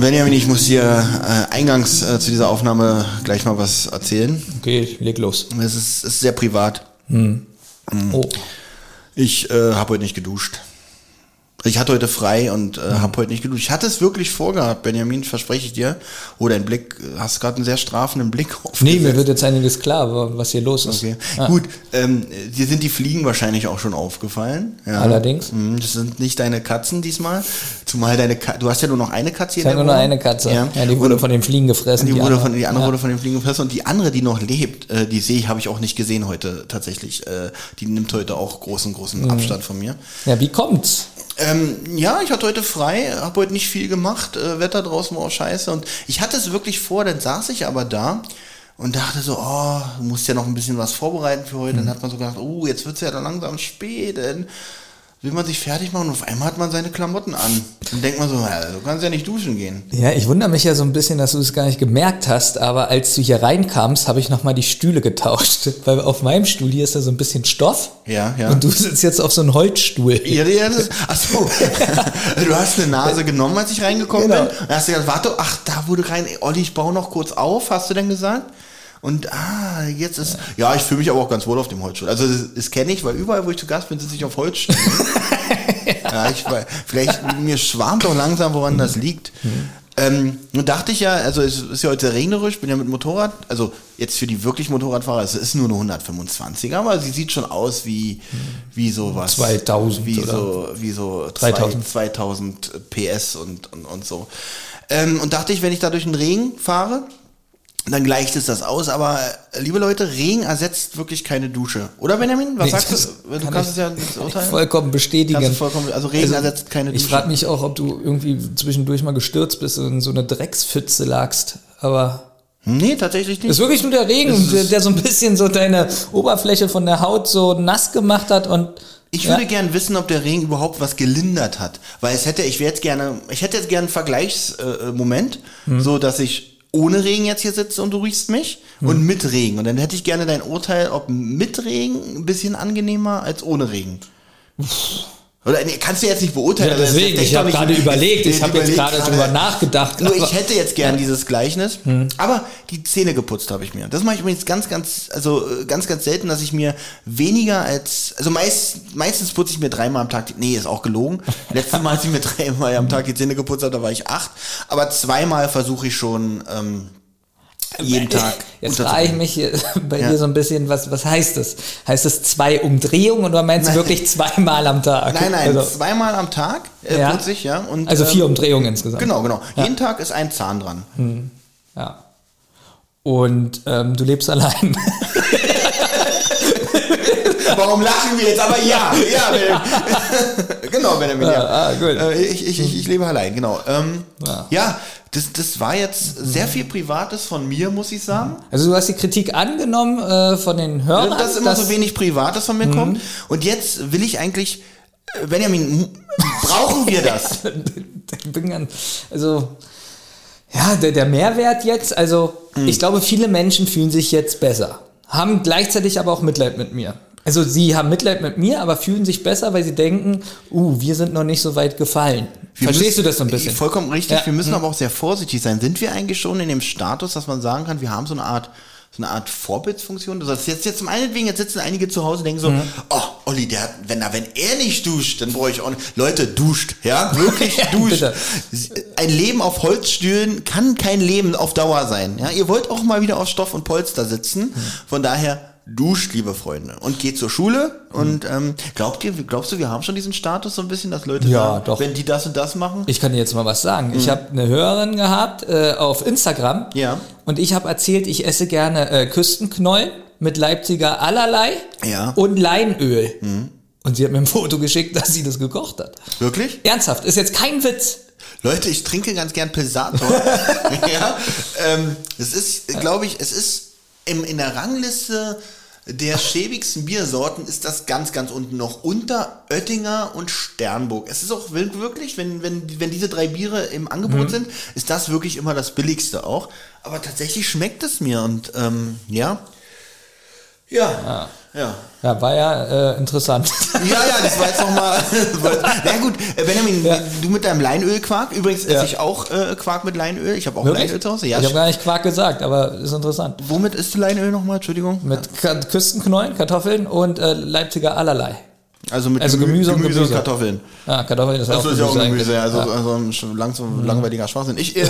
Benjamin, ich muss dir äh, eingangs äh, zu dieser Aufnahme gleich mal was erzählen. Okay, leg los. Es ist, ist sehr privat. Hm. Oh. Ich äh, habe heute nicht geduscht. Ich hatte heute frei und äh, Mhm. habe heute nicht geduscht. Ich hatte es wirklich vorgehabt, Benjamin, verspreche ich dir. Oh, dein Blick, hast gerade einen sehr strafenden Blick auf. Nee, mir wird jetzt einiges klar, was hier los ist. Okay. Ja. Gut, ähm, dir sind die Fliegen wahrscheinlich auch schon aufgefallen. Ja. Allerdings. Mhm, Das sind nicht deine Katzen diesmal. Zumal deine Ka du hast ja nur noch eine Katze Ich hier habe in nur noch eine Katze. Ja. Ja, die wurde von den Fliegen gefressen. Die, wurde andere. von, die andere ja. wurde von den Fliegen gefressen und die andere, die noch lebt, äh, die sehe ich, habe ich auch nicht gesehen heute tatsächlich. Äh, die nimmt heute auch großen, großen Mhm. Abstand von mir. Ja, wie kommt's? Ähm, ja, ich hatte heute frei, habe heute nicht viel gemacht. Äh, Wetter draußen war auch scheiße. Und ich hatte es wirklich vor, dann saß ich aber da und dachte so, oh, du musst ja noch ein bisschen was vorbereiten für heute. Dann hat man so gedacht, oh, jetzt wird's ja dann langsam spät. Dann will man sich fertig machen und auf einmal hat man seine Klamotten an. Dann denkt man so, ja, du kannst ja nicht duschen gehen. Ja, ich wundere mich ja so ein bisschen, dass du es gar nicht gemerkt hast, aber als du hier reinkamst, habe ich nochmal die Stühle getauscht. Weil auf meinem Stuhl hier ist da so ein bisschen Stoff. Ja, ja. Und du sitzt jetzt auf so einem Holzstuhl. Ja, ja, das ist, ach so. du hast eine Nase genommen, als ich reingekommen Genau. bin. Dann hast du gesagt, warte, ach, da wurde rein, Olli, ich baue noch kurz auf, hast du denn gesagt? Und ah, jetzt ist, ja, ich fühle mich aber auch ganz wohl auf dem Holzstuhl. Also das, das kenne ich, weil überall, wo ich zu Gast bin, sitze ich auf Holzstühlen. ja. ich weiß, vielleicht, mir schwarmt doch langsam, woran das liegt. Ähm, nun dachte ich ja, also es ist ja heute sehr regnerisch, bin ja mit Motorrad, also jetzt für die wirklich Motorradfahrer, es ist nur eine 125er, aber sie sieht schon aus wie, wie sowas. 2000 Wie oder so, wie so 3000. 2000 PS und, und, und so. Ähm, und dachte ich, wenn ich da durch den Regen fahre, dann gleicht es das aus. Aber äh, liebe Leute, Regen ersetzt wirklich keine Dusche. Oder Benjamin? Was Nee, sagst du? Du kann kannst ich es ja nicht urteilen. Vollkommen bestätigen. Vollkommen, also Regen ersetzt keine Ich Dusche. frage mich auch, ob du irgendwie zwischendurch mal gestürzt bist und in so eine Dreckspfütze lagst. Aber Nee, tatsächlich es nicht. ist wirklich nur der Regen, der, der so ein bisschen so deine Oberfläche von der Haut so nass gemacht hat und Ich ja. würde gern wissen, ob der Regen überhaupt was gelindert hat. Weil es hätte, ich wäre jetzt gerne, ich hätte jetzt gerne einen Vergleichsmoment, äh, Moment, Hm. so dass ich ohne Regen jetzt hier sitze und du riechst mich Hm. und mit Regen. Und dann hätte ich gerne dein Urteil, ob mit Regen ein bisschen angenehmer als ohne Regen. Oder nee, kannst du jetzt nicht beurteilen. Ja, deswegen, ich habe gerade überlegt, ich habe jetzt gerade drüber nachgedacht. Nur Hm. ich hätte jetzt gern dieses Gleichnis, aber die Zähne geputzt habe ich mir. Das mache ich übrigens ganz, ganz, also äh, ganz, ganz selten, dass ich mir weniger als, also meist, meistens putze ich mir dreimal am Tag, die, nee, ist auch gelogen. Letztes Mal, als ich mir dreimal am Tag die Zähne geputzt habe, da war ich acht, aber zweimal versuche ich schon ähm, jeden Tag. Jetzt frage ich mich bei Ja. dir so ein bisschen, was, was heißt das? Heißt das zwei Umdrehungen oder meinst du wirklich zweimal am Tag? Nein, nein, Also, zweimal am Tag äh, Ja. putze ich, ja. Und, also vier ähm, Umdrehungen insgesamt. Genau, genau. Jeden Tag ist ein Zahn dran. Ja. Und ähm, du lebst allein. Warum lachen wir jetzt? Aber ja, ja, Benjamin. genau, Benjamin, ja. ah, gut. Äh, ich, ich, ich, ich lebe allein, genau. Ähm, Ja. ja, das, das war jetzt sehr viel Privates von mir, muss ich sagen. Also du hast die Kritik angenommen äh, von den Hörern. dass immer dass- so wenig Privates von mir Mhm. kommt. Und jetzt will ich eigentlich, äh, Benjamin, brauchen wir das? Also ja, der, der Mehrwert jetzt, also ich glaube, viele Menschen fühlen sich jetzt besser, haben gleichzeitig aber auch Mitleid mit mir. Also sie haben Mitleid mit mir, aber fühlen sich besser, weil sie denken, uh, wir sind noch nicht so weit gefallen. Wir Verstehst müssen- du das so ein bisschen? Vollkommen richtig. Ja. Wir müssen aber auch sehr vorsichtig sein. Sind wir eigentlich schon in dem Status, dass man sagen kann, wir haben so eine Art so eine Art Vorbildsfunktion. Du sagst jetzt, jetzt zum meinetwegen, jetzt sitzen einige zu Hause und denken so, Mhm. oh, Olli, der, hat- wenn, er- wenn er nicht duscht, dann brauche ich auch nicht. Leute, duscht, ja, wirklich duscht. bitte. Ein Leben auf Holzstühlen kann kein Leben auf Dauer sein. Ja, ihr wollt auch mal wieder auf Stoff und Polster sitzen. Mhm. Von daher, duscht, liebe Freunde. Und geht zur Schule. Und ähm, glaubt ihr, glaubst du, wir haben schon diesen Status so ein bisschen, dass Leute Ja, sagen, doch. wenn die das und das machen? Ich kann dir jetzt mal was sagen. Ich habe eine Hörerin gehabt äh, auf Instagram Ja. und ich habe erzählt, ich esse gerne äh, Küstenknollen mit Leipziger allerlei Ja. und Leinöl. Und sie hat mir ein Foto geschickt, dass sie das gekocht hat. Wirklich? Ernsthaft, ist jetzt kein Witz. Leute, ich trinke ganz gern Pilsator. ja, ähm, es ist, glaube ich, es ist im, in der Rangliste der schäbigsten Biersorten ist das ganz, ganz unten noch unter Oettinger und Sternburg. Es ist auch wirklich, wenn, wenn, wenn diese drei Biere im Angebot sind, ist das wirklich immer das billigste auch. Aber tatsächlich schmeckt es mir und ähm, ja. Ja. Ja. Ja, war ja äh, interessant. Ja, ja, das war jetzt nochmal. Na gut, äh, Benjamin, Ja. du mit deinem Leinölquark. Übrigens esse Ja. ich auch äh, Quark mit Leinöl. Ich habe auch Wirklich? Leinöl zu Hause. Ja, ich habe gar nicht Quark gesagt, aber ist interessant. womit isst du Leinöl nochmal? Entschuldigung. Mit Ka Küstenknollen, Kartoffeln und äh, Leipziger allerlei. Also mit Also Gemü- Gemüse und und Gemüse. Kartoffeln. Ja, Kartoffeln ist Das auch ist ja auch Gemüse Gemüse, also, Ja. also ein langsam, langweiliger Schwachsinn. Ich, äh,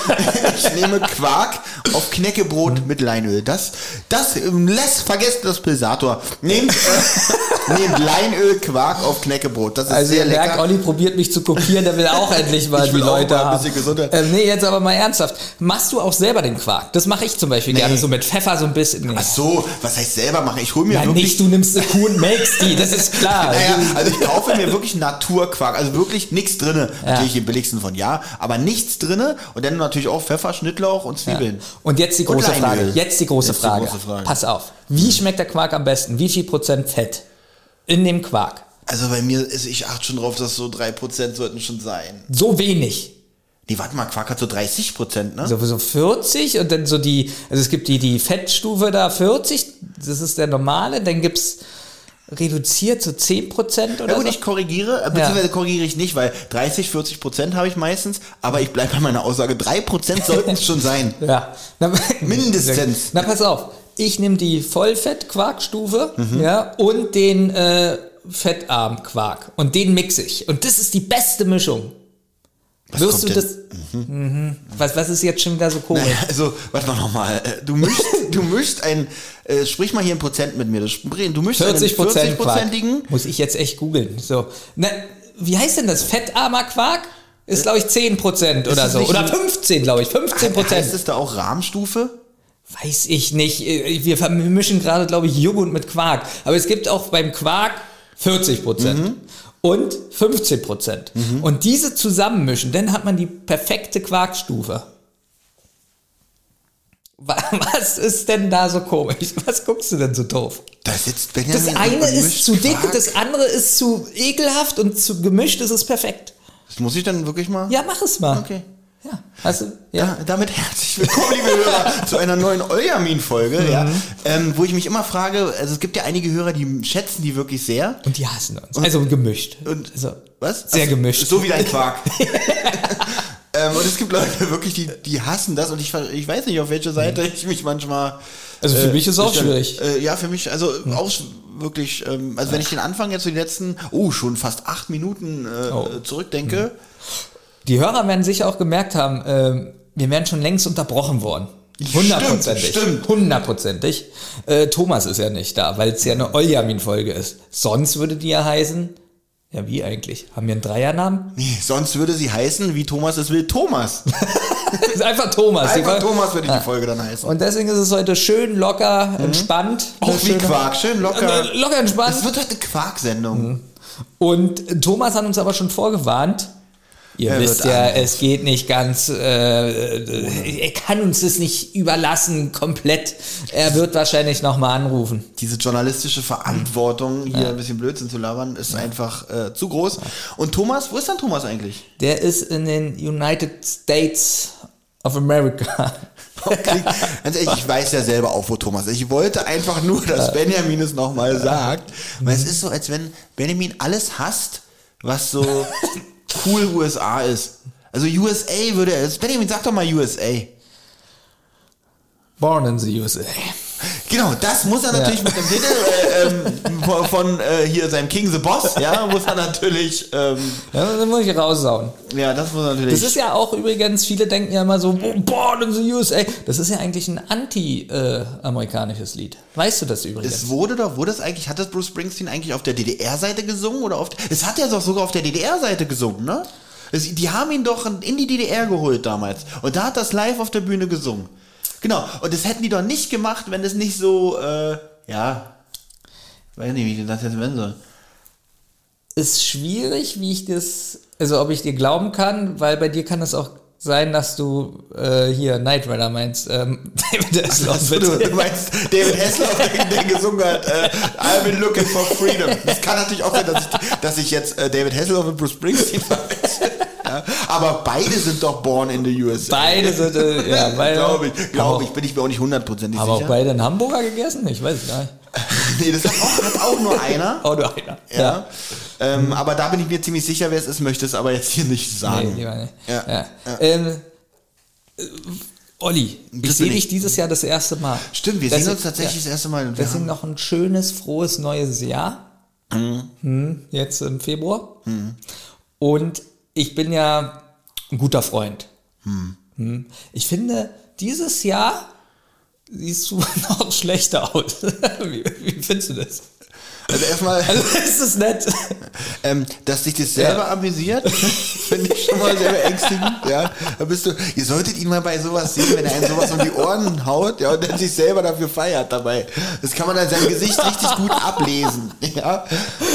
ich nehme Quark auf Knäckebrot mit Leinöl. Das, das, ähm, lässt, vergesst das Pilsator. Nehmt, äh, nehmt Leinöl, Quark auf Knäckebrot. Das ist Also sehr ihr merkt, lecker. Olli probiert mich zu kopieren, der will auch endlich mal die Leute mal haben. Ähm, nee, jetzt aber mal ernsthaft. Machst du auch selber den Quark? Das mache ich zum Beispiel gerne, so mit Pfeffer so ein bisschen. Nee. Ach so, was heißt selber machen? Ich hole mir Ja, wirklich nicht, du nimmst eine Kuh und melkst die, das ist klar. Naja, also ich kaufe mir wirklich Naturquark, also wirklich nichts drinne. Ja. Natürlich den billigsten von ja, aber nichts drinne und dann natürlich auch Pfeffer, Schnittlauch und Ja. Zwiebeln. Und jetzt die große. Frage. Jetzt die große, Jetzt die Frage. große Frage. Pass auf. Wie schmeckt der Quark am besten? Wie viel Prozent Fett in dem Quark? Also bei mir ist, ich achte schon drauf, dass so 3% sollten schon sein. So wenig. Nee, warte mal, Quark hat so 30 Prozent, ne? So, so 40 und dann so die, also es gibt die, die Fettstufe da 40, das ist der normale, dann gibt's reduziert so 10 Prozent oder Ja gut, so. ich korrigiere, äh, beziehungsweise korrigiere ich nicht, weil 30, 40 Prozent habe ich meistens, aber ich bleibe bei meiner Aussage, 3 Prozent sollten es schon sein. Ja. Na, Mindestens. Na, pass auf. Ich nehme die Vollfett-Quarkstufe Mhm. ja, und den äh, Fettarm-Quark. Und den mixe ich. Und das ist die beste Mischung. Wirst du kommt das. Mhm. Was, was ist jetzt schon wieder so komisch? Naja, also, warte mal nochmal. äh, Du mischst, du mischst ein, äh, sprich mal hier ein Prozent mit mir. Du, mischst 40 einen Prozent 40-prozentigen. Muss ich jetzt echt googeln. So. Na, wie heißt denn das? Fettarmer Quark? Ist, glaube ich, 10 Prozent oder es so. Oder ein- 15, glaube ich. 15 Prozent. Heißt es da auch Rahmenstufe? Weiß ich nicht. Äh, Wir vermischen gerade, glaube ich, Joghurt mit Quark. Aber es gibt auch beim Quark 40 Prozent. Und 15 Prozent. Und diese zusammenmischen, dann hat man die perfekte Quarkstufe. Wa- Was ist denn da so komisch? Was guckst du denn so doof? Da sitzt Das Benjamin eine und ist zu dick, Quark. das andere ist zu ekelhaft und zu gemischt ist es perfekt. Das muss ich dann wirklich mal? Ja, mach es mal. Okay. Ja, hast du? Ja, damit herzlich willkommen, liebe Hörer, zu einer neuen Eujamin-Folge, ja, Mhm. ähm, wo ich mich immer frage, also es gibt ja einige Hörer, die schätzen die wirklich sehr. Und die hassen uns. Also gemischt. Und also, was? Sehr Ach, gemischt. So wie dein Quark. ähm, und es gibt Leute wirklich, die, die hassen das und ich, ich weiß nicht, auf welche Seite ich mich manchmal. Also für mich ist auch ich dann- schwierig. Äh, ja, für mich, also auch sch- wirklich, ähm, also wenn ich den Anfang jetzt so die letzten, oh, schon fast acht Minuten äh, Oh. zurückdenke, Die Hörer werden sicher auch gemerkt haben, ähm, wir wären schon längst unterbrochen worden. Hundertprozentig. Hundertprozentig. Äh, Thomas ist ja nicht da, weil es ja eine Oljamin-Folge ist. Sonst würde die ja heißen, ja wie eigentlich? Haben wir einen Dreiernamen? nee, sonst würde sie heißen, wie Thomas es will, Thomas. ist einfach Thomas. Die Einfach Folge- Thomas würde die Folge dann heißen. Und deswegen ist es heute schön locker, entspannt. Auch wie Quark, schön locker. Äh, Locker entspannt. Es wird halt eine Quarksendung. Und Thomas hat uns aber schon vorgewarnt. Ihr Er wisst ja, es geht nicht ganz, äh, er kann uns das nicht überlassen komplett. Er wird wahrscheinlich nochmal anrufen. Diese journalistische Verantwortung, hier ein bisschen Blödsinn zu labern, ist einfach äh, zu groß. Und Thomas, wo ist denn Thomas eigentlich? Der ist in den United States of America. Okay. Ganz ehrlich, ich weiß ja selber auch, wo Thomas ist. Ich wollte einfach nur, dass Benjamin es nochmal sagt. Weil es ist so, als wenn Benjamin alles hasst, was so cool USA ist. Also USA würde er. Benjamin, sag doch mal USA. Born in the USA. Genau, das muss er natürlich mit dem Titel äh, ähm, von, äh, hier seinem King the Boss, ja, muss er natürlich, ähm, Ja, das muss ich raussauen. ja, das muss er natürlich. Das ist ja auch übrigens, viele denken ja immer so, Born in the USA. Das ist ja eigentlich ein anti-amerikanisches Lied. Weißt du das übrigens? es wurde doch, wurde es eigentlich, hat das Bruce Springsteen eigentlich auf der DDR-Seite gesungen oder auf, es hat er doch sogar auf der DDR-Seite gesungen, ne? Es, die haben ihn doch in die DDR geholt damals und da hat das live auf der Bühne gesungen. Genau, und das hätten die doch nicht gemacht, wenn es nicht so, äh, ja, weiß nicht, wie ich das jetzt nennen soll. ist schwierig, wie ich das, also ob ich dir glauben kann, weil bei dir kann es auch sein, dass du äh, hier Knight Rider meinst, ähm, David Hasselhoff, Achso, du, du meinst David Hasselhoff, der, der gesungen hat, äh, I've been looking for freedom. Das kann natürlich auch sein, dass ich, dass ich jetzt äh, David Hasselhoff und Bruce Springsteen verwechsel. Ja, aber beide sind doch born in the USA. Beide sind, äh, ja, beide. Glaube ich, glaube auch- ich, bin ich mir auch nicht hundertprozentig Haben auch sicher. beide einen Hamburger gegessen? Ich weiß es gar nicht. Nee, das hat auch, hat auch nur einer. Oh, nur einer. Ja. Ähm, aber da bin ich mir ziemlich sicher, wer es ist, möchte es aber jetzt hier nicht Nee, sagen. lieber nicht. Ja. Ja. Ähm, äh, Olli, ich sehe dich dieses Jahr das erste Mal. Stimmt, wir Deswegen- sehen uns tatsächlich das erste Mal. wir Deswegen noch ein schönes, frohes neues Jahr. Hm, jetzt im Februar. Und ich bin ja ein guter Freund. Hm. Ich finde, dieses Jahr siehst du noch schlechter aus. wie, wie findest du das? Also erstmal, Also ist es nett. ähm, dass dich das selber amüsiert, finde ich schon mal sehr beängstigend. Ja, da bist du, ihr solltet ihn mal bei sowas sehen, wenn er einen sowas um die Ohren haut, ja, und dann sich selber dafür feiert dabei. Das kann man an seinem Gesicht richtig gut ablesen. Ja.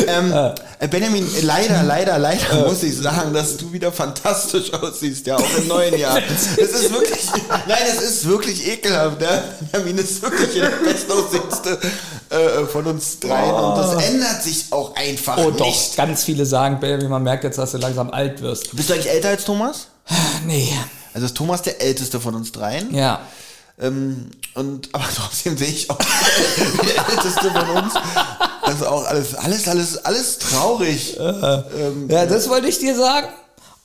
Ähm, äh, Benjamin, leider, leider, leider muss ich sagen, dass du wieder fantastisch aussiehst, ja, auch im neuen Jahr. Es ist wirklich, nein, es ist wirklich ekelhaft. Ja. Benjamin ist wirklich der bestaussehendste äh, von uns dreien und das ändert sich auch einfach Oh nicht. doch, ganz viele sagen, Baby, man merkt jetzt, dass du langsam alt wirst. Bist du eigentlich älter als Thomas? Nee. Also ist Thomas der älteste von uns dreien. Ja. Ähm, und aber trotzdem sehe ich auch der älteste von uns. Das ist auch alles, alles, alles, alles traurig. Ähm, Ja, das wollte ich dir sagen.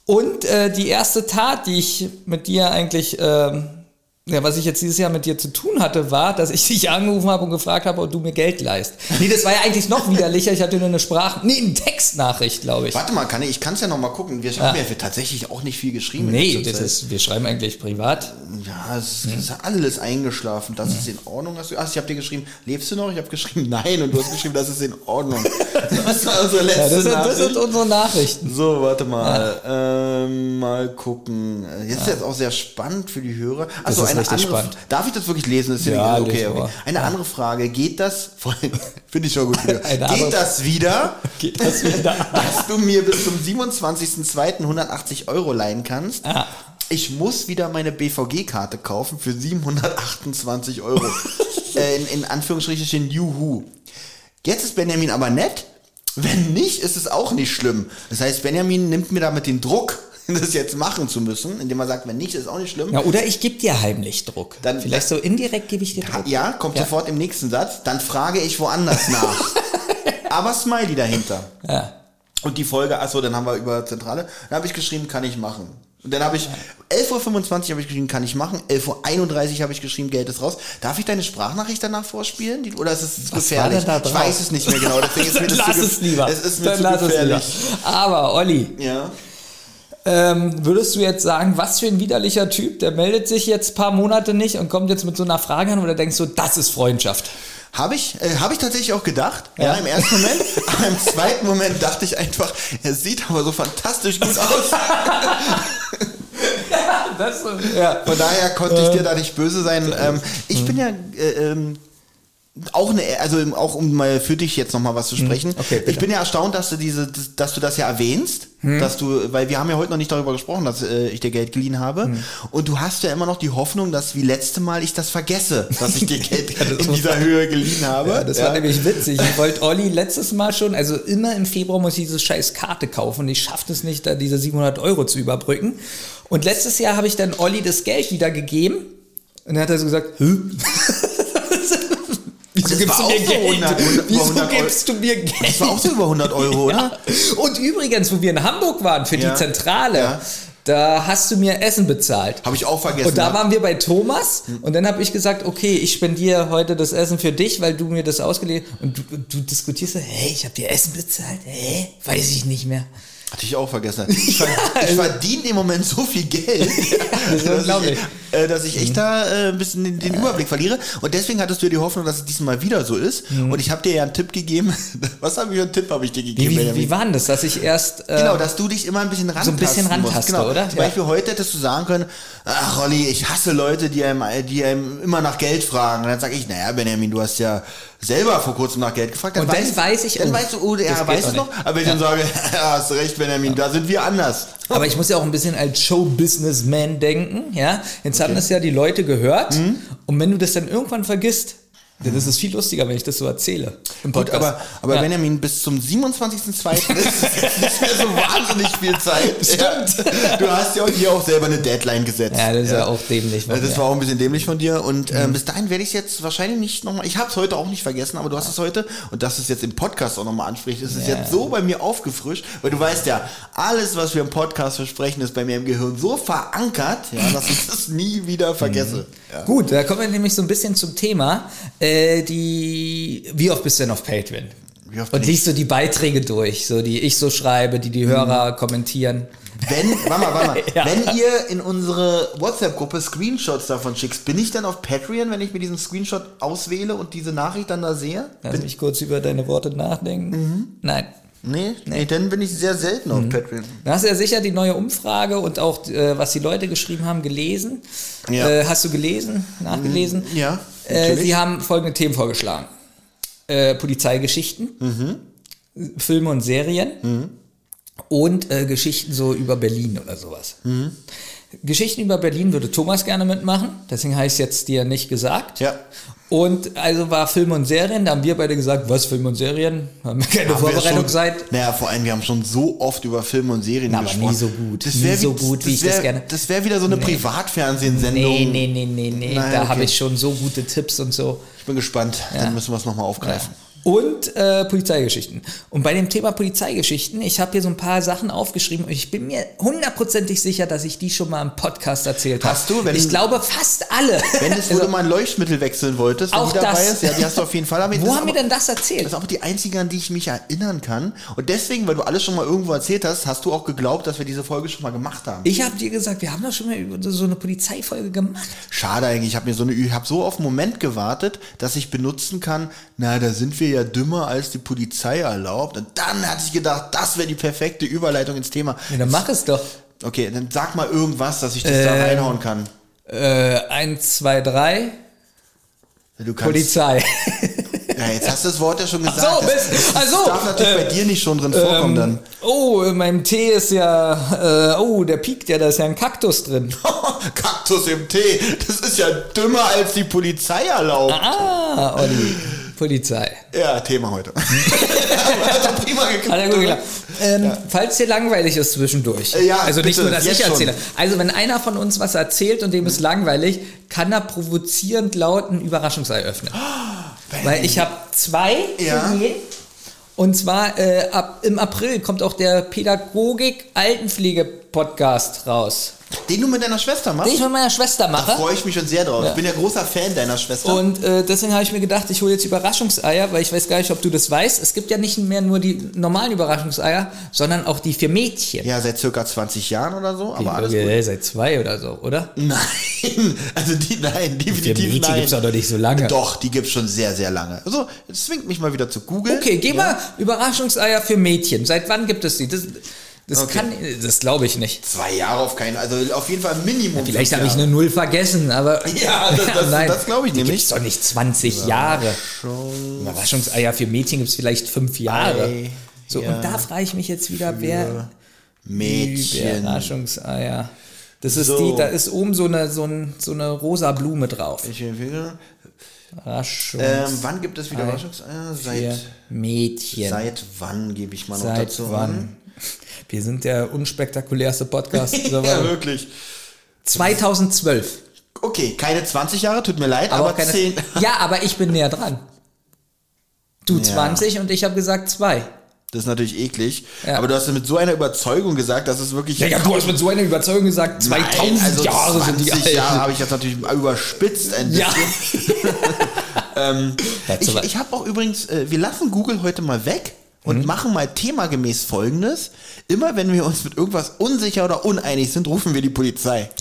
Und äh, die erste Tat, die ich mit dir eigentlich, ähm, ja, was ich jetzt dieses Jahr mit dir zu tun hatte, war, dass ich dich angerufen habe und gefragt habe, ob du mir Geld leist. Nee, das war ja eigentlich noch widerlicher. Ich hatte nur eine Sprach, nee, eine Textnachricht, glaube ich. Warte mal, kann ich, ich kann es ja noch mal gucken. Wir haben ja tatsächlich auch nicht viel geschrieben. Nee, das Zeit. ist, wir schreiben eigentlich privat. Ja, es ist, es ist alles eingeschlafen. Das ist in Ordnung. Hast du, ach, ich habe dir geschrieben, lebst du noch? Ich habe geschrieben, nein. Und du hast geschrieben, das ist in Ordnung. Das war unsere letzte Ja, das, sind, das sind unsere Nachrichten. So, warte mal. Ähm, mal gucken. Jetzt ist jetzt auch sehr spannend für die Hörer. Achso, eine richtig andere. spannend. Darf ich das wirklich lesen? Das ist Ja, okay, lese okay. mal. Eine andere Frage. Geht das, finde ich schon gut, geht das wieder, Geht das wieder? dass du mir bis zum 27.02. 180 Euro leihen kannst? Ja. Ich muss wieder meine BVG-Karte kaufen für 728 Euro. äh, in, in Anführungsstrichen Juhu. Jetzt ist Benjamin aber nett. Wenn nicht, ist es auch nicht schlimm. Das heißt, Benjamin nimmt mir damit den Druck, das jetzt machen zu müssen, indem er sagt, wenn nicht, ist auch nicht schlimm. Ja, oder ich gebe dir heimlich Druck. Dann- Vielleicht so indirekt gebe ich dir Druck. Ja, kommt sofort im nächsten Satz. Dann frage ich woanders nach. aber Smiley dahinter. Ja. Und die Folge, achso, dann haben wir über Zentrale. Dann habe ich geschrieben, kann ich machen. Und dann habe ich 11.25 Uhr habe ich geschrieben, kann ich machen. 11.31 Uhr habe ich geschrieben, Geld ist raus. Darf ich deine Sprachnachricht danach vorspielen? Die, oder ist es Was gefährlich? ich weiß es nicht mehr genau. Deswegen ist mir das lass zu es lieber. Es ist mir Dann zu gefährlich. Aber Olli, Ja. Ähm, würdest du jetzt sagen, was für ein widerlicher Typ, der meldet sich jetzt ein paar Monate nicht und kommt jetzt mit so einer Frage an oder denkst du, das ist Freundschaft? Habe ich, äh, habe ich tatsächlich auch gedacht. Ja. Ja. im ersten Moment. aber im zweiten Moment dachte ich einfach, er sieht aber so fantastisch gut aus. Das, ja. Von daher konnte ich dir da nicht böse sein. Ähm, ich bin ja äh, ähm, auch eine, also auch um mal für dich jetzt noch mal was zu sprechen. Okay, bitte. ich bin ja erstaunt, dass du diese, dass, du das ja erwähnst, dass du, weil wir haben ja heute noch nicht darüber gesprochen, dass äh, ich dir Geld geliehen habe. Und du hast ja immer noch die Hoffnung, dass wie letzte Mal ich das vergesse, dass ich dir Geld in dieser Höhe geliehen habe. Ja, das war nämlich witzig. Ich wollte Olli letztes Mal schon, also immer im Februar muss ich diese scheiß Karte kaufen und ich schaffe es nicht, da diese 700 Euro zu überbrücken. Und letztes Jahr habe ich dann Olli das Geld wieder gegeben und dann hat er so gesagt, Hä? Wieso gibst du mir so Geld? 100, 100, Wieso 100 Euro. gibst du mir Geld? Das war auch so über 100 Euro, oder? Und übrigens, wo wir in Hamburg waren für Ja. die Zentrale, Ja. da hast du mir Essen bezahlt. Habe ich auch vergessen. Und da ja. waren wir bei Thomas und dann habe ich gesagt, okay, ich spendiere heute das Essen für dich, weil du mir das ausgeliehen Und du, du diskutierst so, hey, ich habe dir Essen bezahlt? Hä? Weiß ich nicht mehr. Hatte ich auch vergessen. Ich, ver ich verdiene im Moment so viel Geld, ist dass, ich, äh, dass ich echt da äh, ein bisschen den, den Überblick verliere. Und deswegen hattest du ja die Hoffnung, dass es diesmal wieder so ist. Und ich habe dir ja einen Tipp gegeben. Was habe ich für einen Tipp habe ich dir Wie, gegeben? wie, Benjamin? wie war denn das, dass ich erst... Äh, Genau, dass du dich immer ein bisschen rantasten ein bisschen musst. rantaste, genau. oder? Zum Ja. Beispiel heute hättest du sagen können, ach Rolli, ich hasse Leute, die einem, die einem immer nach Geld fragen. Und dann sage ich, naja, Benjamin, du hast ja selber vor kurzem nach Geld gefragt. Und dann weiß ich, Dann oh, weißt du, oh, ja, weißt du noch? Aber wenn ich dann sage, ja, hast recht, Benjamin, da sind wir anders. Aber ich muss ja auch ein bisschen als Show-Businessman denken, ja. Jetzt haben das ja die Leute gehört Mhm. und wenn du das dann irgendwann vergisst, ist es viel lustiger, wenn ich das so erzähle. Im Gut, Podcast. aber, aber ja. Benjamin, bis zum 27.02. ist nicht mehr so wahnsinnig viel Zeit. Stimmt. Du hast ja hier auch selber eine Deadline gesetzt. Ja, das ist ja, auch dämlich. von Das war auch ein bisschen dämlich von dir. Und ähm, bis dahin werde ich es jetzt wahrscheinlich nicht nochmal. Ich habe es heute auch nicht vergessen, aber du hast es heute und dass du es jetzt im Podcast auch nochmal ansprichst, ist es Ja. jetzt so bei mir aufgefrischt, weil du weißt ja, alles, was wir im Podcast versprechen, ist bei mir im Gehirn so verankert, ja, dass ich das nie wieder vergesse. Ja. Gut, da kommen wir nämlich so ein bisschen zum Thema. Äh, die, wie oft bist du denn auf Patreon? Wie oft Und bin liest du die Beiträge durch, so die ich so schreibe, die die Hörer kommentieren. Wenn, warte mal, warte mal. Ja. Wenn ihr in unsere WhatsApp-Gruppe Screenshots davon schickst, bin ich dann auf Patreon, wenn ich mir diesen Screenshot auswähle und diese Nachricht dann da sehe? Lass mich kurz über deine Worte nachdenken. Nein. Nee, nee, dann bin ich sehr selten auf Patreon. Du hast ja sicher die neue Umfrage und auch, äh, was die Leute geschrieben haben, gelesen. Ja. Äh, hast du gelesen, nachgelesen? Ja, Äh, sie haben folgende Themen vorgeschlagen. Äh, Polizeigeschichten, Mhm. Filme und Serien und äh, Geschichten so über Berlin oder sowas. Mhm. Geschichten über Berlin würde Thomas gerne mitmachen, deswegen es jetzt dir nicht gesagt. Ja. Und also war Filme und Serien, da haben wir beide gesagt, was Film und Serien? Haben wir keine Haben Vorbereitung seit. Naja, vor allem, wir haben schon so oft über Filme und Serien Na, aber gesprochen. nie so gut. Das Nie so gut, wie ich das wär- gerne- Das wäre wieder so eine Privatfernsehsendung. Nee, nee, nee, nee, nee. Nein, da okay. habe ich schon so gute Tipps und so. Ich bin gespannt. Dann müssen wir es nochmal aufgreifen. Und äh, Polizeigeschichten. Und bei dem Thema Polizeigeschichten, ich habe hier so ein paar Sachen aufgeschrieben und ich bin mir hundertprozentig sicher, dass ich die schon mal im Podcast erzählt habe. Hast du? Wenn- ich glaube fast alle. Wenn es, wo Also, du mal ein Leuchtmittel wechseln wolltest, wenn Auch die dabei das. ist, ja, die hast du auf jeden Fall. Aber wo haben wir denn das erzählt? Das ist auch die einzige, an die ich mich erinnern kann. Und deswegen, weil du alles schon mal irgendwo erzählt hast, hast du auch geglaubt, dass wir diese Folge schon mal gemacht haben. Ich habe dir gesagt, wir haben doch schon mal so eine Polizeifolge gemacht. Schade eigentlich, ich habe mir so eine, ich habe so auf einen Moment gewartet, dass ich benutzen kann, na, da sind wir ja dümmer als die Polizei erlaubt. Und dann hatte ich gedacht, das wäre die perfekte Überleitung ins Thema. Ja, dann mach es doch. Okay, dann sag mal irgendwas, dass ich das da Ähm, reinhauen kann. Äh, eins, zwei, drei. Du kannst, Polizei. Ja, jetzt hast du das Wort ja schon gesagt. so, das, das ach so, darf natürlich bei dir nicht schon drin vorkommen dann. Oh, in meinem Tee ist ja, äh, oh, der piekt ja, da ist ja ein Kaktus drin. Kaktus im Tee, das ist ja dümmer als die Polizei erlaubt. Ah, Olli, Polizei. Ja, Thema heute. Hat prima geklappt. Er. Ähm, Falls dir langweilig ist zwischendurch, ja, also nicht bitte, nur, dass ich jetzt schon. erzähle. Also wenn einer von uns was erzählt und dem ist langweilig, kann er provozierend laut ein Überraschungsei öffnen. Weil ich habe zwei für Ja. jeden. Und zwar äh, ab, im April kommt auch der Pädagogik-Altenpflege-Podcast raus, Den du mit deiner Schwester machst? den ich mit meiner Schwester Da mache. freue ich mich schon sehr drauf. Ja. Ich bin ja großer Fan deiner Schwester. Und äh, deswegen habe ich mir gedacht, ich hole jetzt Überraschungseier, weil ich weiß gar nicht, ob du das weißt. Es gibt ja nicht mehr nur die normalen Überraschungseier, sondern auch die für Mädchen. ja, seit circa 20 Jahren oder so, aber Die alles Folge, gut. seit zwei oder so, oder? Nein, also die, nein, Für definitiv Mädchen nein. gibt's doch noch nicht so lange. Doch, die gibt's schon sehr, sehr lange. Also, jetzt zwingt mich mal wieder zu googeln. Okay, geh mal Überraschungseier für Mädchen. Seit wann gibt es die? Das, das Okay. kann, das glaube ich nicht. Zwei Jahre auf keinen, also auf jeden Fall Minimum. Vielleicht fünf habe ich eine Null vergessen, aber. Ja, das- das- das glaube ich nämlich. Gibt's doch nicht 20 Jahre. Überraschungseier für Mädchen gibt es vielleicht fünf Jahre. Ei, So, ja. und da frage ich mich jetzt wieder, wer. Mädchen. Überraschungseier. Das ist So. die, da ist oben so eine, so, ein, so eine rosa Blume drauf. Ich empfehle. Ähm, wann gibt es wieder Überraschungseier? Seit, Mädchen. seit wann gebe ich mal noch Seit dazu wann? Wir sind der unspektakulärste Podcast. Ja, wirklich. 2012. Okay, keine 20 Jahre, tut mir leid, aber, keine- 10. Ja, aber ich bin näher dran. Du Ja. 20 und ich habe gesagt 2. Das ist natürlich eklig. Ja. Aber du hast es mit so einer Überzeugung gesagt, dass es wirklich. Ja, ja, du hast mit so einer Überzeugung gesagt, 2000 Nein, also Jahre sind die 20 alt. Jahre habe ich jetzt natürlich überspitzt ein Ja. bisschen. ähm, Hättest ich du was- ich habe auch übrigens, äh, wir lassen Google heute mal weg und Mhm. machen mal themagemäß folgendes. Immer wenn wir uns mit irgendwas unsicher oder uneinig sind, rufen wir die Polizei.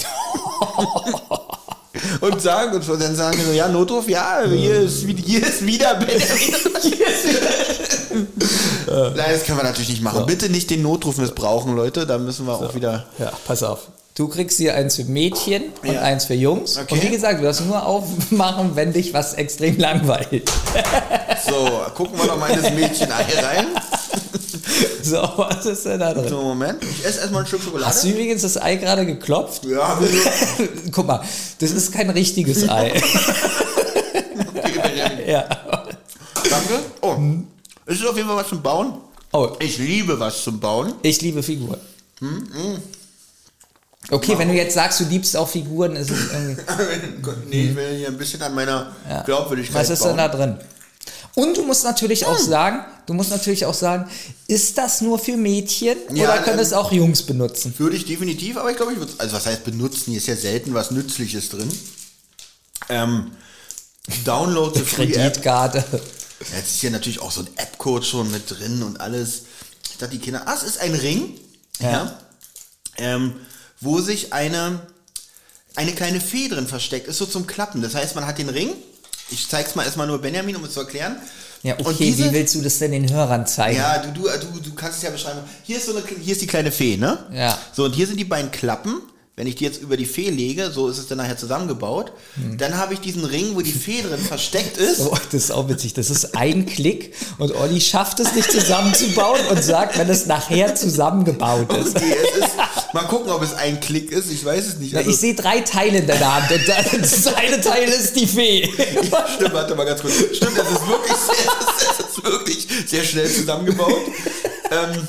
und sagen uns, und dann sagen wir so, ja, Notruf, ja, hier ist, hier ist wieder Benjamin. Nein, das können wir natürlich nicht machen. Bitte nicht den Notruf missbrauchen, Leute. Da müssen wir auch wieder. Ja, pass auf. Du kriegst hier eins für Mädchen und Ja. eins für Jungs. Okay. Und wie gesagt, du darfst nur aufmachen, wenn dich was extrem langweilt. So, gucken wir doch mal in das Mädchen-Ei rein. So, was ist denn da drin? So, Moment. Ich esse erstmal ein Stück Schokolade. Hast du übrigens das Ei gerade geklopft? Ja, Guck mal, das ist kein richtiges Ei. ja. danke. Oh, es ist auf jeden Fall was zum Bauen. Oh, Ich liebe was zum Bauen. ich liebe Figuren. Hm, Okay, wenn du jetzt sagst, du liebst auch Figuren, ist es irgendwie. nee, ich will hier ein bisschen an meiner Ja. Glaubwürdigkeit Was ist bauen. denn da drin? Und du musst natürlich Hm. auch sagen, du musst natürlich auch sagen, ist das nur für Mädchen Ja, oder können ähm, es auch Jungs benutzen? Würde ich definitiv, aber ich glaube, ich würde also was heißt benutzen, hier ist ja selten was Nützliches drin. Ähm, Download the free App. Kreditkarte. Ja, Jetzt ist hier natürlich auch so ein App-Code schon mit drin und alles. Ich dachte, die Kinder, ah, es ist ein Ring, ja. Ja. ähm, wo sich eine, eine kleine Fee drin versteckt, ist so zum Klappen. Das heißt, man hat den Ring, ich zeig's mal erstmal nur Benjamin, um es zu erklären. Ja, okay, diese, wie willst du das denn den Hörern zeigen? ja, du, du, du, du kannst es ja beschreiben. Hier ist so eine, hier ist die kleine Fee, ne? Ja. So, und hier sind die beiden Klappen. Wenn ich die jetzt über die Fee lege, so ist es dann nachher zusammengebaut, Hm. dann habe ich diesen Ring, wo die Fee drin versteckt ist. Oh, das ist auch witzig. Das ist ein Klick und Olli schafft es nicht zusammenzubauen und sagt, wenn es nachher zusammengebaut ist. Okay, ist, mal gucken, ob es ein Klick ist, ich weiß es nicht. Also, ich sehe drei Teile in deiner Hand und das eine Teil ist die Fee. Stimmt, warte mal ganz kurz. Stimmt, das ist wirklich sehr, das ist wirklich sehr schnell zusammengebaut. ähm,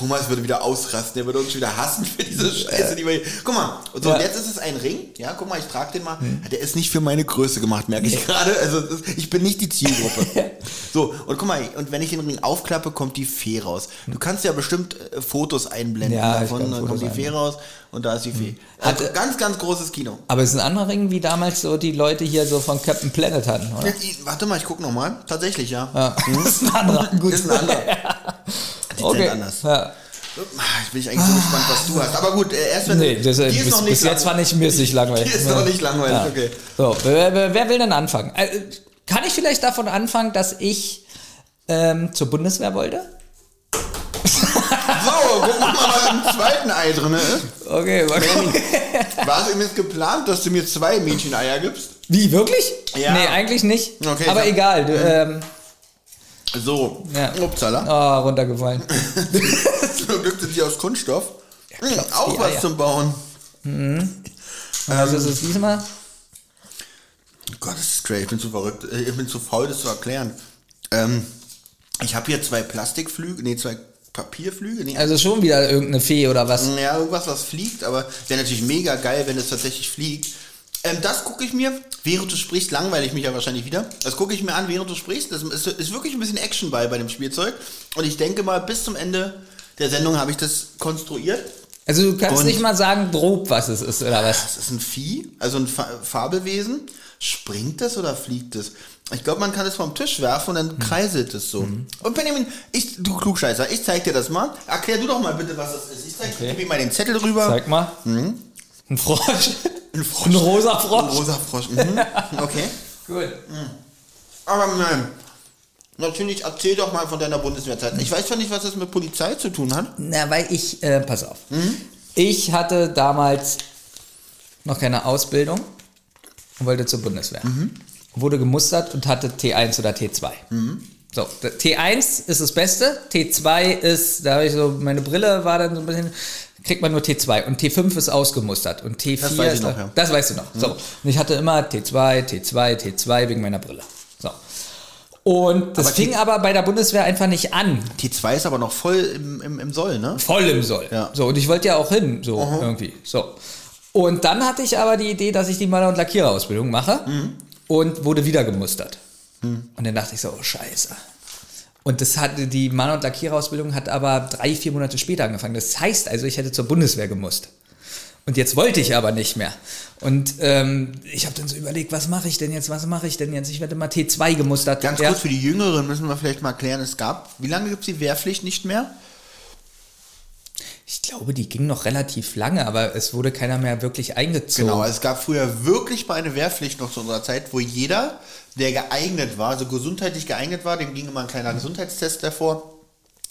Thomas würde wieder ausrasten, der würde uns wieder hassen für diese Scheiße, die wir hier. Guck mal, und so, Ja. und jetzt ist es ein Ring. Ja, guck mal, ich trage den mal. Der ist nicht für meine Größe gemacht, merke ich gerade. Also ich bin nicht die Zielgruppe. so, und guck mal, und wenn ich den Ring aufklappe, kommt die Fee raus. Du kannst ja bestimmt äh, Fotos einblenden Ja, davon, dann kommt die Fee raus und da ist die Fee. Hat- Also, ganz, ganz großes Kino. Aber es ist ein anderer Ring, wie damals so die Leute hier so von Captain Planet hatten, oder? Ich- warte mal, ich guck noch mal. Tatsächlich, ja. Ja. Das ist ein anderer. Gut. Das ist ein anderer. Die Okay. anders. Ja. Ah, Ich bin eigentlich so gespannt, was du hast. Aber gut, äh, erst wenn Nee, du, das, die bis, ist noch nicht bis jetzt mir nicht langweilig. Die ist noch nicht langweilig, Ja. okay. So, wer, wer, will denn anfangen? Äh, kann ich vielleicht davon anfangen, dass ich ähm, zur Bundeswehr wollte? Gucken wir mal, was im zweiten Ei drin ist. Okay, mal gucken. War es ihm jetzt geplant, dass du mir zwei Mädcheneier gibst? Wie, wirklich? Ja. Nee, eigentlich nicht. Okay, Aber egal. Du, ähm, So, Ja. upsala. oh, runtergefallen. Zum Glück sind die aus Kunststoff. Hm, klopft auch was Eier. zum Bauen. Was ist es diesmal? Gott, das ist great. Ich bin zu verrückt. äh, Ich bin zu faul, das zu erklären. Ähm, ich habe hier zwei Plastikflügel, nee, zwei Papierflügel. Nee, Also schon wieder irgendeine Fee oder was? Ja, irgendwas, was fliegt, aber wäre natürlich mega geil, wenn es tatsächlich fliegt. Ähm, das gucke ich mir, während du sprichst, langweile ich mich ja wahrscheinlich wieder. Das gucke ich mir an, während du sprichst. Das ist, ist wirklich ein bisschen Action bei bei dem Spielzeug. Und ich denke mal, bis zum Ende der Sendung habe ich das konstruiert. Also du kannst Und- nicht mal sagen grob, was es ist oder was? Das ist ein Vieh, also ein Fa Fabelwesen. Springt das oder fliegt es? Ich glaube, man kann es vom Tisch werfen und dann Hm. kreiselt es so. Und Benjamin, ich, du Klugscheißer, ich zeig dir das mal. Erklär du doch mal bitte, was das ist. Ich zeig Okay. mir mal den Zettel rüber. Zeig mal. Ein Frosch. Ein Frosch. Ein rosa Ein Frosch. rosa Frosch. Mhm. Okay. Gut. Aber nein. Natürlich, erzähl doch mal von deiner Bundeswehrzeit. Ich weiß zwar nicht, was das mit Polizei zu tun hat. Na, weil ich, äh, pass auf. Ich hatte damals noch keine Ausbildung und wollte zur Bundeswehr. Wurde gemustert und hatte T1 oder T2. So, der T1 ist das Beste, T2 ist, da habe ich so, meine Brille war dann so ein bisschen, kriegt man nur T2 und T5 ist ausgemustert und T4 Das weiß ist noch, ja. Das weißt du noch. So, und ich hatte immer T2, T2, T2 wegen meiner Brille. So. Und das Aber fing T- aber bei der Bundeswehr einfach nicht an. T2 ist aber noch voll im, im, im Soll, ne? Voll im Soll. Ja. So, und ich wollte ja auch hin, so irgendwie. So. Und dann hatte ich aber die Idee, dass ich die Maler- und Lackiererausbildung mache und wurde wieder gemustert. Und dann dachte ich so, oh Scheiße. Und das hatte, die Maler- und Lackiererausbildung hat aber drei, vier Monate später angefangen. Das heißt also, ich hätte zur Bundeswehr gemusst. Und jetzt wollte ich aber nicht mehr. Und ähm, ich habe dann so überlegt, was mache ich denn jetzt, was mache ich denn jetzt? Ich werde mal T2 gemustert. Ganz kurz für die Jüngeren müssen wir vielleicht mal klären, es gab, wie lange gibt es die Wehrpflicht nicht mehr? Ich glaube, die ging noch relativ lange, aber es wurde keiner mehr wirklich eingezogen. Genau, es gab früher wirklich mal eine Wehrpflicht noch zu unserer Zeit, wo jeder, der geeignet war, also gesundheitlich geeignet war, dem ging immer ein kleiner Gesundheitstest davor,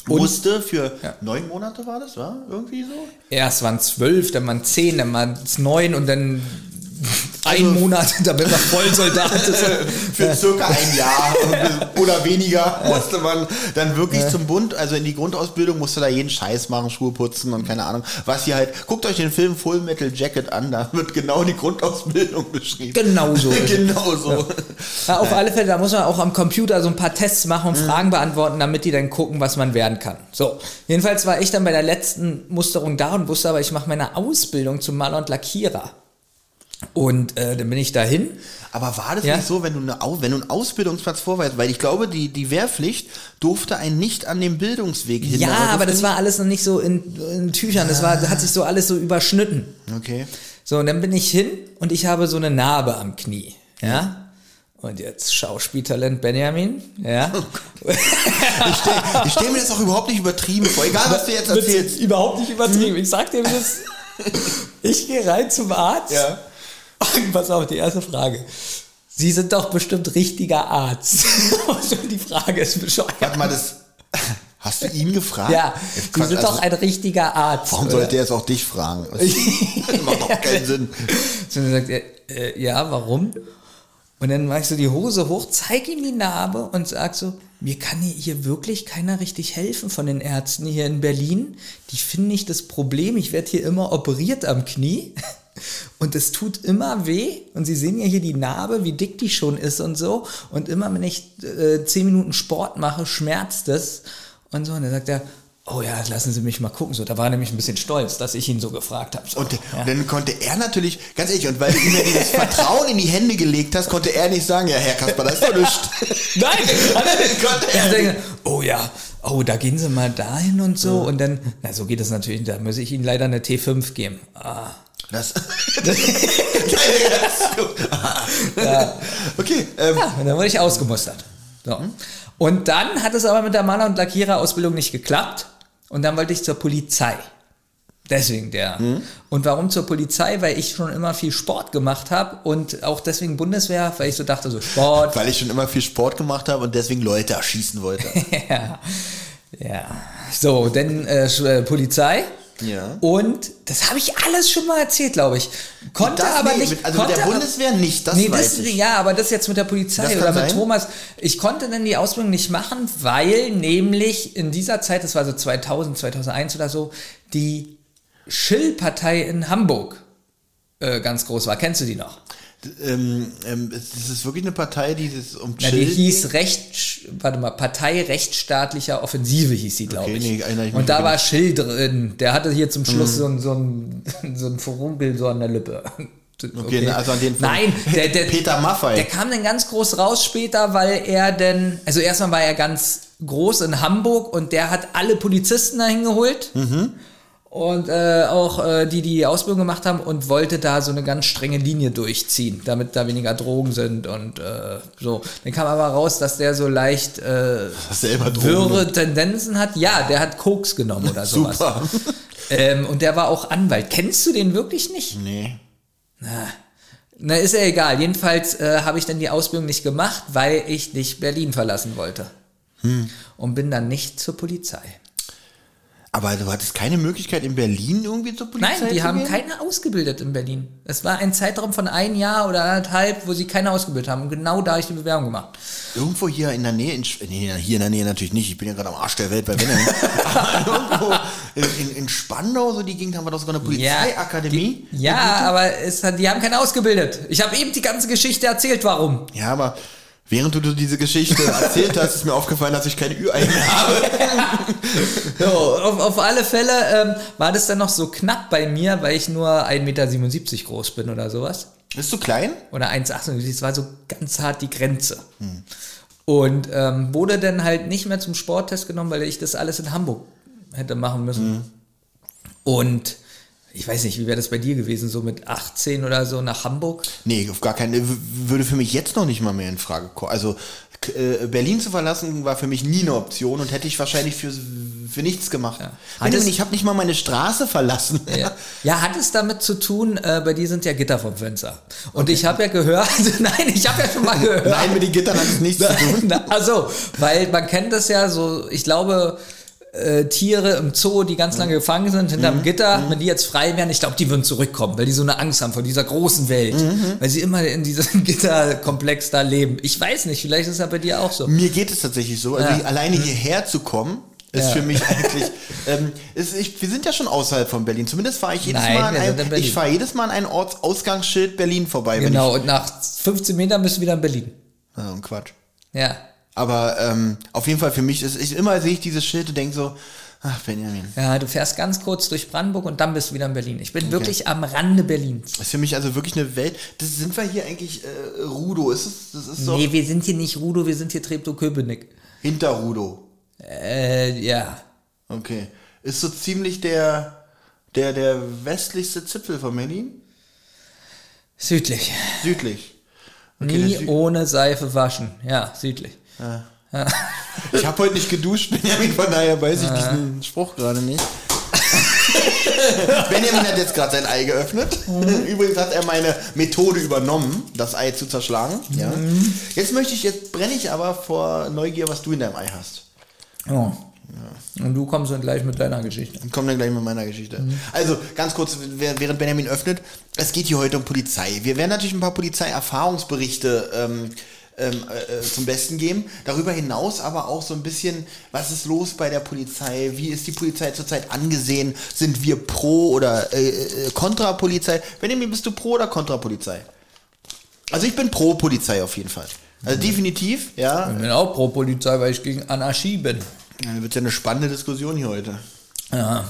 Und- musste für Ja. neun Monate war das, war irgendwie so? Erst waren zwölf, dann waren zehn, dann waren es neun und dann Ein Also- Monat, damit man Vollsoldat. Für circa ein Jahr oder weniger musste man dann wirklich zum Bund, also in die Grundausbildung musste da jeden Scheiß machen, Schuhe putzen und keine Ahnung. Was hier halt, guckt euch den Film Full Metal Jacket an, da wird genau die Grundausbildung beschrieben. Genau so. genau so. Ja, auf alle Fälle, da muss man auch am Computer so ein paar Tests machen und Mhm. Fragen beantworten, damit die dann gucken, was man werden kann. So, jedenfalls war ich dann bei der letzten Musterung da und wusste aber, ich mache meine Ausbildung zum Maler und Lackierer. Und äh, dann bin ich dahin. Aber war das Ja. nicht so, wenn du, eine, wenn du einen Ausbildungsplatz vorweist, weil ich glaube, die, die Wehrpflicht durfte einen nicht an dem Bildungsweg hindern. Ja, aber das war alles noch nicht so in, in Tüchern. Das war, hat sich so alles so überschnitten. Okay. So, und dann bin ich hin und ich habe so eine Narbe am Knie. Ja. Und jetzt Schauspieltalent Benjamin. Ja. Ich stelle stell mir das auch überhaupt nicht übertrieben vor, egal was du jetzt erzählst. Überhaupt nicht übertrieben. Ich sag dir, wie das. Ich gehe rein zum Arzt. Ja. Und pass auf, die erste Frage. Sie sind doch bestimmt richtiger Arzt. Die Frage ist bescheuert. Warte mal, das. Hast du ihn gefragt? Ja, Jetzt Sie sind also, doch ein richtiger Arzt. Warum sollte er jetzt auch dich fragen? Das macht doch keinen Sinn. So, dann sagt er, äh, ja, warum? Und dann ich so die Hose hoch, zeige ihm die Narbe und sag so, mir kann hier- hier wirklich keiner richtig helfen von den Ärzten hier in Berlin. Die finden nicht das Problem. Ich werde hier immer operiert am Knie. Und es tut immer weh. Und Sie sehen ja hier die Narbe, wie dick die schon ist und so. Und immer, wenn ich äh, zehn Minuten Sport mache, schmerzt es. Und so. Und dann sagt er, oh ja, lassen Sie mich mal gucken. So, da war er nämlich ein bisschen stolz, dass ich ihn so gefragt habe. So, Und, ja. und dann konnte er natürlich, ganz ehrlich, und weil du ihm ja dieses Vertrauen in die Hände gelegt hast, konnte er nicht sagen, ja, Herr Kasper, das ist doch nichts. Nein. Konnte Er nicht. oh ja, oh, da gehen sie mal dahin und so. Und dann, na, so geht es natürlich, da muss ich ihnen leider eine T5 geben. Ah. Das. Okay, ähm, Ja, und dann wurde ich ausgemustert. So. Und dann hat es aber mit der Maler- und Lackiererausbildung nicht geklappt. Und dann wollte ich zur Polizei. Deswegen der. Und warum zur Polizei? Weil ich schon immer viel Sport gemacht habe und auch deswegen Bundeswehr, weil ich so dachte, so Sport, weil ich schon immer viel Sport gemacht habe und deswegen Leute erschießen wollte. ja. ja. So, dann äh, äh, Polizei. Ja. Und das habe ich alles schon mal erzählt, glaube ich. Konnte Das- aber nee, nicht. mit- also konnte mit der Bundeswehr nicht, das nee, weiß das, ich. Ja, aber das jetzt mit der Polizei Das oder mit sein. Thomas. Ich konnte dann die Ausbildung nicht machen, weil nämlich in dieser Zeit, das war so 2000, 2001 oder so, die Schill-Partei in Hamburg äh, ganz groß war. Kennst du die noch? Ähm, ähm, das ist wirklich eine Partei, die es um Na, die hieß Recht, warte mal, Partei rechtsstaatlicher Offensive hieß sie, glaube Okay, ich. nee, Und da war Schill drin. Der hatte hier zum Schluss Mhm. so ein, so ein, so ein Furunkel so an der Lippe. Okay, na, also an den von Nein, der, der, Peter Maffei. der kam dann ganz groß raus später, weil er denn, also erstmal war er ganz groß in Hamburg und der hat alle Polizisten dahin geholt. Mhm. Und äh, auch äh, die, die die Ausbildung gemacht haben und wollte da so eine ganz strenge Linie durchziehen, damit da weniger Drogen sind und äh, so. Dann kam aber raus, dass der so leicht äh, wirre Tendenzen hat. Ja, der hat Koks genommen oder sowas. Super. Ähm, und der war auch Anwalt. Kennst du den wirklich nicht? Nee. Na, ist ja egal. Jedenfalls äh, habe ich dann die Ausbildung nicht gemacht, weil ich nicht Berlin verlassen wollte. Hm. Und bin dann nicht zur Polizei. Aber du hattest keine Möglichkeit in Berlin irgendwie zur Polizei Nein, die zu haben gehen? keine ausgebildet in Berlin. Es war ein Zeitraum von ein Jahr oder anderthalb, wo sie keine ausgebildet haben. Und genau da habe ich die Bewerbung gemacht. Irgendwo hier in der Nähe, in, nee, hier in der Nähe natürlich nicht, ich bin ja gerade am Arsch der Welt bei Benjamin. Irgendwo in, in, in Spandau, so die Gegend, haben wir doch sogar eine Polizeiakademie. Ja, aber es die haben keine ausgebildet. Ich habe eben die ganze Geschichte erzählt, warum. Ja, aber während du diese Geschichte erzählt hast, ist mir aufgefallen, dass ich keine Ü-Ei habe. So, auf, auf alle Fälle ähm, war das dann noch so knapp bei mir, weil ich nur 1,77 Meter groß bin oder sowas. Bist du klein? oder 1,98, das war so ganz hart die Grenze. Und ähm, wurde dann halt nicht mehr zum Sporttest genommen, weil ich das alles in Hamburg hätte machen müssen. Und ich weiß nicht, wie wäre das bei dir gewesen, so mit 18 oder so nach Hamburg? Nee, auf gar keinen. Würde für mich jetzt noch nicht mal mehr in Frage kommen. Also äh, Berlin zu verlassen war für mich nie eine Option und hätte ich wahrscheinlich für, für nichts gemacht. Hat Benjamin, es- ich habe nicht mal meine Straße verlassen. Ja. ja, hat es damit zu tun, äh, bei dir sind ja Gitter vom Fenster. Und ich habe ja gehört, nein, ich habe ja schon mal gehört. Nein, mit den Gittern hat es nichts zu tun. Also, weil man kennt das ja so, ich glaube, äh, Tiere im Zoo, die ganz lange gefangen sind, hinterm Gitter, wenn die jetzt frei wären, ich glaube, die würden zurückkommen, weil die so eine Angst haben vor dieser großen Welt. Weil sie immer in diesem Gitterkomplex da leben. Ich weiß nicht, vielleicht ist es ja bei dir auch so. Mir geht es tatsächlich so. Also Ja. alleine hierher zu kommen, ist Ja. für mich eigentlich. ähm, ist, ich, wir sind ja schon außerhalb von Berlin. Zumindest fahre ich jedes Nein, Mal an wir ein, ich fahre jedes Mal an ein Ortsausgangsschild Berlin vorbei. Genau, und nach 15 Metern bist du wieder in Berlin. Oh, Quatsch. Ja. Aber ähm, auf jeden Fall für mich ist ich, immer sehe ich dieses Schild und denke so, ach Benjamin. Ja, du fährst ganz kurz durch Brandenburg und dann bist du wieder in Berlin. Ich bin wirklich am Rande Berlins. Das ist für mich also wirklich eine Welt. Das sind wir hier eigentlich äh, Rudo. Ist es, das ist doch Nee, wir sind hier nicht Rudo, wir sind hier Treptow-Köpenick. hinter Rudo. Äh, ja. Okay. Ist so ziemlich der, der, der westlichste Zipfel von Berlin? Südlich. Südlich. Okay, Nie Sü- ohne Seife waschen. Ja, südlich. Ich habe heute nicht geduscht, Benjamin, von daher weiß ich diesen Spruch gerade nicht. Benjamin hat jetzt gerade sein Ei geöffnet. Übrigens hat er meine Methode übernommen, das Ei zu zerschlagen. Ja. Jetzt möchte ich, jetzt brenne ich aber vor Neugier, was du in deinem Ei hast. Ja. Und du kommst dann gleich mit deiner Geschichte. Ich komme dann gleich mit meiner Geschichte. Also, ganz kurz, während Benjamin öffnet, es geht hier heute um Polizei. Wir werden natürlich ein paar Polizeierfahrungsberichte ähm, ähm, äh, zum Besten geben. Darüber hinaus aber auch so ein bisschen, was ist los bei der Polizei? Wie ist die Polizei zurzeit angesehen? Sind wir pro oder äh, äh, kontra Polizei? Benjamin, bist du pro oder kontra Polizei? Also ich bin pro Polizei auf jeden Fall. Also definitiv, ja. Ich bin auch pro Polizei, weil ich gegen Anarchie bin. Dann wird ja eine spannende Diskussion hier heute. Ja.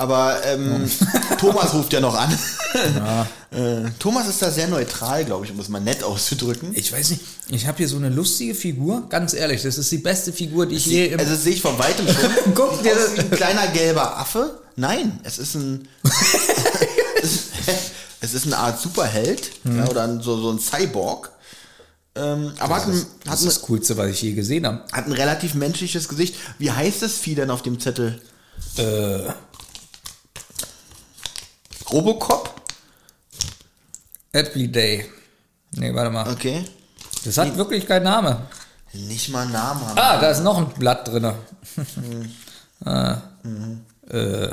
Aber ähm, Thomas ruft ja noch an. äh, Thomas ist da sehr neutral, glaube ich, um es mal nett auszudrücken. Ich weiß nicht, ich habe hier so eine lustige Figur, ganz ehrlich, das ist die beste Figur, die ich je im Also das sehe ich von weitem schon. Guck dir das- ein kleiner gelber Affe. Nein, es ist ein. es ist eine Art Superheld ja, oder ein, so, so ein Cyborg. Ähm, aber hat ein, hat, Das ein, ist das Coolste, was ich je gesehen habe. hat ein relativ menschliches Gesicht. Wie heißt das Vieh denn auf dem Zettel? Äh, Robocop? Everyday. Nee, warte mal. Okay. Das hat wirklich keinen Namen. Nicht mal einen Namen haben. Ah, da ist noch ein Blatt drin. ah. Äh.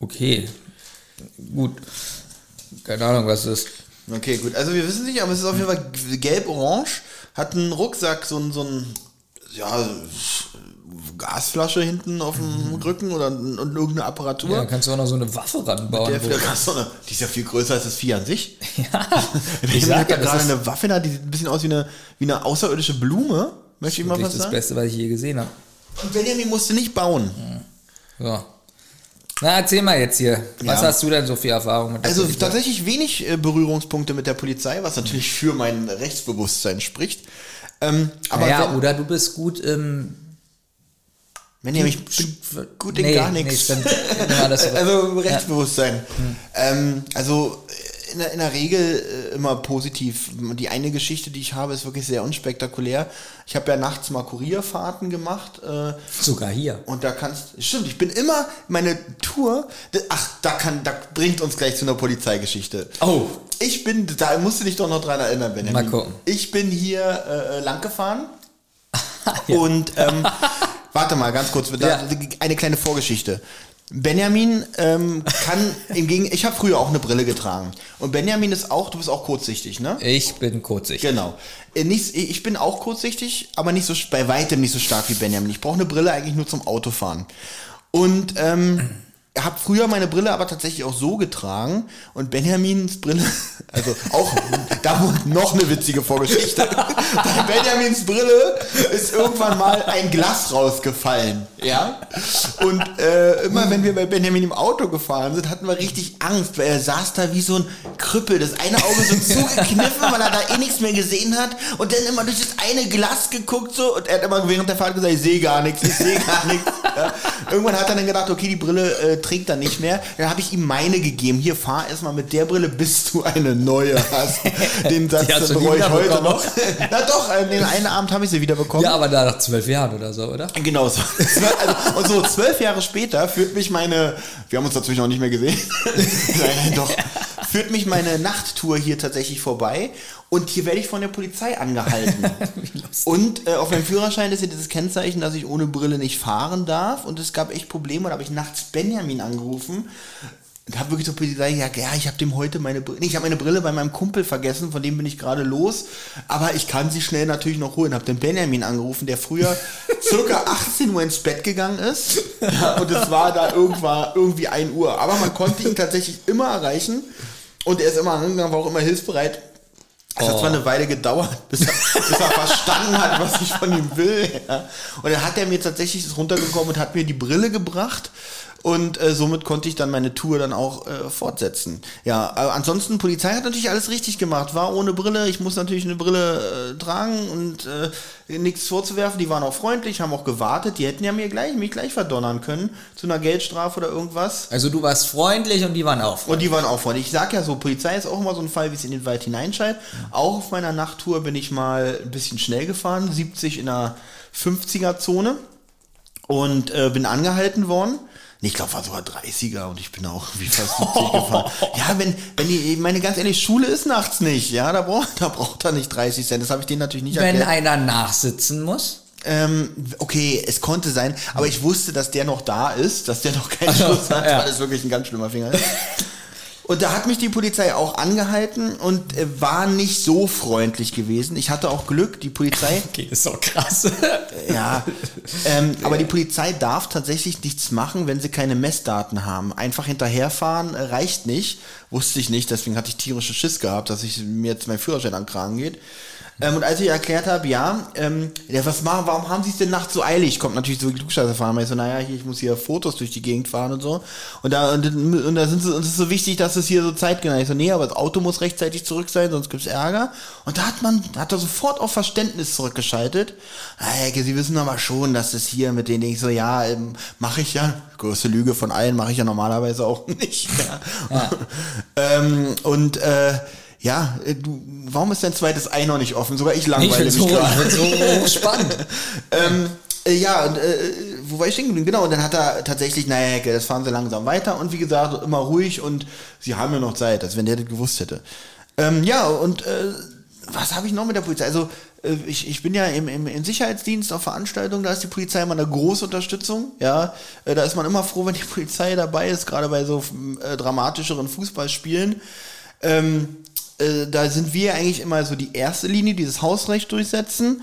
Okay. Gut. Keine Ahnung, was das ist. Okay, gut. Also wir wissen nicht, aber es ist auf jeden Fall gelb-orange. Hat einen Rucksack, so ein, so ein ja, Gasflasche hinten auf dem Rücken oder und irgendeine Apparatur. Mhm. Ja, kannst du auch noch so eine Waffe ranbauen. Der hast du eine, die ist ja viel größer als das Vieh an sich. ja. Ich Ich sag ja, gerade das ist eine Waffe da, die sieht ein bisschen aus wie eine, wie eine außerirdische Blume. Möchte ich mal was das sagen? Beste, was ich je gesehen habe. Und Benjamin musste nicht bauen. So. Na, erzähl mal jetzt hier. Was Ja. hast du denn so viel Erfahrung mit der Also Polizei? tatsächlich wenig äh, Berührungspunkte mit der Polizei, was natürlich für mein Rechtsbewusstsein spricht. Ähm, aber ja, wenn, oder du bist gut im. Benjamin, ich bin gut in Nee, gar nee, nichts. Ja, das- also Rechtsbewusstsein. Ähm, also in der, in der Regel äh, immer positiv. Die eine Geschichte, die ich habe, ist wirklich sehr unspektakulär. Ich habe ja nachts mal Kurierfahrten gemacht. Äh, Sogar hier. und da kannst, stimmt, ich bin immer, meine Tour, ach, da kann, da bringt uns gleich zu einer Polizeigeschichte. Oh. Ich bin, da musst du dich doch noch dran erinnern, Benjamin. Mal gucken. Ich bin hier äh, lang gefahren und ähm, warte mal, ganz kurz, Ja. eine kleine Vorgeschichte. Benjamin ähm, kann im Gegen, ich habe früher auch eine Brille getragen und Benjamin ist auch, du bist auch kurzsichtig, ne? Ich bin kurzig. Genau. Äh, Nicht, ich bin auch kurzsichtig, aber nicht so bei weitem nicht so stark wie Benjamin. Ich brauche eine Brille eigentlich nur zum Autofahren. Und ähm, habe früher meine Brille aber tatsächlich auch so getragen und Benjamins Brille, also auch da noch eine witzige Vorgeschichte. Bei Benjamins Brille ist irgendwann mal ein Glas rausgefallen, ja. Und äh, immer wenn wir bei Benjamin im Auto gefahren sind, hatten wir richtig Angst, weil er saß da wie so ein Krüppel, das eine Auge so zugekniffen, weil er da eh nichts mehr gesehen hat und dann immer durch das eine Glas geguckt so und er hat immer während der Fahrt gesagt, ich sehe gar nichts, ich sehe gar nichts. Ja. Irgendwann hat er dann gedacht, okay, die Brille äh, trägt er nicht mehr. Dann habe ich ihm meine gegeben. Hier, fahr erstmal mit der Brille, bis du eine neue hast. Den Satz bereue ich heute noch. Na doch, äh, den einen Abend habe ich sie wieder bekommen. Ja, aber da nach zwölf Jahren oder so, oder? Genau so. Also, und so zwölf Jahre später führt mich meine, wir haben uns dazwischen auch nicht mehr gesehen. nein, nein, doch. führt mich meine Nachttour hier tatsächlich vorbei und hier werde ich von der Polizei angehalten. und äh, auf meinem Führerschein ist ja dieses Kennzeichen, dass ich ohne Brille nicht fahren darf und es gab echt Probleme. Da habe ich nachts Benjamin angerufen und habe wirklich zur Polizei gesagt, ja, ich habe dem heute meine Brille, nee, ich habe meine Brille bei meinem Kumpel vergessen, von dem bin ich gerade los, aber ich kann sie schnell natürlich noch holen. Habe den Benjamin angerufen, der früher circa 18 Uhr ins Bett gegangen ist ja, und es war da irgendwann irgendwie 1 Uhr, aber man konnte ihn tatsächlich immer erreichen und er ist immer angegangen, war auch immer hilfsbereit. Es hat zwar eine Weile gedauert, bis er, bis er verstanden hat, was ich von ihm will. Ja. Und dann hat er mir tatsächlich runtergekommen und hat mir die Brille gebracht und äh, somit konnte ich dann meine Tour dann auch äh, fortsetzen. Ja, aber ansonsten Polizei hat natürlich alles richtig gemacht. War ohne Brille, ich muss natürlich eine Brille äh, tragen und äh, nichts vorzuwerfen. Die waren auch freundlich, haben auch gewartet. Die hätten ja mir gleich mich gleich verdonnern können zu einer Geldstrafe oder irgendwas. Also du warst freundlich und die waren auch freundlich. Und die waren auch freundlich. Ich sag ja so, Polizei ist auch immer so ein Fall, wie es in den Wald hineinschallt. Auch auf meiner Nachttour bin ich mal ein bisschen schnell gefahren, 70 in der 50er Zone und äh, bin angehalten worden. Nee, ich glaube, war sogar 30er und ich bin auch wie fast 70 gefahren. Ja, wenn, wenn die, meine ganz ehrlich, Schule ist nachts nicht, ja, da braucht, da braucht er nicht 30 Cent. Das habe ich denen natürlich nicht Wenn erklärt. einer nachsitzen muss? Ähm, okay, es konnte sein, aber ich wusste, dass der noch da ist, dass der noch keinen Schuss hat, ja. weil es wirklich ein ganz schlimmer Finger ist. Und da hat mich die Polizei auch angehalten und äh, war nicht so freundlich gewesen. Ich hatte auch Glück, die Polizei. Okay, ist doch krass. Ja, ähm, aber die Polizei darf tatsächlich nichts machen, wenn sie keine Messdaten haben. Einfach hinterherfahren äh, reicht nicht. Wusste ich nicht, deswegen hatte ich tierische Schiss gehabt, dass ich mir jetzt mein Führerschein an den Kragen geht. Ähm, und als ich erklärt habe, ja, ähm, ja, was machen, warum haben sie es denn nachts so eilig? Kommt natürlich so Klugscheißer fahren, weil ich so, naja, hier, ich muss hier Fotos durch die Gegend fahren und so. Und da, und, und da sind sie, und es ist so wichtig, dass es hier so zeitgenau ist. So, nee, aber das Auto muss rechtzeitig zurück sein, sonst gibt's Ärger. Und da hat man, hat er sofort auf Verständnis zurückgeschaltet. Ecke, sie wissen aber schon, dass das hier mit denen, ich so, ja, ähm, mache ich ja, größte Lüge von allen, mache ich ja normalerweise auch nicht. Ja. ähm, und, äh, ja, äh, du, warum ist dein zweites Ei noch nicht offen? Sogar ich Ich langweile find's mich so, ich gerade. so spannend. ähm, äh, ja, und, äh, wo war ich geblieben? Genau, und dann hat er tatsächlich, naja, Hecke, das fahren sie langsam weiter und wie gesagt, immer ruhig und sie haben ja noch Zeit, als wenn der das gewusst hätte. Ähm, ja, und äh, was habe ich noch mit der Polizei? Also, äh, ich, ich bin ja im, im, im Sicherheitsdienst auf Veranstaltungen, da ist die Polizei immer eine große Unterstützung. Ja, äh, da ist man immer froh, wenn die Polizei dabei ist, gerade bei so dramatischeren Fußballspielen. Ähm, äh, da sind wir eigentlich immer so die erste Linie, dieses Hausrecht durchsetzen.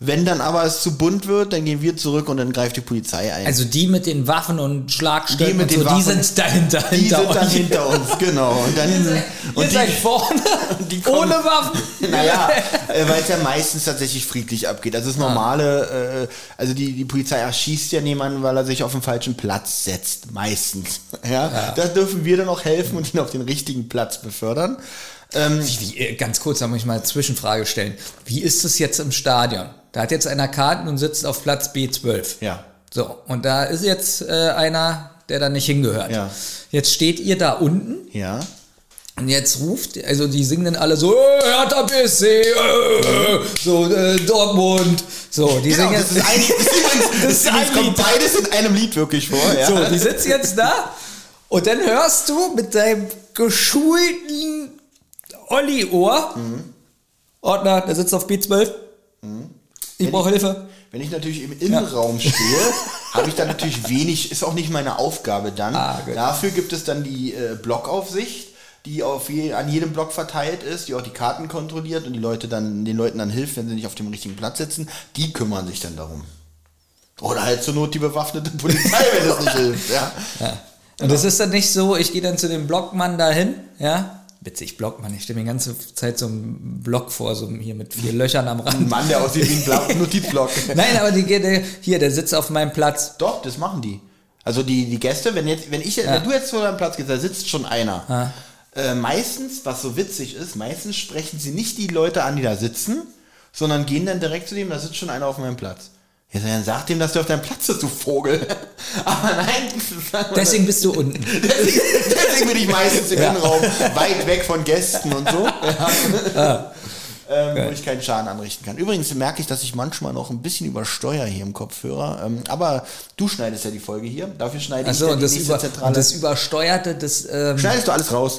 Wenn dann aber es zu bunt wird, dann gehen wir zurück und dann greift die Polizei ein. Also die mit den Waffen und Schlagstöcken Die mit den so, die Waffen, sind dahinter. die hinter sind dann hinter uns, genau. Und dann, Ihr und seid die, vorne, die kommen- ohne Waffen. naja, äh, weil es ja meistens tatsächlich friedlich abgeht. Also das normale, äh, also die, die Polizei erschießt ja niemanden, weil er sich auf den falschen Platz setzt. Meistens. Ja? Da dürfen wir dann auch helfen und ihn auf den richtigen Platz befördern. Ähm, Wie, äh, ganz kurz, da muss ich mal eine Zwischenfrage stellen. Wie ist es jetzt im Stadion? Da hat jetzt einer Karten und sitzt auf Platz B12. ja. So, und da ist jetzt äh, einer, der da nicht hingehört. Ja. Jetzt steht ihr da unten Ja. und jetzt ruft, also die singen dann alle so, äh, Hertha BSC, äh, so, äh, Dortmund, so, die Genau, singen das ist, ein, das ist übrigens, das ist ein übrigens kommt beides in einem Lied wirklich vor. Ja. So, die sitzen jetzt da und dann hörst du mit deinem geschulten Olli-Ohr, Ordner, der sitzt auf B12, ich brauche Hilfe. Wenn ich natürlich im Innenraum stehe, habe ich dann natürlich wenig, ist auch nicht meine Aufgabe dann. Ah. Dafür gibt es dann die äh, Blockaufsicht, die auf je, an jedem Block verteilt ist, die auch die Karten kontrolliert und die Leute dann, den Leuten dann hilft, wenn sie nicht auf dem richtigen Platz sitzen. Die kümmern sich dann darum. Oder halt zur Not die bewaffnete Polizei, wenn es nicht hilft. Ja. Und das ist dann nicht so, ich gehe dann zu dem Blockmann dahin, ja. Witzig, Blockmann. Ich stelle mir die ganze Zeit so einen Block vor, so hier mit vier Löchern am Ein Rand. Mann, der aussieht wie ein Notizblock. Nein, aber die, der, hier, der sitzt auf meinem Platz. Doch, das machen die. Also die, die Gäste, wenn jetzt, wenn ich, wenn du jetzt zu deinem Platz gehst, da sitzt schon einer. Äh, meistens, was so witzig ist, meistens sprechen sie nicht die Leute an, die da sitzen, sondern gehen dann direkt zu dem, da sitzt schon einer auf meinem Platz. Ja, dann sag dem, dass du auf deinem Platz sitzt, du Vogel. Aber nein, Deswegen bist du unten. deswegen, deswegen bin ich meistens im Innenraum weit weg von Gästen und so. Ja. ähm, wo ich keinen Schaden anrichten kann. Übrigens merke ich, dass ich manchmal noch ein bisschen übersteuere hier im Kopfhörer. Ähm, aber du schneidest ja die Folge hier. Dafür schneide ich Achso, dann und die das, über, Zentrale. das Übersteuerte, das. Ähm, Schneidest du alles raus.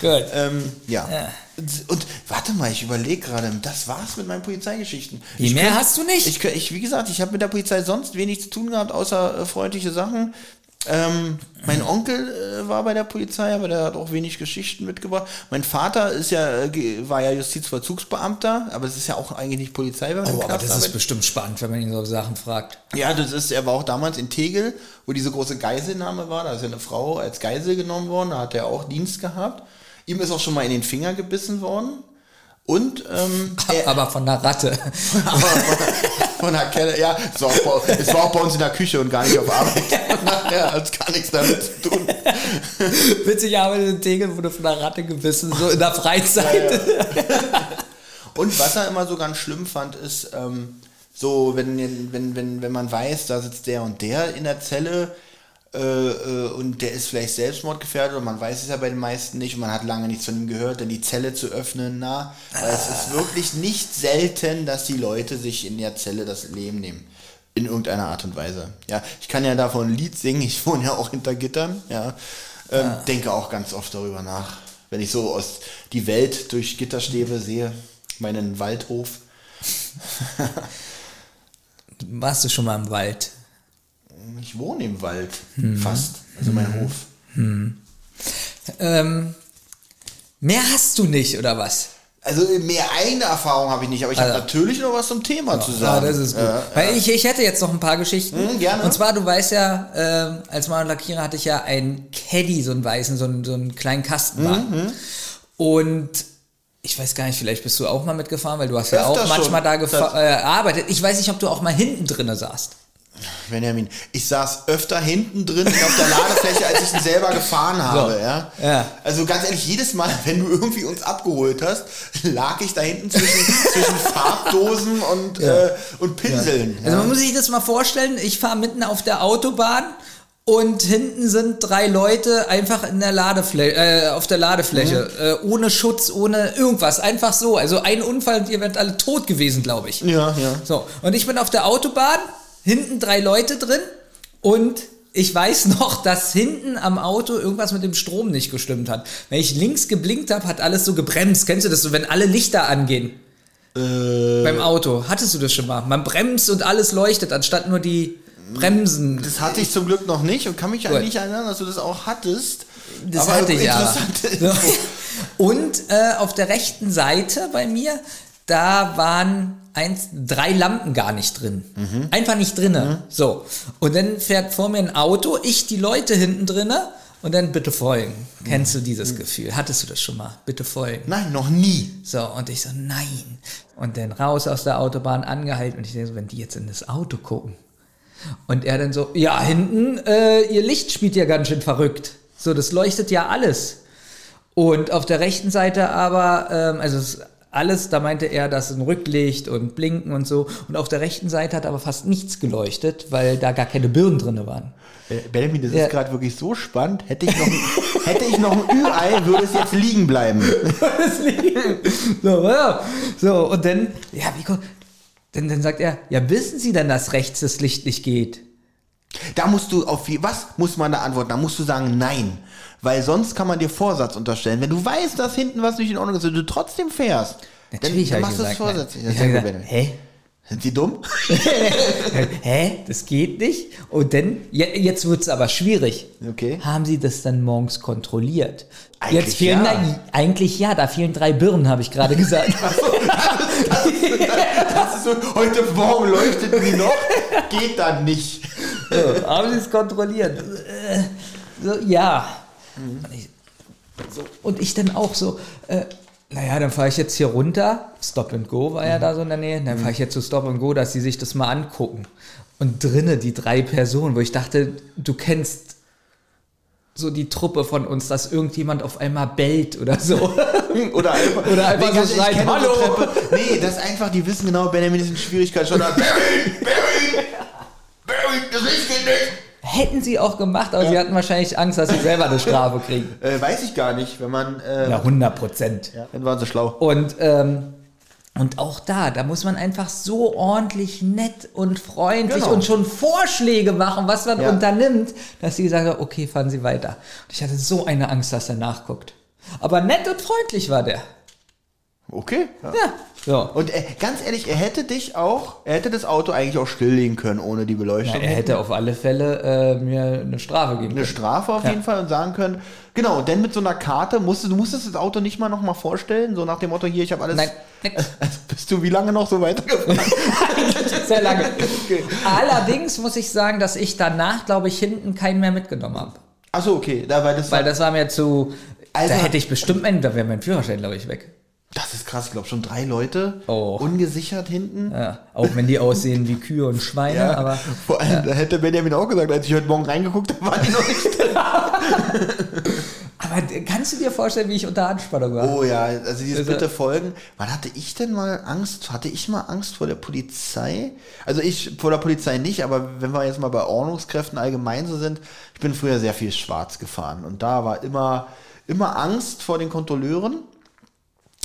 gut. ähm, ja. Ja. Und warte mal, ich überlege gerade, das war's mit meinen Polizeigeschichten. Wie, Ich mehr hast du nicht? Ich, ich, wie gesagt, ich habe mit der Polizei sonst wenig zu tun gehabt, außer äh, freundliche Sachen. Ähm, mein Onkel äh, war bei der Polizei, aber der hat auch wenig Geschichten mitgebracht. Mein Vater ist ja, äh, war ja Justizvollzugsbeamter, aber es ist ja auch eigentlich nicht Polizei, wenn man Oh, aber das ist bestimmt spannend, wenn man ihn so Sachen fragt. Ja, das ist, er war auch damals in Tegel, wo diese große Geiselnahme war. Da ist ja eine Frau als Geisel genommen worden, da hat er auch Dienst gehabt. Ihm ist auch schon mal in den Finger gebissen worden. Und ähm, er, Aber von der Ratte. aber von, von der Kelle, ja, es war, auch bei, es war auch bei uns in der Küche und gar nicht auf Arbeit. ja, hat gar nichts damit zu tun. Witzig, aber in Tegel wurde von der Ratte gebissen, so in der Freizeit. Und was er immer so ganz schlimm fand, ist, ähm, so, wenn, wenn, wenn, wenn man weiß, da sitzt der und der in der Zelle und der ist vielleicht selbstmordgefährdet und man weiß es ja bei den meisten nicht und man hat lange nichts von ihm gehört, dann die Zelle zu öffnen, na, weil es ist wirklich nicht selten, dass die Leute sich in der Zelle das Leben nehmen. In irgendeiner Art und Weise. Ja, ich kann ja davon ein Lied singen, ich wohne ja auch hinter Gittern, ja. Ähm, Denke auch ganz oft darüber nach. Wenn ich so aus die Welt durch Gitterstäbe sehe, meinen Waldhof. Warst du schon mal im Wald? Ich wohne im Wald, fast. Also mein Hof. Ähm, mehr hast du nicht, oder was? Also mehr eigene Erfahrung habe ich nicht, aber ich habe Also- natürlich noch was zum Thema zu Ja, sagen. das ist gut. Ja, Weil ich, ich hätte jetzt noch ein paar Geschichten. Hm, gerne. Und zwar, du weißt ja, ähm, als Maler und Lackierer hatte ich ja einen Caddy, so einen weißen, so einen, so einen kleinen Kastenwagen. Mhm, Und ich weiß gar nicht, vielleicht bist du auch mal mitgefahren, weil du hast ja auch manchmal schon. da äh, gearbeitet. Ich weiß nicht, ob du auch mal hinten drinne saßt. Benjamin, ich saß öfter hinten drin auf der Ladefläche, als ich ihn selber gefahren habe. Ja? Ja. Also ganz ehrlich, jedes Mal, wenn du irgendwie uns abgeholt hast, lag ich da hinten zwischen, zwischen Farbdosen und, äh, und Pinseln. Also man muss sich das mal vorstellen, ich fahre mitten auf der Autobahn und hinten sind drei Leute einfach in der Ladefläche, äh, auf der Ladefläche, äh, ohne Schutz, ohne irgendwas, einfach so. Also ein Unfall und ihr werdet alle tot gewesen, glaube ich. Ja, ja. So, und ich bin auf der Autobahn, hinten drei Leute drin und ich weiß noch, dass hinten am Auto irgendwas mit dem Strom nicht gestimmt hat. Wenn ich links geblinkt habe, hat alles so gebremst. Kennst du das so, wenn alle Lichter angehen? Äh, Beim Auto. Hattest du das schon mal? Man bremst und alles leuchtet, anstatt nur die Bremsen. Das hatte ich zum Glück noch nicht und kann mich an nicht erinnern, dass du das auch hattest. Das Aber hatte ich ja. Und äh, auf der rechten Seite bei mir, da waren eins, drei Lampen gar nicht drin. Mhm. Einfach nicht drinne. So. Und dann fährt vor mir ein Auto, ich die Leute hinten drinne und dann bitte folgen. Kennst du dieses Gefühl? Hattest du das schon mal? Bitte folgen. Nein, noch nie. So, und ich so, nein. Und dann raus aus der Autobahn angehalten und ich denke so, wenn die jetzt in das Auto gucken. Und er dann so, ja, hinten, äh, ihr Licht spielt ja ganz schön verrückt. So, das leuchtet ja alles. Und auf der rechten Seite aber, ähm, also es ist alles, da meinte er, das ist ein Rücklicht und Blinken und so. Und auf der rechten Seite hat aber fast nichts geleuchtet, weil da gar keine Birnen drin waren. Benjamin, das Ja. ist gerade wirklich so spannend. Hätte ich noch, ein- hätte ich noch ein Ü-Ei, würde es jetzt liegen bleiben. So, ja. so und dann, ja, wie kommt, dann, dann sagt er, ja, wissen Sie denn, dass rechts das Licht nicht geht? Da musst du auf wie, was muss man da antworten? Da musst du sagen nein. Weil sonst kann man dir Vorsatz unterstellen. Wenn du weißt, dass hinten was nicht in Ordnung ist und du trotzdem fährst, Natürlich dann, dann machst du es gesagt, vorsätzlich. Das Ich ist gesagt, hä? Sind sie dumm? Hä? Das geht nicht? Und dann, je- jetzt wird es aber schwierig. Okay. Haben Sie das dann morgens kontrolliert? Eigentlich jetzt fehlen ja. da, eigentlich ja, da fehlen drei Birnen, habe ich gerade gesagt. Das ist so, heute Morgen leuchtet die noch, geht dann nicht. so, haben Sie es kontrolliert? Äh, So, ja. Und, ich, so, und ich dann auch so, äh, naja, dann fahre ich jetzt hier runter. Stop and Go war ja da so in der Nähe. Dann fahre ich jetzt zu Stop and Go, dass sie sich das mal angucken. Und drinnen die drei Personen, wo ich dachte, du kennst so die Truppe von uns, dass irgendjemand auf einmal bellt oder so. Oder einfach, Oder einfach so ganz ehrlich, schreit, "Hallo!" Nee, das ist einfach, die wissen genau, Benjamin ist in Schwierigkeiten schon. Barry, Barry, Barry, das Licht geht nicht. Hätten sie auch gemacht, aber sie hatten wahrscheinlich Angst, dass sie selber eine Strafe kriegen. Äh, weiß ich gar nicht, wenn man. Äh, Ja, 100 Prozent. ja, dann waren sie schlau. Und, ähm, und auch da, da muss man einfach so ordentlich nett und freundlich Genau. und schon Vorschläge machen, was man Ja. unternimmt, dass sie sagen, okay, fahren Sie weiter. Und ich hatte so eine Angst, dass er nachguckt. Aber nett und freundlich war der. Okay. Ja. Ja. Und äh, ganz ehrlich, er hätte dich auch, er hätte das Auto eigentlich auch stilllegen können ohne die Ja, Beleuchtung. er hätte auf alle Fälle äh, mir eine Strafe geben eine können. Strafe auf Ja. jeden Fall und sagen können, genau, denn mit so einer Karte musstest du musstest das Auto nicht mal noch mal vorstellen, so nach dem Motto, hier, ich habe alles. Nein. Also bist du wie lange noch so weitergefahren? Sehr lange. Allerdings muss ich sagen, dass ich danach, glaube ich, hinten keinen mehr mitgenommen habe. Achso, okay, da, weil das, Weil war, das war mir zu. Alter. Da hätte ich bestimmt da wäre mein Führerschein, glaube ich, weg. Das ist krass, ich glaube schon drei Leute Oh. ungesichert hinten. Ja, auch wenn die aussehen wie Kühe und Schweine, aber Vor allem, da hätte Benjamin auch gesagt, als ich heute Morgen reingeguckt habe, waren die noch nicht da. aber kannst du dir vorstellen, wie ich unter Anspannung war? Oh ja, also dieses Also- bitte folgen. Wann hatte ich denn mal Angst? Hatte ich mal Angst vor der Polizei? Also ich vor der Polizei nicht, aber wenn wir jetzt mal bei Ordnungskräften allgemein so sind, ich bin früher sehr viel schwarz gefahren und da war immer, immer Angst vor den Kontrolleuren.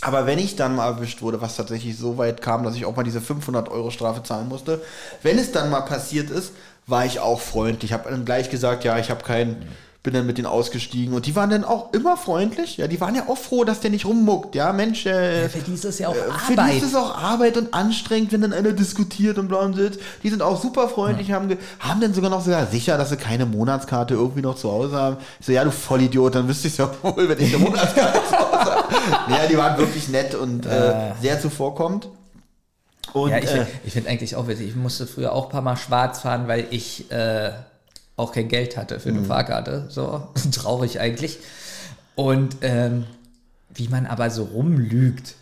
Aber wenn ich dann mal erwischt wurde, was tatsächlich so weit kam, dass ich auch mal diese 500 Euro Strafe zahlen musste, wenn es dann mal passiert ist, war ich auch freundlich. Ich habe dann gleich gesagt, ja, ich habe keinen, bin dann mit denen ausgestiegen und die waren dann auch immer freundlich. Ja, die waren ja auch froh, dass der nicht rummuckt. Ja, Mensch, äh, Für die ist das ja auch äh, Für die Arbeit. ist es auch Arbeit und anstrengend, wenn dann einer diskutiert und bla und sitzt. Die sind auch super freundlich, haben, ge- haben dann sogar noch sogar sicher, dass sie keine Monatskarte irgendwie noch zu Hause haben. Ich so, ja, du Vollidiot, dann wüsste ich es ja wohl, wenn ich eine Monatskarte zu Hause habe. Ja, die waren wirklich nett und äh, sehr zuvorkommend. Und ja, ich, äh, ich finde eigentlich auch witzig. Ich musste früher auch ein paar Mal schwarz fahren, weil ich äh, auch kein Geld hatte für eine Mhm. Fahrkarte. So traurig eigentlich. Und ähm, wie man aber so rumlügt.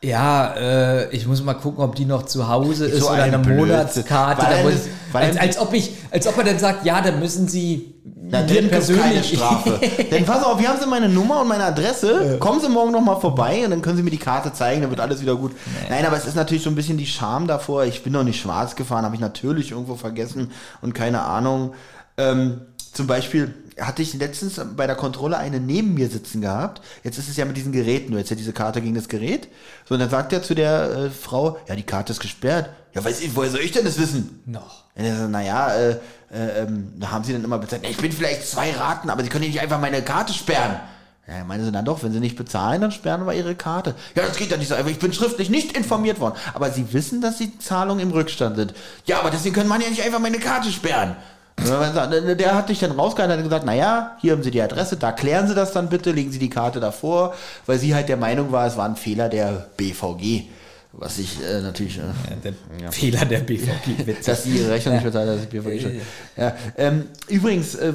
Ja, äh, ich muss mal gucken, ob die noch zu Hause ist So oder ein eine Blödsinn. Monatskarte. Weil muss- weil als, als, ob ich, als ob er dann sagt, ja, dann müssen sie Na, dann gibt's keine Strafe. Denn pass auf, hier haben Sie meine Nummer und meine Adresse. Kommen Sie morgen noch mal vorbei und dann können Sie mir die Karte zeigen, dann wird alles wieder gut. Nein, aber es ist natürlich so ein bisschen die Scham davor. Ich bin noch nicht schwarz gefahren, habe ich natürlich irgendwo vergessen und keine Ahnung. Ähm, zum Beispiel hatte ich letztens bei der Kontrolle eine neben mir sitzen gehabt. Jetzt ist es ja mit diesen Geräten, du hättest ja diese Karte gegen das Gerät. So, und dann sagt er zu der äh, Frau, ja, die Karte ist gesperrt. Ja, weiß ich, woher soll ich denn das wissen? Noch. Und er so, naja, äh, äh, ähm, da haben sie dann immer bezahlt, ich bin vielleicht zwei Raten, aber sie können nicht einfach meine Karte sperren. Ja, meinen sie, na doch, wenn sie nicht bezahlen, dann sperren wir ihre Karte. Ja, das geht ja nicht so einfach, ich bin schriftlich nicht informiert worden. Aber sie wissen, dass die Zahlungen im Rückstand sind. Ja, aber deswegen können man ja nicht einfach meine Karte sperren. Der hat dich dann rausgehalten und hat gesagt, naja, hier haben Sie die Adresse, da klären Sie das dann bitte, legen Sie die Karte davor, weil sie halt der Meinung war, es war ein Fehler der BVG. Was ich äh, natürlich... Äh, Der Fehler der BVG. Witzig. dass sie ihre Rechnung nicht bezahlt, dass ich BVG schon. Ja, ähm, übrigens, äh,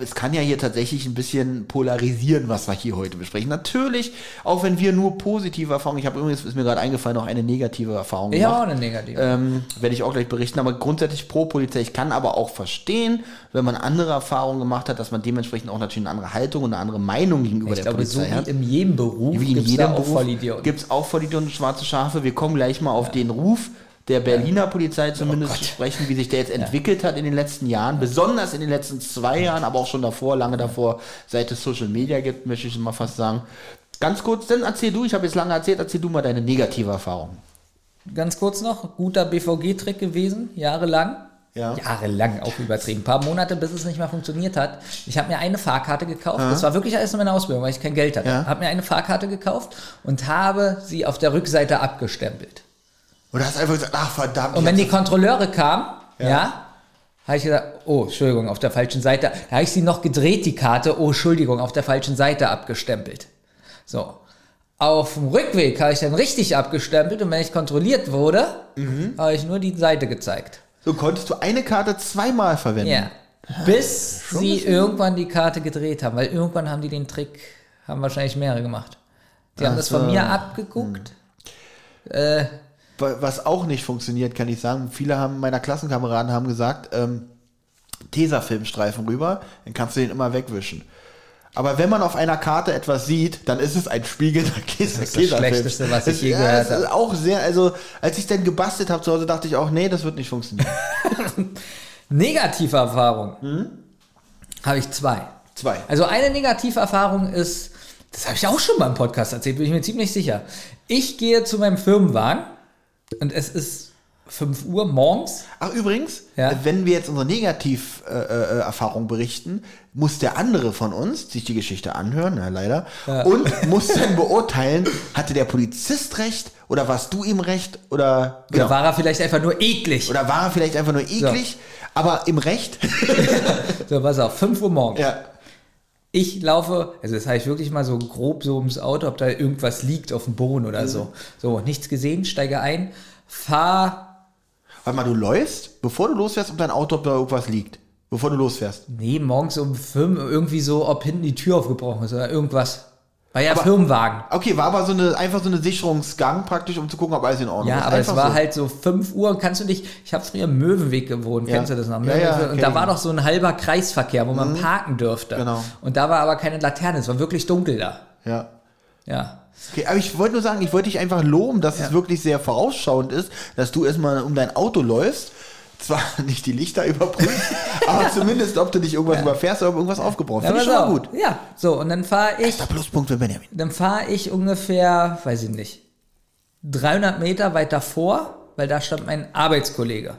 es kann ja hier tatsächlich ein bisschen polarisieren, was wir hier heute besprechen. Natürlich, auch wenn wir nur positive Erfahrungen, ich habe übrigens, ist mir gerade eingefallen, noch eine negative Erfahrung Ich habe auch gemacht. eine negative. Ähm, werde ich auch gleich berichten, aber grundsätzlich pro Polizei. Ich kann aber auch verstehen, wenn man andere Erfahrungen gemacht hat, dass man dementsprechend auch natürlich eine andere Haltung und eine andere Meinung gegenüber ich der glaube, so Polizei hat. wie in jedem Beruf Wie in gibt's jedem da auch Beruf Vollidioten. gibt es auch Vollidioten und schwarze Schafe. Wir kommen gleich mal auf den Ruf der Berliner Polizei zumindest Oh zu sprechen, wie sich der jetzt entwickelt hat in den letzten Jahren, besonders in den letzten zwei Jahren, aber auch schon davor, lange davor, seit es Social Media gibt, möchte ich mal fast sagen. Ganz kurz, dann erzähl du, ich habe jetzt lange erzählt, erzähl du mal deine negative Erfahrung. Ganz kurz noch, guter BVG-Trick gewesen, jahrelang. Ja. Jahrelang, auch übertrieben. Ein paar Monate, bis es nicht mehr funktioniert hat. Ich habe mir eine Fahrkarte gekauft. Das war wirklich alles in meiner Ausbildung, weil ich kein Geld hatte. Ja. Habe mir eine Fahrkarte gekauft und habe sie auf der Rückseite abgestempelt. Oder hast einfach gesagt, ach verdammt. Und wenn die Kontrolleure kamen, ja, habe ich gesagt, oh, Entschuldigung, auf der falschen Seite. Da habe ich sie noch gedreht, die Karte. Oh, Entschuldigung, auf der falschen Seite abgestempelt. So. Auf dem Rückweg habe ich dann richtig abgestempelt und wenn ich kontrolliert wurde, Mhm. habe ich nur die Seite gezeigt. so konntest du eine Karte zweimal verwenden. Ja. Bis sie irgendwann die Karte gedreht haben, weil irgendwann haben die den Trick, haben wahrscheinlich mehrere gemacht. Die haben Ach das von mir abgeguckt. Äh, Was auch nicht funktioniert, kann ich sagen. Viele haben meiner Klassenkameraden haben gesagt, ähm, Tesafilmstreifen rüber, dann kannst du den immer wegwischen. Aber wenn man auf einer Karte etwas sieht, dann ist es ein spiegelnder Käse. Das ist das Schlechteste, was ich je gehört habe. Auch sehr, also als ich dann gebastelt habe zu Hause, dachte ich auch, nee, das wird nicht funktionieren. Negative Erfahrung habe ich zwei. Zwei. Also eine negative Erfahrung ist, das habe ich auch schon mal im Podcast erzählt, bin ich mir ziemlich sicher. Ich gehe zu meinem Firmenwagen und es ist 5 Uhr morgens. Ach, übrigens, Ja. wenn wir jetzt unsere Negativerfahrung berichten, muss der andere von uns sich die Geschichte anhören, na, leider, und muss dann beurteilen, hatte der Polizist recht oder warst du ihm recht oder, genau. Oder war er vielleicht einfach nur eklig? oder war er vielleicht einfach nur eklig, aber im Recht? So, pass auf, 5 Uhr morgens. ja. Ich laufe, also das habe ich wirklich mal so grob so ums Auto, ob da irgendwas liegt auf dem Boden oder so. So, nichts gesehen, steige ein, fahr, Warte mal, du läufst, bevor du losfährst, ob dein Auto, ob da irgendwas liegt. Bevor du losfährst. nee, morgens um 5 irgendwie so, ob hinten die Tür aufgebrochen ist oder irgendwas. War ja Aber- Firmenwagen. Okay, war aber so eine, einfach so eine Sicherungsgang praktisch, um zu gucken, ob alles in Ordnung Ja, ist. aber es war so. halt so 5 Uhr, kannst du dich, ich habe früher im Möwenweg gewohnt, Ja. kennst du das noch? Ja, ja, und da war noch. doch so ein halber Kreisverkehr, wo man parken dürfte. Genau. Und da war aber keine Laterne, es war wirklich dunkel da. Ja. Ja. Okay, aber ich wollte nur sagen, ich wollte dich einfach loben, dass es wirklich sehr vorausschauend ist, dass du erstmal um dein Auto läufst. Zwar nicht die Lichter überprüfst, aber zumindest, ob du dich irgendwas überfährst oder irgendwas aufgebrochen ist. Ja, Finde ich schon mal gut. Ja, so, und dann fahre ich, Der Pluspunkt für Benjamin. dann fahre ich ungefähr, weiß ich nicht, 300 Meter weiter vor, weil da stand mein Arbeitskollege.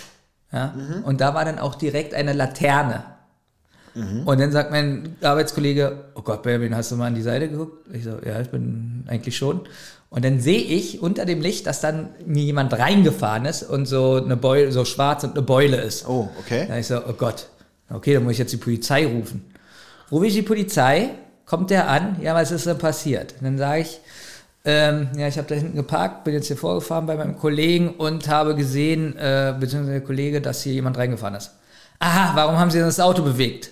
Ja? Mhm. Und da war dann auch direkt eine Laterne. Mhm. Und dann sagt mein Arbeitskollege, oh Gott, Benjamin, hast du mal an die Seite geguckt? Ich so, ja, ich bin eigentlich schon. Und dann sehe ich unter dem Licht, dass dann mir jemand reingefahren ist und so eine Beule, so schwarz und eine Beule ist. Oh, okay. Da ich so, oh Gott, okay, dann muss ich jetzt die Polizei rufen. Rufe ich die Polizei, kommt der an, ja, was ist denn passiert? Und dann sage ich, ähm, ja, ich habe da hinten geparkt, bin jetzt hier vorgefahren bei meinem Kollegen und habe gesehen, äh, beziehungsweise der Kollege, dass hier jemand reingefahren ist. Aha, warum haben Sie das Auto bewegt?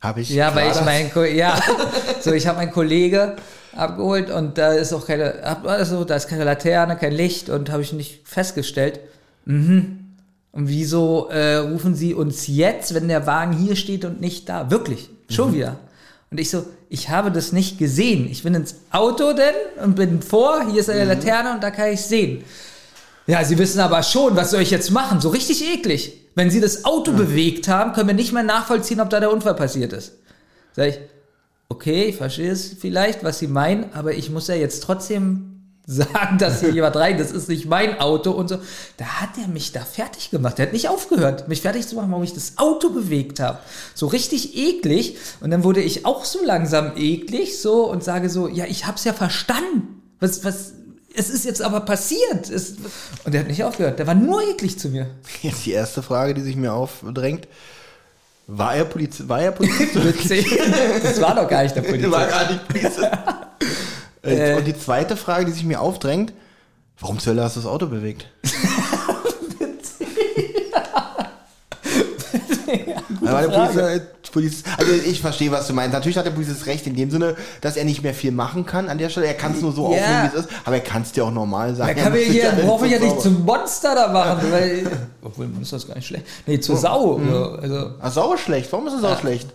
Habe ich. Ja, weil ich mein, Ko- ja, so ich habe meinen Kollege abgeholt und da ist auch keine, also da ist keine Laterne, kein Licht und habe ich nicht festgestellt. Mhm. Und wieso äh, rufen Sie uns jetzt, wenn der Wagen hier steht und nicht da? Wirklich, schon wieder. Und ich so, ich habe das nicht gesehen. Ich bin ins Auto denn und bin vor, hier ist eine Laterne und da kann ich sehen. Ja, Sie wissen aber schon, was soll ich jetzt machen? So richtig eklig. Wenn Sie das Auto bewegt haben, können wir nicht mehr nachvollziehen, ob da der Unfall passiert ist. Sag ich, okay, ich verstehe es vielleicht, was Sie meinen, aber ich muss ja jetzt trotzdem sagen, dass hier jemand rein, das ist nicht mein Auto und so. Da hat er mich da fertig gemacht. Der hat nicht aufgehört, mich fertig zu machen, warum ich das Auto bewegt habe. So richtig eklig. Und dann wurde ich auch so langsam eklig, so und sage so, ja, ich hab's ja verstanden. Was, was, es ist jetzt aber passiert. Es, und der hat nicht aufgehört. Der war nur eklig zu mir. Jetzt die erste Frage, die sich mir aufdrängt. War er Polizist? War er Polizist? Das war doch gar nicht der Polizist. War gar nicht Polizist. Äh, Und die zweite Frage, die sich mir aufdrängt, warum zur Hölle hast du das Auto bewegt? Ja, Polizist, Polizist, also ich verstehe, was du meinst. Natürlich hat der Polizist recht in dem Sinne, dass er nicht mehr viel machen kann an der Stelle. Er kann es nur so Ja. aufnehmen, wie es ist, aber er kann es dir auch normal sagen. Da kann Er mir hier, sich brauche ich ja nicht zum Monster da machen, weil, obwohl, ist das gar nicht schlecht. Nee, zur Sau, Mhm. so, also, Ah, Sau ist schlecht. Warum ist es auch schlecht?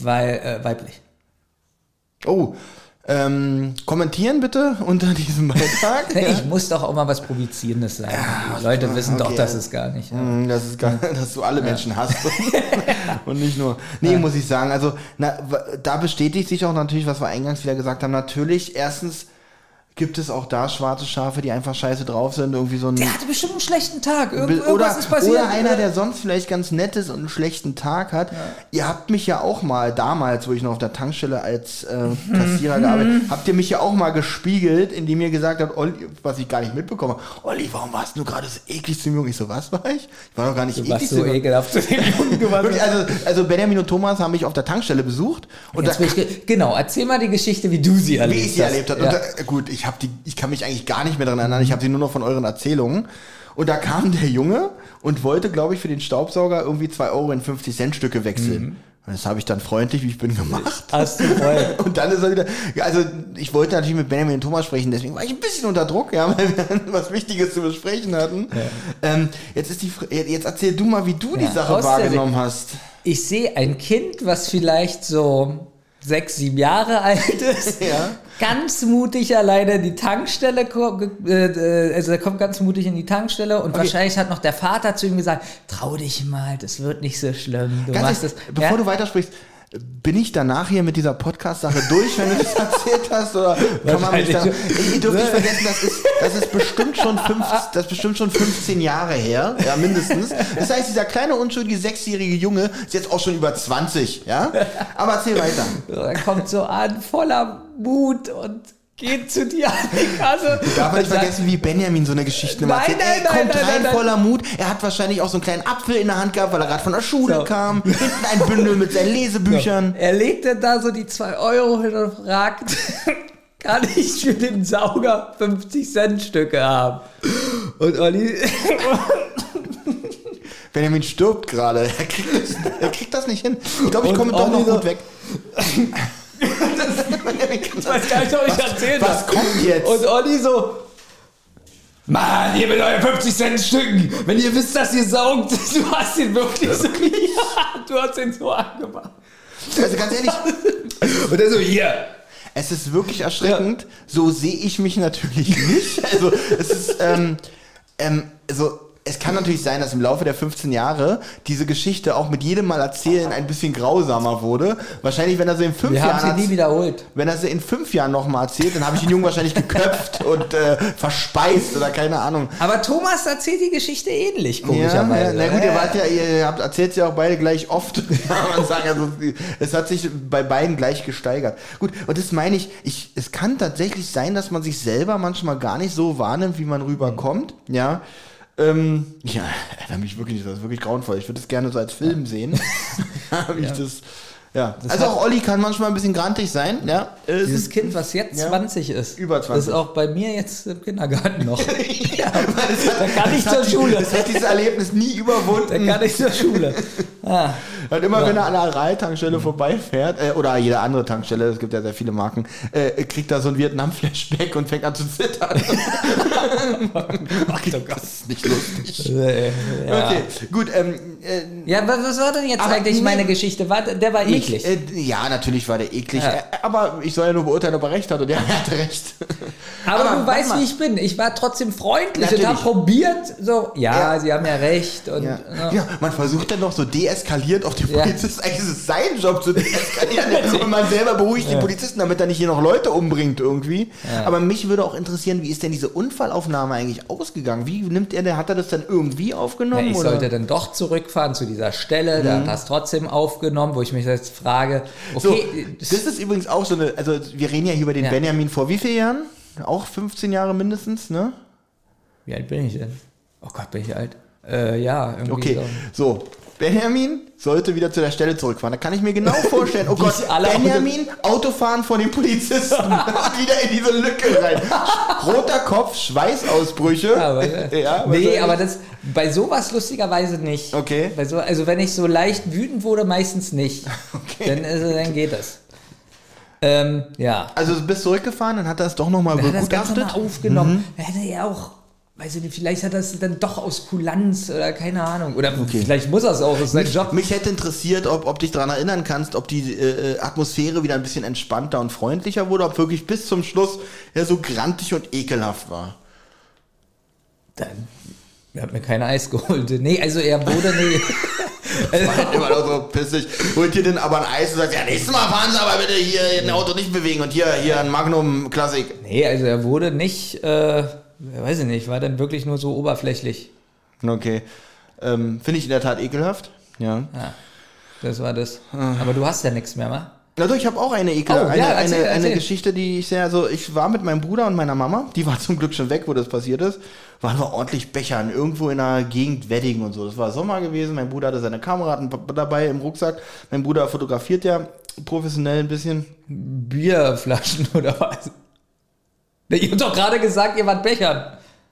weil, äh, weiblich. Oh, ähm, kommentieren bitte unter diesem Beitrag. Ich muss doch auch mal was Provozierendes sagen. Die Leute wissen doch, okay. dass es gar nicht. Ja. Mm, Das ist gar, dass du alle Menschen hast. Und nicht nur. Nee, muss ich sagen. Also, na, da bestätigt sich auch natürlich, was wir eingangs wieder gesagt haben. Natürlich, erstens gibt es auch da schwarze Schafe, die einfach scheiße drauf sind. Irgendwie so ein. Der hatte bestimmt einen schlechten Tag. Irgend, oder, irgendwas ist passiert. oder einer, der sonst vielleicht ganz nett ist und einen schlechten Tag hat. Ihr habt mich ja auch mal damals, wo ich noch auf der Tankstelle als äh, Kassierer gearbeitet habt ihr mich ja auch mal gespiegelt, indem ihr gesagt habt, Olli, was ich gar nicht mitbekommen habe, Olli, warum warst du gerade so eklig zu mir? Und ich so, was war ich? Ich war doch gar nicht Du eklig warst zu so mir. ekelhaft zu dem Jungen. Also, also Benjamin und Thomas haben mich auf der Tankstelle besucht und Jetzt da, ich, ge- genau, erzähl mal die Geschichte, wie du sie wie erlebt ich sie hast. erlebt habe. Ja. Da, gut, ich habe die, ich kann mich eigentlich gar nicht mehr daran erinnern. Ich habe sie nur noch von euren Erzählungen. Und da kam der Junge und wollte, glaube ich, für den Staubsauger irgendwie 2 Euro in 50 Cent Stücke wechseln. Und das habe ich dann freundlich, wie ich bin, gemacht. Hast du voll. Und dann ist er wieder, ja, also ich wollte natürlich mit Benjamin und Thomas sprechen, deswegen war ich ein bisschen unter Druck, ja, weil wir was Wichtiges zu besprechen hatten. Ähm, jetzt ist die, jetzt erzähl du mal, wie du die Ja, Sache aus der wahrgenommen hast. Ich sehe ein Kind, was vielleicht so sechs, sieben Jahre alt ist, Ja. ganz mutig alleine in die Tankstelle kommt, äh, äh, also er kommt ganz mutig in die Tankstelle und wahrscheinlich hat noch der Vater zu ihm gesagt, trau dich mal, das wird nicht so schlimm, du Ganz machst es. bevor ja? du weitersprichst, bin ich danach hier mit dieser Podcast-Sache durch, wenn du das erzählt hast? Oder kann man mich da. Wahrscheinlich. Ihr dürft nicht vergessen, das ist, das ist bestimmt schon fünf, das ist bestimmt schon 15 Jahre her, ja, mindestens. Das heißt, dieser kleine, unschuldige, sechsjährige Junge ist jetzt auch schon über 20, ja? Aber erzähl weiter. er kommt so an, voller Mut und geht zu dir an die Kasse. Darf man und nicht vergessen, wie Benjamin so eine Geschichte immer Nein, nein, nein, kommt nein, rein nein, voller Mut. Er hat wahrscheinlich auch so einen kleinen Apfel in der Hand gehabt, weil er gerade von der Schule So. kam. Hinten ein Bündel mit seinen Lesebüchern. Er legt dann da so die 2 Euro hin und fragt, kann ich für den Sauger 50 Cent Stücke haben? Und Olli, Benjamin stirbt gerade. Er, kriegt das- er kriegt das nicht hin. Ich glaube, ich komme doch noch so- gut weg. ich weiß gar nicht, ob ich erzählt Was habe. kommt jetzt? Und Olli so, Mann, ihr mit euren 50 Cent Stücken, wenn ihr wisst, dass ihr saugt, du hast ihn wirklich so, ja, du hast ihn so angemacht. Also ganz ehrlich, Und er so, hier. es ist wirklich erschreckend. So sehe ich mich natürlich nicht. Also es ist, ähm, ähm, also es kann natürlich sein, dass im Laufe der 15 Jahre diese Geschichte auch mit jedem Mal erzählen ein bisschen grausamer wurde. Wahrscheinlich, wenn er sie in fünf Wir Jahren haben sie nie wiederholt. Wenn er sie in fünf Jahren nochmal erzählt, dann habe ich den Jungen wahrscheinlich geköpft und äh, verspeist oder keine Ahnung. Aber Thomas erzählt die Geschichte ähnlich, komischerweise. ja, na gut, ihr wart ja, ihr habt erzählt ja auch beide gleich oft, man sagen. Also, es hat sich bei beiden gleich gesteigert. Gut, und das meine ich, ich, es kann tatsächlich sein, dass man sich selber manchmal gar nicht so wahrnimmt, wie man rüberkommt, ja. Ähm, ja, da bin ich wirklich nicht, das ist wirklich grauenvoll. Ich würde das gerne so als Film sehen. Wie ich das, ja. also auch Olli kann manchmal ein bisschen grantig sein, ja. Es Dieses Kind, was jetzt Ja. 20 ist, Über 20. ist auch bei mir jetzt im Kindergarten noch. ja, hat, Da kann ich zur die- Schule. Es hat dieses Erlebnis nie überwunden. Da kann ich zur Schule. Ah, Und immer Ja. wenn er an einer Aral-Tankstelle vorbeifährt, äh, oder jede andere Tankstelle, es gibt ja sehr viele Marken, äh, kriegt er so ein Vietnam-Flashback und fängt an zu zittern. okay, das ist nicht lustig. äh, ja. Okay, gut. Ähm, äh, Ja, was, was war denn jetzt eigentlich nee. meine Geschichte? War, der war mich, eklig. äh, ja, natürlich war der eklig. Ja. Äh, aber ich soll ja nur beurteilen, ob er recht hat und er hatte recht. aber, aber du weißt, mal. wie ich bin. Ich war trotzdem freundlich Natürlich. und habe probiert, so, ja, Ja. sie haben ja recht. Und, Ja. ja. ja, man versucht dann noch so deeskalierend auf die. Polizisten. Eigentlich ist es sein Job zu deeskalieren. und man selber beruhigt die Polizisten, damit er nicht hier noch Leute umbringt irgendwie. Aber mich würde auch interessieren, wie ist denn diese Unfallaufnahme eigentlich ausgegangen? Wie nimmt er, der hat er das dann irgendwie aufgenommen? ich oder? sollte dann doch zurückfahren zu dieser Stelle, da hat das trotzdem aufgenommen, wo ich mich jetzt frage, so, okay, das ist übrigens auch so eine, also wir reden ja hier über den Ja. Benjamin vor wie vielen Jahren? Auch 15 Jahre mindestens, ne? wie alt bin ich denn? Oh Gott, bin ich alt? Äh, ja, irgendwie Okay, so. so. Benjamin sollte wieder zu der Stelle zurückfahren. Da kann ich mir genau vorstellen, oh Gott, Benjamin, Autofahren von den Polizisten wieder in diese Lücke rein. Roter Kopf, Schweißausbrüche. Aber, äh, Ja, nee, aber das bei sowas lustigerweise nicht. Okay. Bei so, also wenn ich so leicht wütend wurde, meistens nicht. Okay. Dann, also, dann geht das. Ähm, ja. Also du bist zurückgefahren, dann hat er es doch nochmal Er hat das Ganze begutachtet. mal aufgenommen. Er hätte ja auch, weiß ich nicht, vielleicht hat er es dann doch aus Kulanz oder keine Ahnung. Oder vielleicht muss er es auch, das ist sein Job. Mich hätte interessiert, ob, ob dich daran erinnern kannst, ob die äh, Atmosphäre wieder ein bisschen entspannter und freundlicher wurde, ob wirklich bis zum Schluss er so grantig und ekelhaft war. Dann er hat mir kein Eis geholt. Nee, also er wurde nee. Also, Immer noch so pissig. Holt dir denn aber ein Eis und sagt, ja, nächstes Mal fahren Sie aber bitte hier ein Auto nicht bewegen und hier, hier ein Magnum Klassik. nee, also er wurde nicht, äh, weiß ich nicht, war dann wirklich nur so oberflächlich. Okay. Ähm, Finde ich in der Tat ekelhaft. Ja. Ja, das war das. Aber du hast ja nichts mehr, wa? Also ich habe auch eine Ekel, Oh, eine, ja, erzähl, eine, eine erzähl. Geschichte, die ich sehr, also ich war mit meinem Bruder und meiner Mama, die war zum Glück schon weg, wo das passiert ist, waren wir ordentlich bechern, irgendwo in der Gegend Wedding und so. Das war Sommer gewesen, mein Bruder hatte seine Kamera dabei im Rucksack, mein Bruder fotografiert ja professionell ein bisschen. Bierflaschen oder was? Ihr habt doch gerade gesagt, ihr wart Bechern.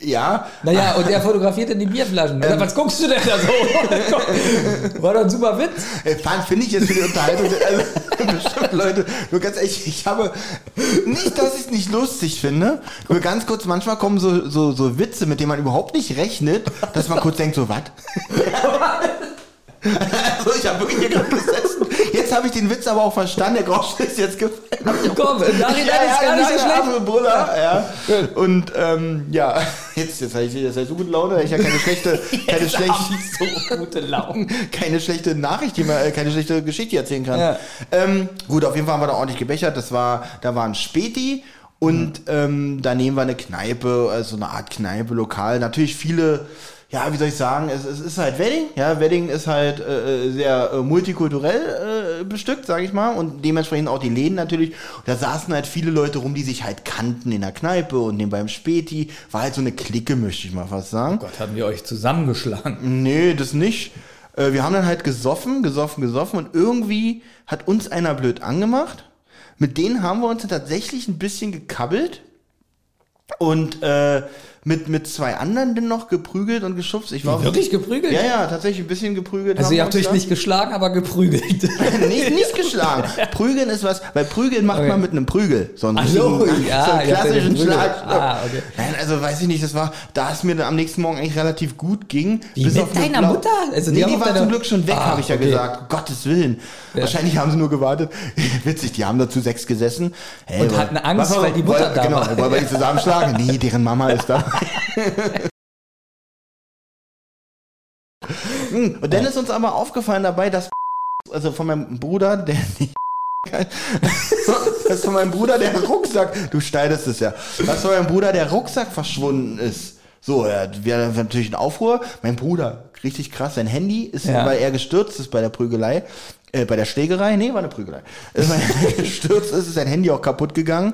Ja, Naja, und er fotografiert in die Bierflaschen. Oder was guckst du denn da so? War doch ein super Witz. Äh, Finde ich jetzt für die Unterhaltung. Also, bestimmt Leute, nur ganz ehrlich, ich habe nicht, dass ich es nicht lustig finde. Nur ganz kurz, manchmal kommen so, so, so Witze, mit denen man überhaupt nicht rechnet, dass man kurz denkt, so, was? Also ich habe wirklich hier gerade gesessen. Jetzt habe ich den Witz aber auch verstanden. Der Groschen ist jetzt gefallen. Komm, im Nachhinein ist gar nicht so schlecht. Brüller, ja. Und ähm, ja, jetzt, jetzt habe ich jetzt hab ich so gute Laune, weil ich ja keine schlechte, keine schlechte, so gute Laune. keine schlechte Nachricht, die man, äh, keine schlechte Geschichte erzählen kann. Ja. Ähm, gut, auf jeden Fall haben wir da ordentlich gebechert. Das war, da war ein Späti und ähm, daneben war eine Kneipe, also eine Art Kneipe, Lokal. Natürlich viele, ja, wie soll ich sagen, es, es ist halt Wedding. Ja, Wedding ist halt äh, äh, sehr äh, multikulturell äh, bestückt, sage ich mal, und dementsprechend auch die Läden natürlich. Und da saßen halt viele Leute rum, die sich halt kannten in der Kneipe und nebenbei beim Späti. War halt so eine Clique, möchte ich mal fast sagen. Gott, haben wir euch zusammengeschlagen. Nee, das nicht. Äh, Wir haben dann halt gesoffen, gesoffen, gesoffen und irgendwie hat uns einer blöd angemacht. Mit denen haben wir uns dann tatsächlich ein bisschen gekabbelt und äh, mit, mit zwei anderen dann noch geprügelt und geschubst. Ich war Wirklich geprügelt? Ja, ja, tatsächlich ein bisschen geprügelt. Also ihr habt euch nicht geschlagen, aber geprügelt. nicht, nicht geschlagen. Prügeln ist was, weil Prügeln macht Okay. man mit einem Prügel. So einen, Ach so, ja, so einen ja klassischen Prügel. Schlag. Ah, okay. Nein, also weiß ich nicht, das war, da es mir dann am nächsten Morgen eigentlich relativ gut ging. Wie, bis mit auf eine deiner Blau- Mutter? Also die nee, die war deine- zum Glück schon weg, Ah, habe ich ja okay. gesagt. Um Gottes Willen. Wahrscheinlich haben sie nur gewartet. Witzig, die haben da zu sechs gesessen. Hey, Und weil- hatten Angst, weil die Mutter da genau, war. Wollen wir die zusammenschlagen? Nee, deren Mama ist da. Hm, Und dann ist uns aber aufgefallen dabei, dass also von meinem Bruder, der nicht dass von meinem Bruder der Rucksack, du schneidest es ja, dass von meinem Bruder der Rucksack verschwunden ist. So, ja, wir haben natürlich einen Aufruhr. Mein Bruder, richtig krass, sein Handy ist, Ja. weil er gestürzt ist bei der Prügelei, äh, bei der Schlägerei, nee, war eine Prügelei. Äh, Weil er gestürzt ist, ist sein Handy auch kaputt gegangen.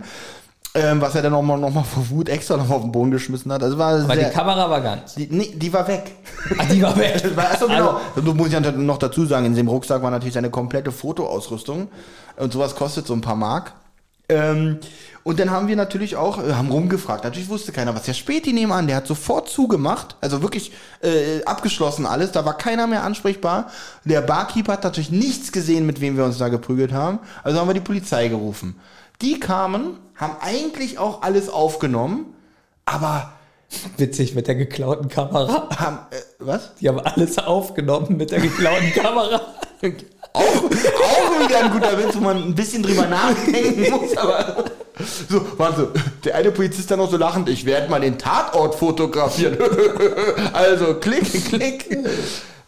Ähm, was er dann nochmal noch mal vor Wut extra noch auf den Boden geschmissen hat. Also war Aber sehr, die Kamera war ganz. die, nee, die war weg. Ah, die war weg. Das war erst so genau. Du musst ja noch dazu sagen, in dem Rucksack war natürlich seine komplette Fotoausrüstung. Und sowas kostet so ein paar Mark. Ähm, und dann haben wir natürlich auch, äh, haben rumgefragt. Natürlich wusste keiner, was der Späti nebenan, der hat sofort zugemacht. Also wirklich äh, abgeschlossen alles. Da war keiner mehr ansprechbar. Der Barkeeper hat natürlich nichts gesehen, mit wem wir uns da geprügelt haben. Also haben wir die Polizei gerufen. Die kamen, haben eigentlich auch alles aufgenommen, aber Witzig mit der geklauten Kamera. haben, äh, was? Die haben alles aufgenommen mit der geklauten Kamera. auch, auch wieder ein guter Witz, wo man ein bisschen drüber nachdenken muss, aber so, warte, der eine Polizist dann noch so lachend, ich werde mal den Tatort fotografieren. also, klick, klick.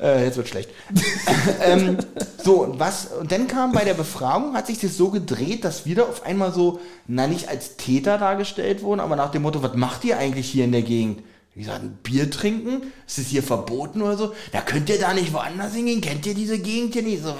Äh, jetzt wird schlecht. ähm, so, und was, und dann kam bei der Befragung, hat sich das so gedreht, dass wir da auf einmal so, na nicht als Täter dargestellt wurden, aber nach dem Motto, was macht ihr eigentlich hier in der Gegend? Wie gesagt, ein Bier trinken? Ist es hier verboten oder so? Da könnt ihr da nicht woanders hingehen? Kennt ihr diese Gegend hier nicht? So,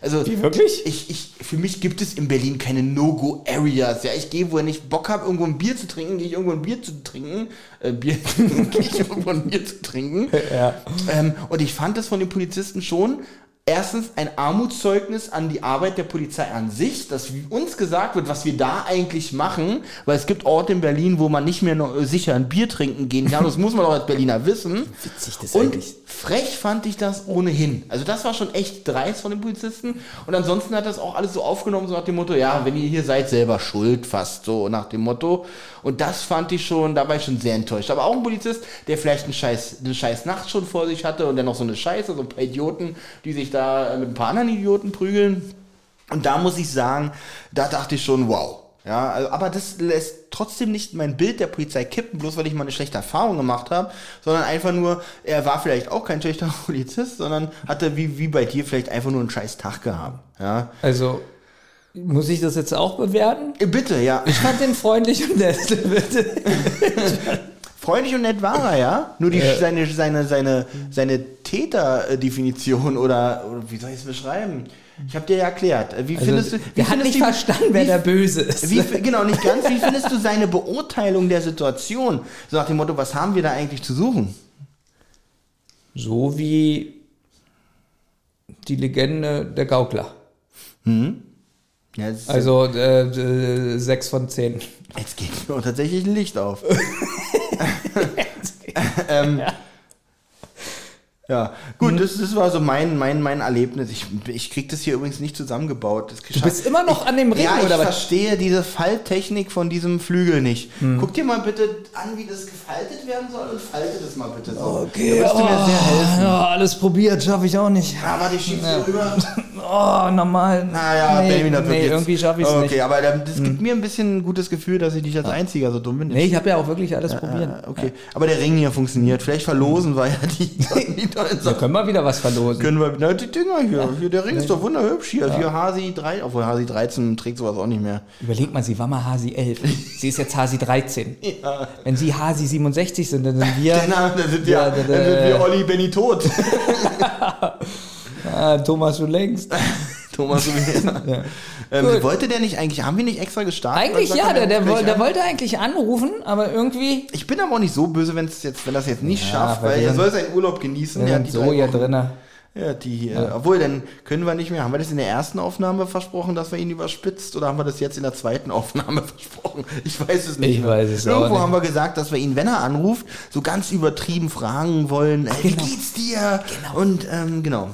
also, Wie, wirklich? ich, ich, für mich gibt es in Berlin keine No-Go-Areas. Ja, ich gehe, wo ich nicht Bock habe, irgendwo ein Bier zu trinken, gehe ich irgendwo ein Bier zu trinken. Äh, Bier, gehe ich irgendwo ein Bier zu trinken. Ja. Ähm, und ich fand es von den Polizisten schon erstens ein Armutszeugnis an die Arbeit der Polizei an sich, dass uns gesagt wird, was wir da eigentlich machen, weil es gibt Orte in Berlin, wo man nicht mehr noch sicher ein Bier trinken gehen kann. Das muss man doch als Berliner wissen. Witzig, das Und eigentlich. frech fand ich das ohnehin. Also das war schon echt dreist von den Polizisten. Und ansonsten hat das auch alles so aufgenommen, so nach dem Motto, ja, wenn ihr hier seid, selber schuld, fast so nach dem Motto. Und das fand ich schon, da war ich schon sehr enttäuscht. Aber auch ein Polizist, der vielleicht einen scheiß, eine scheiß Nacht schon vor sich hatte und dann noch so eine Scheiße, so ein paar Idioten, die sich da äh, mit ein paar anderen Idioten prügeln. Und da muss ich sagen, da dachte ich schon, wow. Ja, also, aber das lässt trotzdem nicht mein Bild der Polizei kippen, bloß weil ich mal eine schlechte Erfahrung gemacht habe, sondern einfach nur, er war vielleicht auch kein schlechter Polizist, sondern hatte wie, wie bei dir vielleicht einfach nur einen scheiß Tag gehabt. Ja. Also, muss ich das jetzt auch bewerten? Äh, Bitte, ja. Ich fand den freundlich und nett. Bitte. Freundlich und nett war er, ja. Nur die, Ja. seine, seine, seine, seine Täterdefinition oder, oder wie soll ich es beschreiben? Ich habe dir ja erklärt. Wie findest du. Wie hat findest nicht du- verstanden, wer wie- der Böse ist. Wie, genau, nicht ganz. Wie findest du seine Beurteilung der Situation? So nach dem Motto, was haben wir da eigentlich zu suchen? So wie die Legende der Gaukler. Ja, Also äh, sechs von zehn. jetzt geht mir tatsächlich ein Licht auf. ähm, Ja, gut, das, das war so mein, mein, mein Erlebnis. Ich, ich krieg das hier übrigens nicht zusammengebaut. Das Du bist immer noch an dem Ring, ja, ich oder was? verstehe diese Falttechnik von diesem Flügel nicht. Guck dir mal bitte an, wie das gefaltet werden soll und falte das mal bitte so. Okay, da wirst du mir oh, sehr helfen. ja, alles probiert, schaffe ich auch nicht. Ah, warte, ich schieb's dir rüber. Oh, normal. Naja, nee, Benjamin hat nee, irgendwie schaffe ich es okay, nicht. Hm. aber das gibt mir ein bisschen ein gutes Gefühl, dass ich nicht als Einziger so dumm bin. Nee, ich habe ja auch wirklich alles probiert. Ah, okay, aber der Ring hier funktioniert. Vielleicht verlosen wir ja die, die tollen Da können wir wieder was verlosen. Können wir, na, die Dinger hier, hier, der Ring ist doch wunderhübsch hier. Hier Hasi 3, obwohl Hasi 13 trägt sowas auch nicht mehr. Überleg mal, sie war mal Hasi 11. sie ist jetzt Hasi 13. Ja. Wenn sie Hasi 67 sind, dann sind wir Genau, dann sind Ja, dann da- da- sind wir Olli Benny tot. ah, Thomas schon längst. Thomas ja. Ähm. Wollte der nicht eigentlich, haben wir nicht extra gestartet? Eigentlich ja, der, er der, gleich woll- der wollte eigentlich anrufen, aber irgendwie Ich bin aber auch nicht so böse, wenn es jetzt, wenn das jetzt nicht Ja, schafft, weil er soll seinen Urlaub genießen. wir Ja, sind die so hier Wochen. drinne. Ja, die, äh, obwohl, dann können wir nicht mehr. Haben wir das in der ersten Aufnahme versprochen, dass wir ihn überspitzt, oder haben wir das jetzt in der zweiten Aufnahme versprochen? Ich weiß es nicht. Ich weiß es auch Irgendwo nicht. haben wir gesagt, dass wir ihn, wenn er anruft, so ganz übertrieben fragen wollen, ey, Genau. wie geht's dir? Und ähm, genau.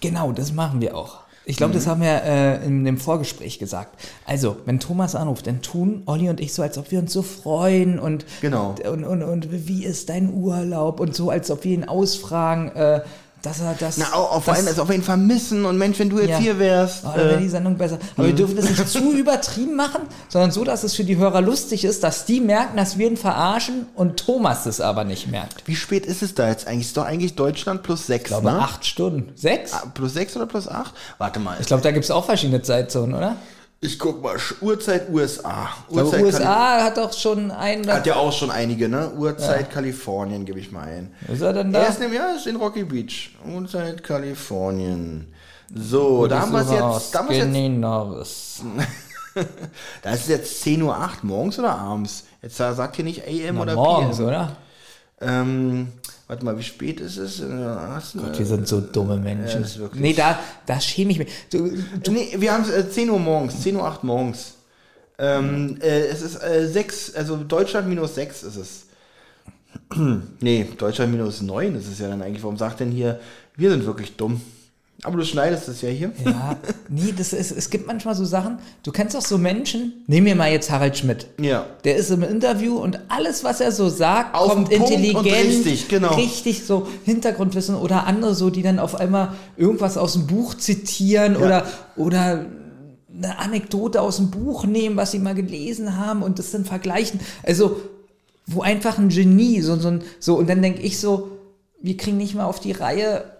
Genau, das machen wir auch. Ich glaube, Mhm. das haben wir äh, in dem Vorgespräch gesagt. Also, wenn Thomas anruft, dann tun Olli und ich so, als ob wir uns so freuen und, Genau. und, und, und wie ist dein Urlaub und so, als ob wir ihn ausfragen, äh, dass er das. Na, auch, auf das, einen, als ob wir ihn vermissen und Mensch, wenn du jetzt Ja. hier wärst. Oh, dann wäre äh, die Sendung besser. Aber wir dürfen das nicht zu übertrieben machen, sondern so, dass es für die Hörer lustig ist, dass die merken, dass wir ihn verarschen und Thomas es aber nicht merkt. wie spät ist es da jetzt eigentlich? Ist doch eigentlich Deutschland plus sechs, Ich glaube, ne? acht Stunden. Sechs? Ah, Plus sechs oder plus acht? Warte mal. Ich glaube, da gibt es auch verschiedene Zeitzonen, oder? Ich guck mal. Uhrzeit USA. Uhrzeit USA hat doch schon einen. Hat ja auch schon einige, ne? Uhrzeit Kalifornien gebe ich mal ein. Ist er denn Er da? ist im Jahr ist in Rocky Beach. Uhrzeit Kalifornien. So, da haben wir es jetzt. Da, haben wir's jetzt da ist es jetzt 10.08 Uhr morgens oder abends? Jetzt da sagt ihr nicht AM Na, oder morgens, PM. oder? Ähm, warte mal, wie spät ist es? Äh, du- Gott, wir sind so dumme Menschen. ist wirklich- nee, da, da schäme ich mich. Du, Nee, wir haben es äh, 10 Uhr morgens, 10.08 Uhr morgens. Ähm, äh, es ist äh, 6, also Deutschland minus 6 ist es. nee, Deutschland minus 9 ist es ja dann eigentlich. Warum sagt denn hier, wir sind wirklich dumm? Aber du schneidest es ja hier. ja, nee, das ist, es gibt manchmal so Sachen, du kennst auch so Menschen, nehmen wir mal jetzt Harald Schmidt. Ja. Der ist im Interview und alles, was er so sagt, Auf kommt intelligent, richtig, genau. richtig so Hintergrundwissen oder andere so, die dann auf einmal irgendwas aus dem Buch zitieren oder, oder eine Anekdote aus dem Buch nehmen, was sie mal gelesen haben und das dann vergleichen. Also, wo einfach ein Genie, so, so, so und dann denke ich so, wir kriegen nicht mal auf die Reihe.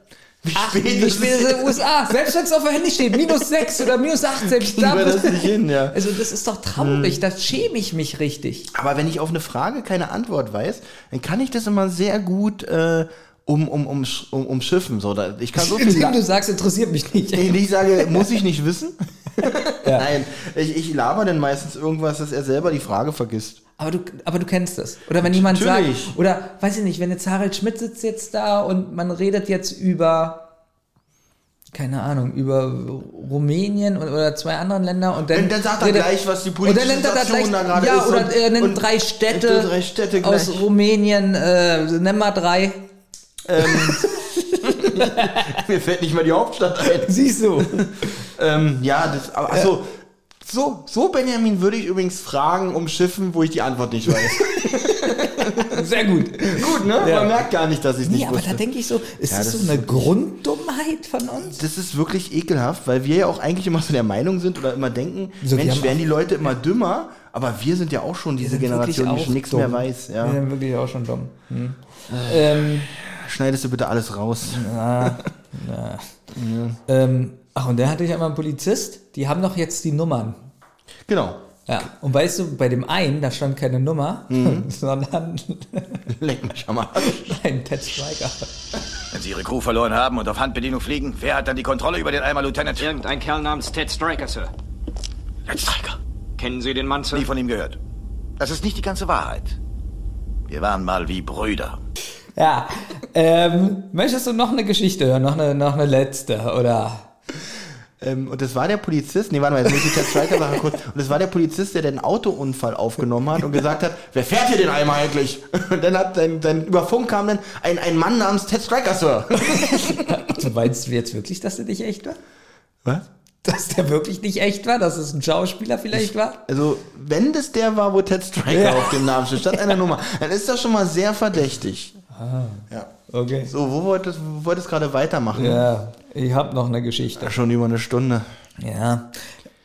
Ach, spät wie spät ist es in den USA? Selbst wenn es auf dem Handy steht, minus 6 oder minus 8, selbst da. das nicht hin, ja. Also das ist doch traurig, da schäme ich mich richtig. Aber wenn ich auf eine Frage keine Antwort weiß, dann kann ich das immer sehr gut äh, um, um, um, um, umschiffen. So, da, ich kann so viel du sagst, interessiert mich nicht. Nee, ich sage, muss ich nicht wissen? Nein, ich, ich laber dann meistens irgendwas, dass er selber die Frage vergisst. Aber du, aber du kennst das. Oder wenn jemand Natürlich. sagt, oder weiß ich nicht, wenn jetzt Harald Schmidt sitzt jetzt da und man redet jetzt über, keine Ahnung, über Rumänien und, oder zwei anderen Länder und dann. Und dann sagt er redet- gleich, was die politische Situation da gerade ja, ist oder und- er nennt und- drei Städte, drei Städte aus gleich. Rumänien, äh, nenn mal drei. Mir fällt nicht mal die Hauptstadt ein. Siehst du. ähm, ja, das, aber achso, so, so Benjamin würde ich übrigens Fragen umschiffen, wo ich die Antwort nicht weiß. Sehr gut. Gut, ne? Ja. Man merkt gar nicht, dass ich es Nee, nicht aber wusste. da denke ich so, ist Ja, das, das so eine Grunddummheit von uns? das ist wirklich ekelhaft, weil wir ja auch eigentlich immer so der Meinung sind oder immer denken, So, Mensch, werden die Leute immer dümmer, aber wir sind ja auch schon diese Generation, die schon nichts dumm. mehr weiß. Ja. Wir sind wirklich auch schon dumm. Hm. Ähm, Schneidest du bitte alles raus. ähm, ach, und der hatte ich einmal einen Polizist, die haben doch jetzt die Nummern. Genau. Ja. Und weißt du, bei dem einen, da stand keine Nummer, Mhm. sondern Leck mich am Arsch. ein Ted Striker. Wenn Sie Ihre Crew verloren haben und auf Handbedienung fliegen, wer hat dann die Kontrolle über den Eimer, Lieutenant? Irgendein Kerl namens Ted Striker, Sir. Ted Stryker. Kennen Sie den Mann, Sir? Nie von ihm gehört. Das ist nicht die ganze Wahrheit. Wir waren mal wie Brüder. Ja. Ähm, möchtest du noch eine Geschichte hören? Noch eine, noch eine letzte, oder? Ähm, und das war der Polizist, nee, warte mal, jetzt muss ich die Ted Striker Sache kurz. Und das war der Polizist, der den Autounfall aufgenommen hat und gesagt hat, wer fährt hier den Eimer eigentlich? Und dann hat dann, dann über Funk kam dann ein, ein Mann namens Ted Striker, Sir. Du meinst jetzt wirklich, dass der nicht echt war? Was? Dass der wirklich nicht echt war? Dass es ein Schauspieler vielleicht war? Also, wenn das der war, wo Ted Striker Ja. auf dem Namen steht, statt einer Nummer, dann ist das schon mal sehr verdächtig. Ja. Okay. So, wo wolltest du wolltest gerade weitermachen? Ja, ich habe noch eine Geschichte. Schon über eine Stunde. Ja.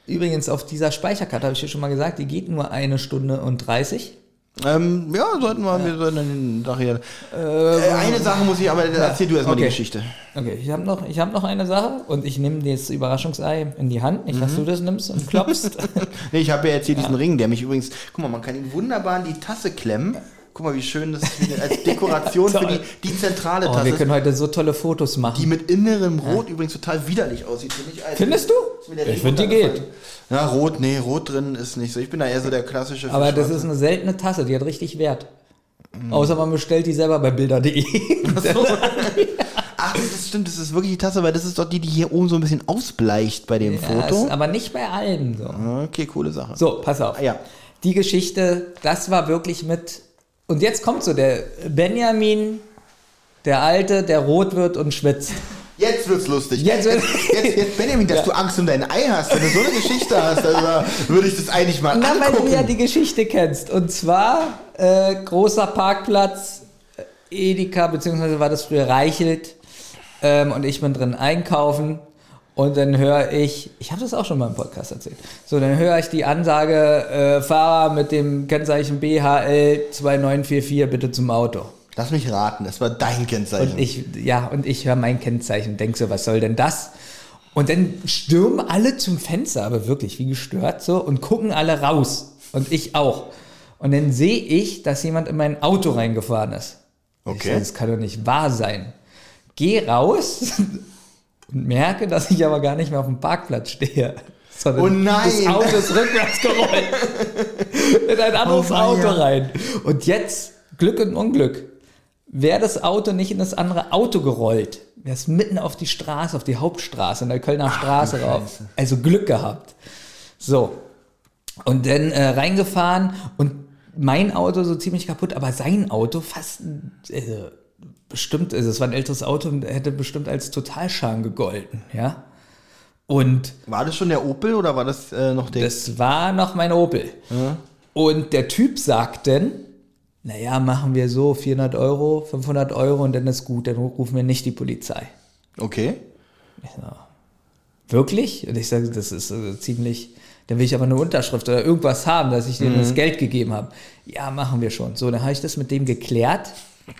Übrigens, auf dieser Speicherkarte habe ich dir schon mal gesagt, die geht nur eine Stunde und 30. Ähm, ja, sollten wir, wir sollten dann nachher. Äh, eine Sache muss ich, aber erzähl du erstmal die okay. Geschichte. Okay, ich habe noch, ich hab noch eine Sache und ich nehme das Überraschungsei in die Hand. Nicht, dass du das nimmst und klopfst. Nee, ich habe ja jetzt hier diesen Ring, der mich übrigens, guck mal, man kann ihn wunderbar in die Tasse klemmen. Guck mal, wie schön das ist, als Dekoration für die, die zentrale Oh, Tasse, wir können heute so tolle Fotos die machen. mit innerem Rot übrigens total widerlich aussieht, finde ich. Also, Findest du? Ich finde, die geht. Ja, Rot, nee, Rot drin ist nicht so. Ich bin da eher so der klassische Aber das ist eine seltene Tasse, die hat richtig Wert. Mhm. Außer man bestellt die selber bei bilder.de. Ach, das stimmt, das ist wirklich die Tasse, weil das ist doch die, die hier oben so ein bisschen ausbleicht bei dem Ja, Foto. ist aber nicht bei allen so. Okay, coole Sache. So, pass auf. Ah, ja. Die Geschichte, das war wirklich mit. Und jetzt kommt so der Benjamin, der Alte, der rot wird und schwitzt. Jetzt wird's lustig. Jetzt jetzt, jetzt, Benjamin, dass du Angst um dein Ei hast, wenn du so eine Geschichte hast, also würde ich das eigentlich mal Na, weil angucken. du ja die Geschichte kennst. Und zwar äh, großer Parkplatz, Edeka, beziehungsweise war das früher Reichelt. Ähm, und ich bin drin einkaufen. Und dann höre ich, ich habe das auch schon mal im Podcast erzählt. So, dann höre ich die Ansage, äh, Fahrer mit dem Kennzeichen BHL 2944 bitte zum Auto. Lass mich raten, das war dein Kennzeichen. Und ich, ja, und ich höre mein Kennzeichen denke so, was soll denn das? Und dann stürmen alle zum Fenster, aber wirklich wie gestört so, und gucken alle raus. Und ich auch. Und dann sehe ich, dass jemand in mein Auto reingefahren ist. Okay. sag, das kann doch nicht wahr sein. Geh raus und merke, dass ich aber gar nicht mehr auf dem Parkplatz stehe. Sondern Oh nein! das Auto ist rückwärts gerollt. in ein anderes Oh. Auto rein. Und jetzt, Glück und Unglück, wäre das Auto nicht in das andere Auto gerollt, wäre es mitten auf die Straße, auf die Hauptstraße, in der Kölner Straße rauf. Also Glück gehabt. So. Und dann äh, reingefahren und mein Auto so ziemlich kaputt, aber sein Auto fast äh, bestimmt, also es war ein älteres Auto und hätte bestimmt als Totalschaden gegolten, ja. Und war das schon der Opel oder war das äh, noch der? das war noch mein Opel. Und der Typ sagt dann, naja, machen wir so 400 Euro, 500 Euro und dann ist gut, dann rufen wir nicht die Polizei. okay. Wirklich? Und ich sage, das ist äh, ziemlich, dann will ich aber eine Unterschrift oder irgendwas haben, dass ich denen das Geld gegeben habe. Ja, machen wir schon. So, dann habe ich das mit dem geklärt.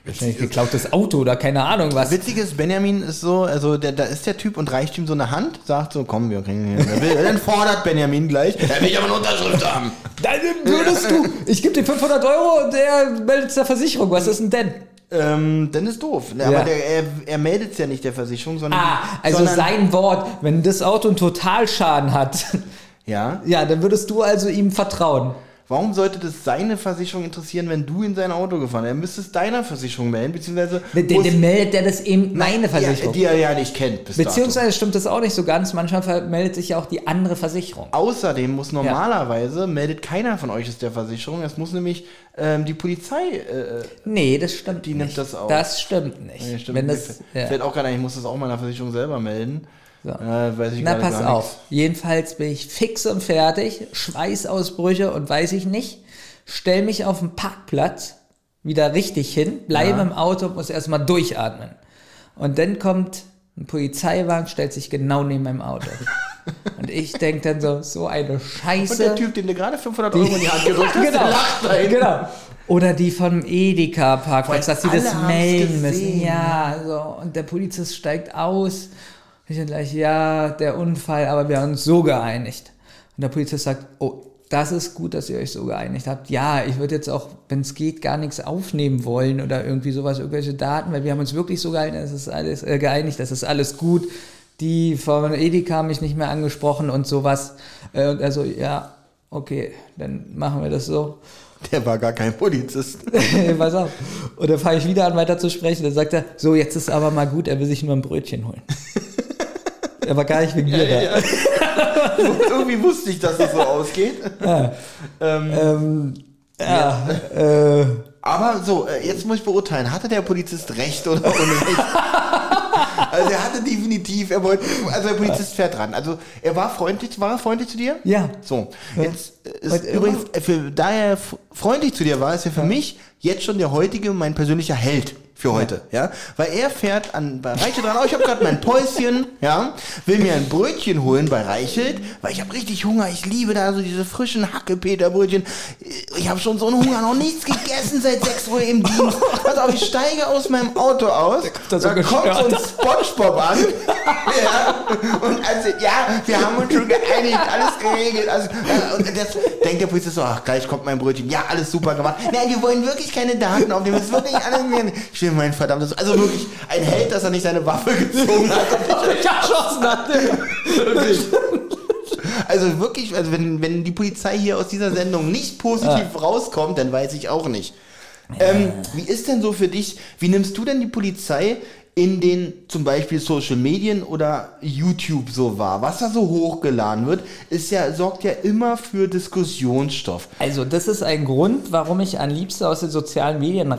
Wahrscheinlich geklautes Auto oder keine Ahnung was. Witzig ist, Benjamin ist so, also der, da ist der Typ und reicht ihm so eine Hand, sagt so, komm, wir kriegen hier. Wer will, dann fordert Benjamin gleich. Er will aber eine Unterschrift haben. Dann würdest du, ich gebe dir 500 Euro und der meldet zur Versicherung. Was ist denn denn? Ähm, dann ist doof. Ja. Aber der, er, er meldet es ja nicht der Versicherung, sondern. Ah, also sondern, sein Wort, wenn das Auto einen Totalschaden hat, Ja. ja, dann würdest du also ihm vertrauen. Warum sollte das seine Versicherung interessieren, wenn du in sein Auto gefahren bist? Er müsste es deiner Versicherung melden, beziehungsweise. Muss- dann meldet er das eben meine Versicherung. Ja, die er ja nicht kennt. Beziehungsweise stimmt das auch nicht so ganz. Manchmal meldet sich ja auch die andere Versicherung. dato. Außerdem muss normalerweise, meldet keiner von euch es der Versicherung, es muss nämlich ähm, die Polizei. Äh, Nee, das stimmt Die nicht. nimmt das auf. Das stimmt nicht. nee, stimmt, Wenn mir das, ja. fällt auch gerade ein, ich muss das auch meiner Versicherung selber melden. So. Äh, Na, pass auf. Jedenfalls bin ich fix und fertig, Schweißausbrüche und weiß ich nicht. Stell mich auf den Parkplatz wieder richtig hin, bleibe Ja. im Auto und muss erstmal durchatmen. Und dann kommt ein Polizeiwagen, stellt sich genau neben meinem Auto. und ich denke dann so, so eine Scheiße. Und der Typ, dem du gerade 500 Euro in die Hand gedrückt hast, genau, lacht da genau. Oder die vom Edeka-Parkplatz, dass sie das melden müssen. Ja, so. Und der Polizist steigt aus. Ich dann gleich, ja, der Unfall, aber wir haben uns so geeinigt. Und der Polizist sagt, oh, das ist gut, dass ihr euch so geeinigt habt. Ja, ich würde jetzt auch, wenn es geht, gar nichts aufnehmen wollen oder irgendwie sowas, irgendwelche Daten, weil wir haben uns wirklich so geeinigt, das ist alles, äh, geeinigt, das ist alles gut. Die von Edeka haben mich nicht mehr angesprochen und sowas. Äh, und also, ja, okay, dann machen wir das so. Der war gar kein Polizist. Pass auf. Und dann fange ich wieder an, weiter zu sprechen. Dann sagt er, so, jetzt ist aber mal gut, er will sich nur ein Brötchen holen. Er war gar nicht wegen dir da. Irgendwie wusste ich, dass das so ausgeht. Ähm, ja, äh, Aber so, äh, jetzt muss ich beurteilen, hatte der Polizist recht oder unrecht? also er hatte definitiv, er wollte, also der Polizist fährt dran. Also er war freundlich, war er freundlich zu dir? Ja. So, jetzt äh, ist übrigens, für, da er freundlich zu dir war, ist er für mich jetzt schon der heutige, mein persönlicher Held für heute, ja, weil er fährt an bei Reichelt dran, oh, ich habe gerade mein Päuschen, ja, will mir ein Brötchen holen bei Reichelt, weil ich habe richtig Hunger, ich liebe da so diese frischen Hackepeterbrötchen. Ich habe schon so einen Hunger, noch nichts gegessen seit 6 Uhr im Dienst. Pass auf, ich steige aus meinem Auto aus, da da kommt so ein. Spongebob an, ja, und also, ja, wir haben uns schon geeinigt, alles geregelt, also, und das denkt der Polizist so, ach, gleich kommt mein Brötchen, ja, alles super gemacht. Nein, wir wollen wirklich keine Daten aufnehmen, es ist wirklich alles, ich will mein verdammtes, also wirklich, ein Held, dass er nicht seine Waffe gezogen hat. geschossen hat. Also wirklich, also wenn, wenn die Polizei hier aus dieser Sendung nicht positiv rauskommt, dann weiß ich auch nicht. Ähm, wie ist denn so für dich, wie nimmst du denn die Polizei in den zum Beispiel Social Medien oder YouTube so wahr? Was da so hochgeladen wird, ist ja, sorgt ja immer für Diskussionsstoff. Also, das ist ein Grund, warum ich am liebsten aus den sozialen Medien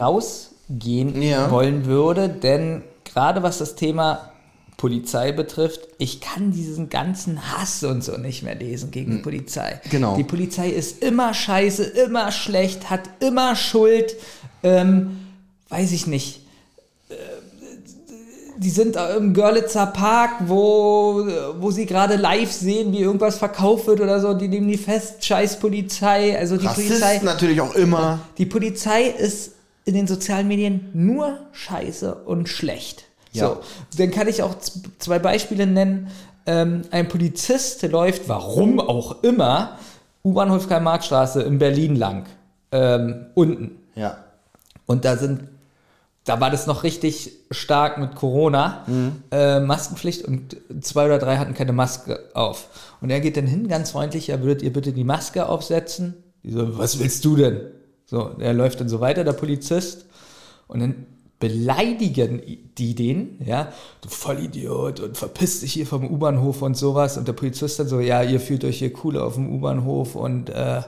rausgehen Ja. wollen würde, denn gerade was das Thema Polizei betrifft, ich kann diesen ganzen Hass und so nicht mehr lesen gegen die Polizei. Genau. Die Polizei ist immer scheiße, immer schlecht, hat immer Schuld, ähm, weiß ich nicht. Äh, Die sind im Görlitzer Park, wo, wo sie gerade live sehen, wie irgendwas verkauft wird oder so. Die nehmen die fest, scheiß Polizei. Also die Rassisten Polizei. natürlich auch immer. Die Polizei ist in den sozialen Medien nur scheiße und schlecht. Ja. So, dann kann ich auch zwei Beispiele nennen. Ähm, ein Polizist läuft, warum auch immer, U-Bahnhof Karl-Marx-Straße in Berlin lang. Ähm, unten. Ja. Und da sind, da war das noch richtig stark mit Corona, äh, Maskenpflicht und zwei oder drei hatten keine Maske auf. Und er geht dann hin, ganz freundlich, ja, würdet ihr bitte die Maske aufsetzen? Die so, was willst du denn? So, er läuft dann so weiter, der Polizist, und dann beleidigen die den, ja, du Vollidiot und verpiss dich hier vom U-Bahnhof und sowas. Und der Polizist dann so, ja, ihr fühlt euch hier cool auf dem U-Bahnhof und äh,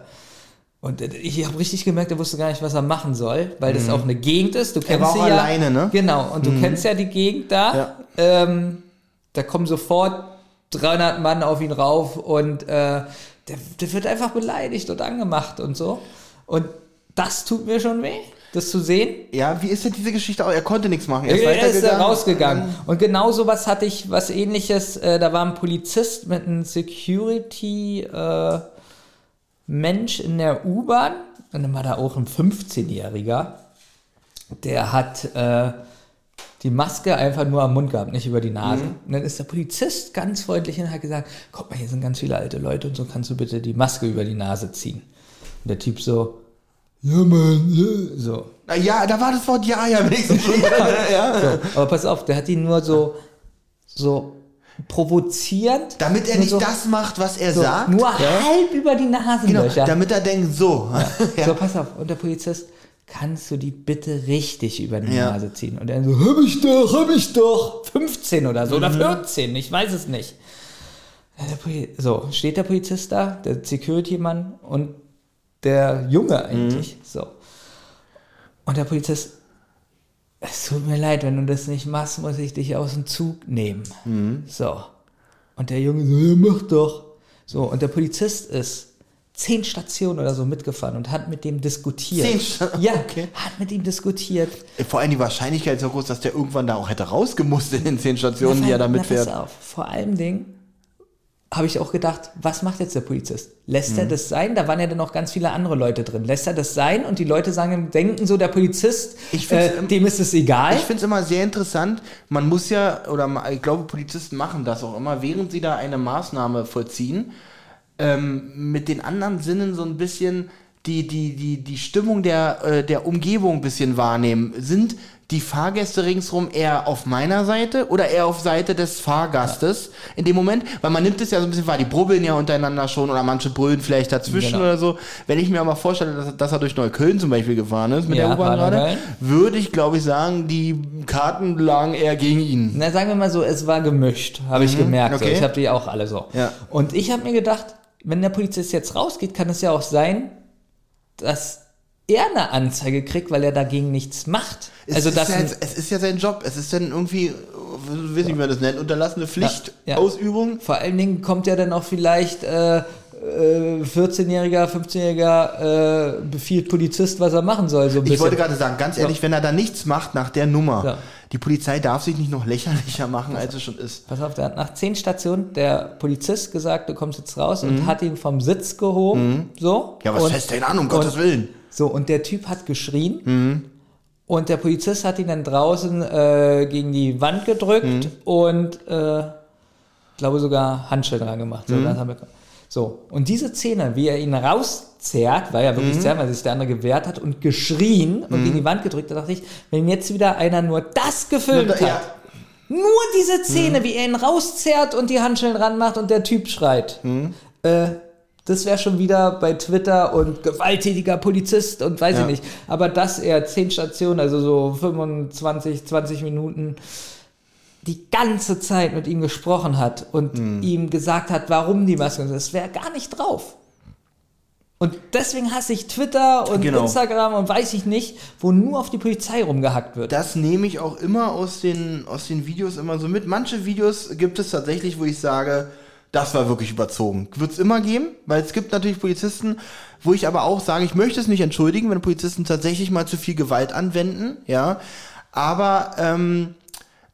und ich habe richtig gemerkt, er wusste gar nicht, was er machen soll, weil das auch eine Gegend ist. Du kennst Mhm. war sie auch ja. alleine, ne? Genau, und du kennst ja die Gegend da. Ja. Ähm, da kommen sofort 300 Mann auf ihn rauf und äh, der, der wird einfach beleidigt und angemacht und so. Und das tut mir schon weh, das zu sehen. Ja, wie ist denn diese Geschichte auch? Er konnte nichts machen. Er ist Er ist rausgegangen. Und genau sowas hatte ich, was ähnliches. Äh, da war ein Polizist mit einem Security-Mensch in der U-Bahn. Und dann war da auch ein 15-Jähriger. Der hat äh, die Maske einfach nur am Mund gehabt, nicht über die Nase. Und dann ist der Polizist ganz freundlich und hat gesagt, guck mal, hier sind ganz viele alte Leute und so kannst du bitte die Maske über die Nase ziehen. Und der Typ so, ja Mann, ja. so. Ja, da war das Wort Ja ja wenigstens schon. ja. So, aber pass auf, der hat ihn nur so, so provozierend. Damit er nicht so, das macht, was er so, sagt. Nur ja. halb über die Genau, Nasenlöcher. damit er denkt, so. Ja. So, pass auf. Und der Polizist, kannst du die bitte richtig über die Ja. Nase ziehen? Und er so, hab ich doch, hab ich doch. 15 oder so, oder Mhm. 14, ich weiß es nicht. Ja, So, steht der Polizist da, der Security-Mann und der Junge eigentlich. Mhm. So. Und der Polizist, es tut mir leid, wenn du das nicht machst, muss ich dich aus dem Zug nehmen. Mhm. So. Und der Junge so, ja, mach doch. So, und der Polizist ist zehn Stationen oder so mitgefahren und hat mit dem diskutiert. Zehn Sta- Ja, okay. hat mit ihm diskutiert. Vor allem die Wahrscheinlichkeit ist so groß, dass der irgendwann da auch hätte rausgemusst in den zehn Stationen, Na, die er da mitfährt. pass auf. Vor allem Ding habe ich auch gedacht, was macht jetzt der Polizist? Lässt Mhm. er das sein? Da waren ja dann noch ganz viele andere Leute drin. Lässt er das sein? Und die Leute sagen, denken so, der Polizist, äh, dem ist es egal. Ich finde es immer sehr interessant. Man muss ja, oder ich glaube, Polizisten machen das auch immer, während sie da eine Maßnahme vollziehen, ähm, mit den anderen Sinnen so ein bisschen die, die, die, die Stimmung der, äh, der Umgebung ein bisschen wahrnehmen. Sind die Fahrgäste ringsrum eher auf meiner Seite oder eher auf Seite des Fahrgastes in dem Moment? Weil man nimmt es ja so ein bisschen wahr, die brubbeln ja untereinander schon oder manche brüllen vielleicht dazwischen Genau. oder so. Wenn ich mir aber vorstelle, dass, dass er durch Neukölln zum Beispiel gefahren ist mit Ja, der U-Bahn gerade, würde ich glaube ich sagen, die Karten lagen eher gegen ihn. Na, sagen wir mal so, es war gemischt, habe ich gemerkt. So. Mhm, okay. Ich habe die auch alle so. Ja. Und ich habe mir gedacht, wenn der Polizist jetzt rausgeht, kann es ja auch sein, dass er eine Anzeige kriegt, weil er dagegen nichts macht. Es, also ist das ja, jetzt- es ist ja sein Job. Es ist dann irgendwie, äh, ich weiß nicht, wie man das nennt, unterlassene Pflicht, Ja. Ausübung. vor allen Dingen kommt ja dann auch vielleicht äh, äh, 14-jähriger, 15-jähriger äh, befiehlt Polizist, was er machen soll. So Ich bisschen. wollte gerade sagen, ganz ehrlich, wenn er da nichts macht nach der Nummer, Ja. die Polizei darf sich nicht noch lächerlicher machen, als es schon ist. Pass auf, der hat nach zehn Stationen der Polizist gesagt, du kommst jetzt raus Mhm. und hat ihn vom Sitz gehoben. So. Ja, was und, fest denn an, um Gottes Willen. So, und der Typ hat geschrien. Mhm. Und der Polizist hat ihn dann draußen äh, gegen die Wand gedrückt Mhm. und äh, glaube sogar Handschellen dran gemacht. Mhm. So, wir, so, und diese Szene, wie er ihn rauszerrt, war ja Mhm. wirklich zerrt, weil sich der andere gewehrt hat und geschrien und gegen die Wand gedrückt, da dachte ich, wenn jetzt wieder einer nur das gefilmt Ja, hat, ja. nur diese Szene, Mhm. wie er ihn rauszerrt und die Handschellen ranmacht und der Typ schreit. Mhm. Äh, das wäre schon wieder bei Twitter und gewalttätiger Polizist und weiß Ja. ich nicht. Aber dass er zehn Stationen, also so 25, 20 Minuten, die ganze Zeit mit ihm gesprochen hat und Mhm. ihm gesagt hat, warum die Maske, das wäre gar nicht drauf. Und deswegen hasse ich Twitter und Genau. Instagram und weiß ich nicht, wo nur auf die Polizei rumgehackt wird. Das nehme ich auch immer aus den, aus den Videos immer so mit. Manche Videos gibt es tatsächlich, wo ich sage, das war wirklich überzogen. Wird es immer geben, weil es gibt natürlich Polizisten, wo ich aber auch sage, ich möchte es nicht entschuldigen, wenn Polizisten tatsächlich mal zu viel Gewalt anwenden, ja. Aber ähm,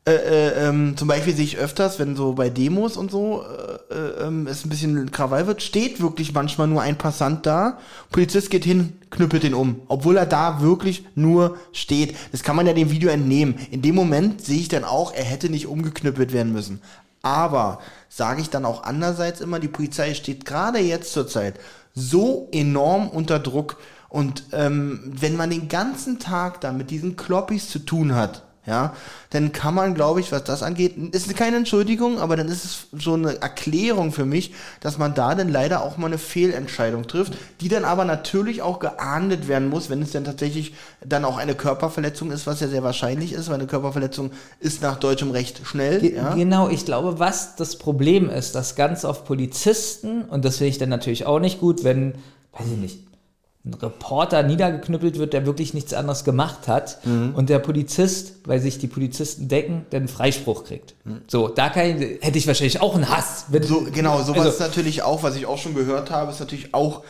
äh, äh, ähm, zum Beispiel sehe ich öfters, wenn so bei Demos und so äh, äh, ähm, es ein bisschen Krawall wird, steht wirklich manchmal nur ein Passant da. Polizist geht hin, knüppelt ihn um, obwohl er da wirklich nur steht. Das kann man ja dem Video entnehmen. In dem Moment sehe ich dann auch, er hätte nicht umgeknüppelt werden müssen. Aber sage ich dann auch andererseits immer, die Polizei steht gerade jetzt zur Zeit so enorm unter Druck. Und ähm, wenn man den ganzen Tag da mit diesen Kloppis zu tun hat, ja, dann kann man, glaube ich, was das angeht, ist keine Entschuldigung, aber dann ist es so eine Erklärung für mich, dass man da dann leider auch mal eine Fehlentscheidung trifft, die dann aber natürlich auch geahndet werden muss, wenn es dann tatsächlich dann auch eine Körperverletzung ist, was ja sehr wahrscheinlich ist, weil eine Körperverletzung ist nach deutschem Recht schnell. Ge- ja? Genau, ich glaube, was das Problem ist, dass ganz oft Polizisten, und das finde ich dann natürlich auch nicht gut, wenn, weiß ich nicht, ein Reporter niedergeknüppelt wird, der wirklich nichts anderes gemacht hat Mhm. und der Polizist, weil sich die Polizisten decken, dann einen Freispruch kriegt. So, da kann ich, hätte ich wahrscheinlich auch einen Hass. Mhm. So, genau, sowas Also- ist natürlich auch, was ich auch schon gehört habe, ist natürlich auch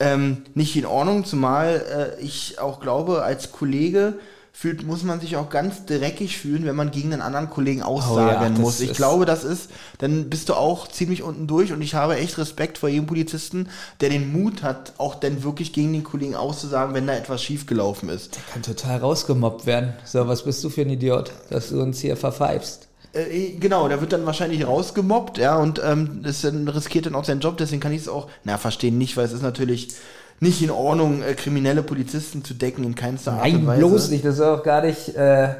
ähm, nicht in Ordnung, zumal äh, ich auch glaube, als Kollege fühlt, muss man sich auch ganz dreckig fühlen, wenn man gegen einen anderen Kollegen aussagen Oh das muss. Ich glaube, das ist, dann bist du auch ziemlich unten durch und ich habe echt Respekt vor jedem Polizisten, der den Mut hat, auch dann wirklich gegen den Kollegen auszusagen, wenn da etwas schiefgelaufen ist. kann total rausgemobbt werden. So, was bist du für ein Idiot, dass du uns hier verpfeifst? Äh, genau, der wird dann wahrscheinlich rausgemobbt, ja, und ähm, das riskiert dann auch seinen Job, deswegen kann ich es auch, na, verstehen nicht, weil es ist natürlich nicht in Ordnung, äh, kriminelle Polizisten zu decken, in keinster Art und Nein, Weise. bloß nicht. Das soll auch gar nicht äh,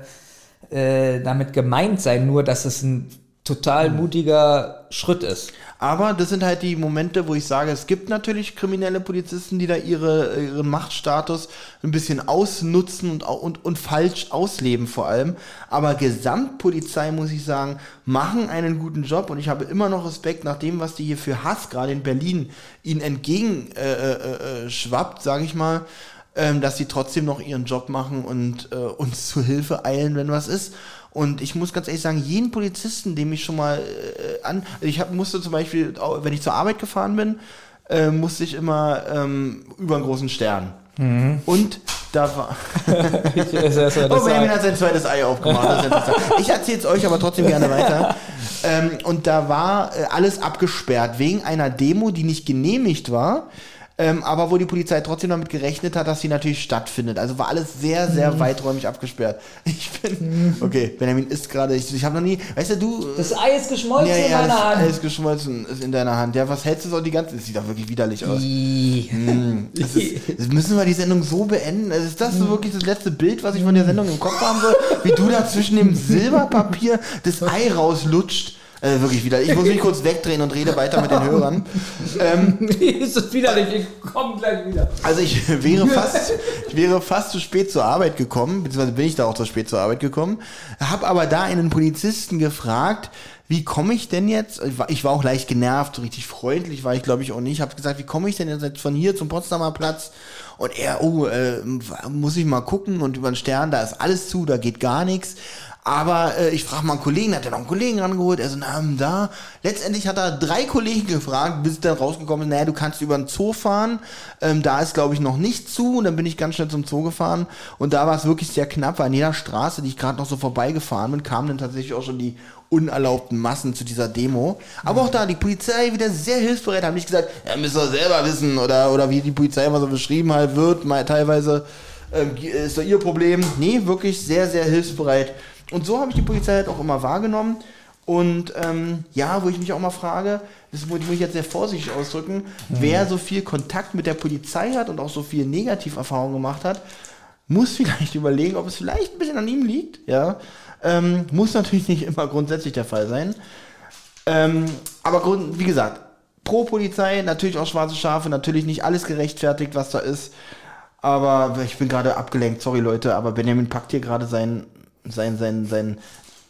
äh, damit gemeint sein, nur dass es ein total Hm. mutiger Schritt ist. Aber das sind halt die Momente, wo ich sage, es gibt natürlich kriminelle Polizisten, die da ihre, ihren Machtstatus ein bisschen ausnutzen und, und, und falsch ausleben vor allem. Aber Gesamtpolizei, muss ich sagen, machen einen guten Job und ich habe immer noch Respekt nach dem, was die hier für Hass gerade in Berlin ihnen entgegen äh, äh, äh, schwappt, sage ich mal, ähm, dass sie trotzdem noch ihren Job machen und äh, uns zu Hilfe eilen, wenn was ist. Und ich muss ganz ehrlich sagen, jeden Polizisten, dem ich schon mal äh, an, also ich hab, musste zum Beispiel, wenn ich zur Arbeit gefahren bin, äh, musste ich immer ähm, über einen großen Stern. Und da war. Ich, das Oh, Benjamin hat sein zweites Ei aufgemacht. Das ist. Ich erzähle es euch aber trotzdem gerne weiter. Ähm, und da war äh, alles abgesperrt wegen einer Demo, die nicht genehmigt war. Ähm, aber wo die Polizei trotzdem damit gerechnet hat, dass sie natürlich stattfindet. Also war alles sehr, sehr weiträumig abgesperrt. Ich bin, okay, Benjamin ist gerade, ich, ich habe noch nie, weißt du, du... Das Ei ist geschmolzen ja, in ja, meiner das Hand. Eis geschmolzen ist in deiner Hand. Ja, was hältst du so die ganze, das sieht doch wirklich widerlich aus. Das, ist, das müssen wir die Sendung so beenden. Ist das so wirklich das letzte Bild, was ich von der Sendung im Kopf haben soll? Wie du da zwischen dem Silberpapier das Ei rauslutscht. Äh, wirklich wieder. Ich muss mich kurz wegdrehen und rede weiter mit den Hörern. Ähm, ist das widerlich, ich komm gleich wieder. also ich wäre fast, ich wäre fast zu spät zur Arbeit gekommen, beziehungsweise bin ich da auch zu spät zur Arbeit gekommen, habe aber da einen Polizisten gefragt, wie komme ich denn jetzt, ich war, ich auch leicht genervt, so richtig freundlich war ich glaube ich auch nicht, habe gesagt, wie komme ich denn jetzt von hier zum Potsdamer Platz und er, oh, äh, muss ich mal gucken und über den Stern, da ist alles zu, da geht gar nichts. Aber äh, ich frage mal einen Kollegen, hat er noch einen Kollegen rangeholt? Er so, na, hm, da. Letztendlich hat er drei Kollegen gefragt, bis dann rausgekommen ist, naja, du kannst über den Zoo fahren. Ähm, da ist, glaube ich, noch nicht zu. Und dann bin ich ganz schnell zum Zoo gefahren. Und da war es wirklich sehr knapp, weil an jeder Straße, die ich gerade noch so vorbeigefahren bin, kamen dann tatsächlich auch schon die unerlaubten Massen zu dieser Demo. Aber auch da, die Polizei wieder sehr hilfsbereit, haben nicht gesagt, ja, müsst ihr selber wissen. Oder, oder wie die Polizei immer so beschrieben halt wird, mal teilweise ähm, ist doch ihr Problem. Nee, wirklich sehr, sehr hilfsbereit. Und so habe ich die Polizei halt auch immer wahrgenommen. Und ähm, ja, wo ich mich auch mal frage, das muss ich jetzt sehr vorsichtig ausdrücken, wer so viel Kontakt mit der Polizei hat und auch so viel Negativerfahrung gemacht hat, muss vielleicht überlegen, ob es vielleicht ein bisschen an ihm liegt. Ja, ähm, muss natürlich nicht immer grundsätzlich der Fall sein. Ähm, aber grund, wie gesagt, pro Polizei, natürlich auch schwarze Schafe, natürlich nicht alles gerechtfertigt, was da ist. Aber ich bin gerade abgelenkt, sorry Leute, aber Benjamin packt hier gerade sein, sein, sein, sein,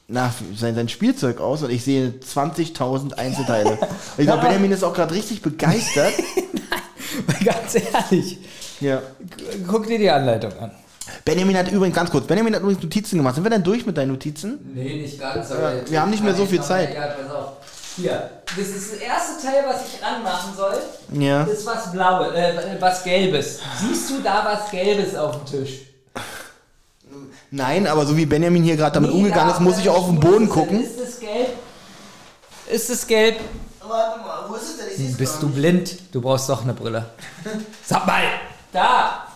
na, sein, sein Spielzeug aus und ich sehe 20.000 Einzelteile. ich glaube, Benjamin ist auch gerade richtig begeistert. Ganz ehrlich, ja. guck dir die Anleitung an. Benjamin hat übrigens, ganz kurz, Benjamin hat übrigens Notizen gemacht. Sind wir denn durch mit deinen Notizen? Nee, nicht ganz. aber wir haben nicht mehr so viel Zeit. Ja, pass auf. Hier, das ist das erste Teil, was ich ranmachen soll. Ja. Das ist was Blaues, äh, was Gelbes. Siehst du da was Gelbes auf dem Tisch? Nein, aber so wie Benjamin hier gerade damit Nee, umgegangen da ist, muss ich auf den Boden ist, gucken. Ist es gelb? Ist es gelb? Warte mal, wo ist es denn? Ich seh's Bist du nicht. blind? Du brauchst doch eine Brille. Sag mal! Da!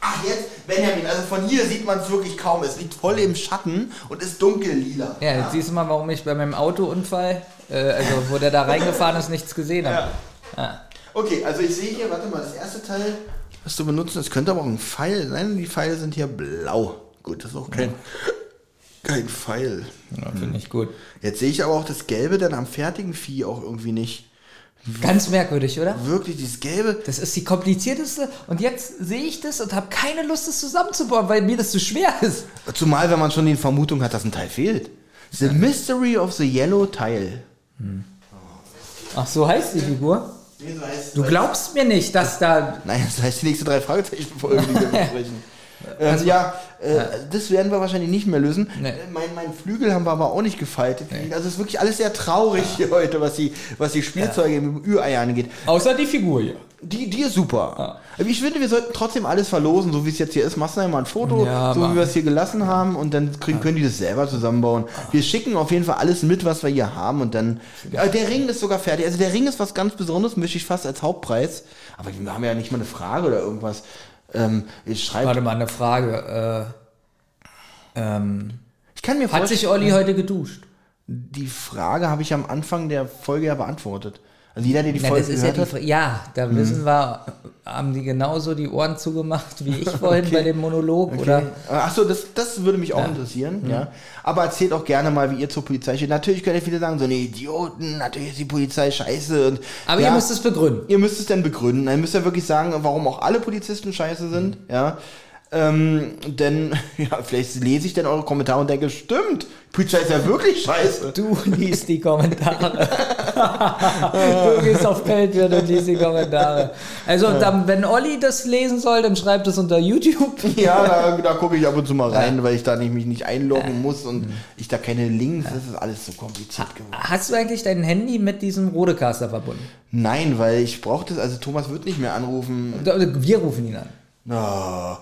Ach, jetzt, Benjamin, also von hier sieht man es wirklich kaum. Es liegt voll im Schatten und ist dunkellila. Ja, jetzt siehst du mal, warum ich bei meinem Autounfall, äh, also wo der da reingefahren ist, nichts gesehen habe. Okay, also ich sehe hier, warte mal, das erste Teil, was du benutzt, das könnte aber auch ein Pfeil sein. Die Pfeile sind hier blau. Gut, das ist auch kein, kein Pfeil. Ja, Finde ich gut. Jetzt sehe ich aber auch das Gelbe dann am fertigen Vieh auch irgendwie nicht. Ganz merkwürdig, oder? Wirklich, dieses Gelbe. Das ist die komplizierteste und jetzt sehe ich das und habe keine Lust, das zusammenzubauen, weil mir das zu schwer ist. Zumal, wenn man schon die Vermutung hat, dass ein Teil fehlt. The Mystery of the Yellow Tile. Ach, so heißt die Figur? Nee, so heißt Du glaubst mir nicht, dass da... Nein, das heißt die nächste drei Fragezeichen-Folge, die wir besprechen. Ähm, ja, äh, das werden wir wahrscheinlich nicht mehr lösen. Nee. Äh, Mein, mein Flügel haben wir aber auch nicht gefaltet. Also es ist wirklich alles sehr traurig hier heute, was die, was die Spielzeuge im Ü-Ei angeht. Außer die Figur hier. Die, die ist super. Aber Ich finde, wir sollten trotzdem alles verlosen, so wie es jetzt hier ist. Machst du mal ein Foto, Ja, so wie wir es hier gelassen haben und dann kriegen, können die das selber zusammenbauen. Wir schicken auf jeden Fall alles mit, was wir hier haben und dann. Ja, der Ring ist sogar fertig. Also der Ring ist was ganz Besonderes, möchte ich fast als Hauptpreis. Aber wir haben ja nicht mal eine Frage oder irgendwas. Ähm, ich schreibe. Warte mal, eine Frage. Äh, ähm, Ich kann mir hat sich Olli heute geduscht? die Frage habe ich am Anfang der Folge ja beantwortet. Also jeder, der die Ja, Folge ist ja, gehört die, hat. Ja, da wissen wir, haben die genauso die Ohren zugemacht wie ich vorhin bei dem Monolog? Oder? Achso, das, das würde mich auch interessieren, ja. Aber erzählt auch gerne mal, wie ihr zur Polizei steht. Natürlich können ja viele sagen, so eine Idioten, natürlich ist die Polizei scheiße. Und, Aber ja, ihr müsst es begründen. Ihr müsst es dann begründen. Ihr müsst ja wirklich sagen, warum auch alle Polizisten scheiße sind, ja. Ähm, denn, ja, vielleicht lese ich dann eure Kommentare und denke, stimmt, Polizei ist ja wirklich scheiße. Du liest die Kommentare. du gehst auf Patreon und liest die Kommentare. Also, dann, wenn Olli das lesen soll, dann schreibt es unter YouTube. Ja, da, da gucke ich ab und zu mal rein, weil ich da nicht, mich nicht einloggen muss und ich da keine Links, das ist alles so kompliziert geworden. Hast du eigentlich dein Handy mit diesem Rodecaster verbunden? Nein, weil ich brauche das, also Thomas wird nicht mehr anrufen. Wir rufen ihn an. Na,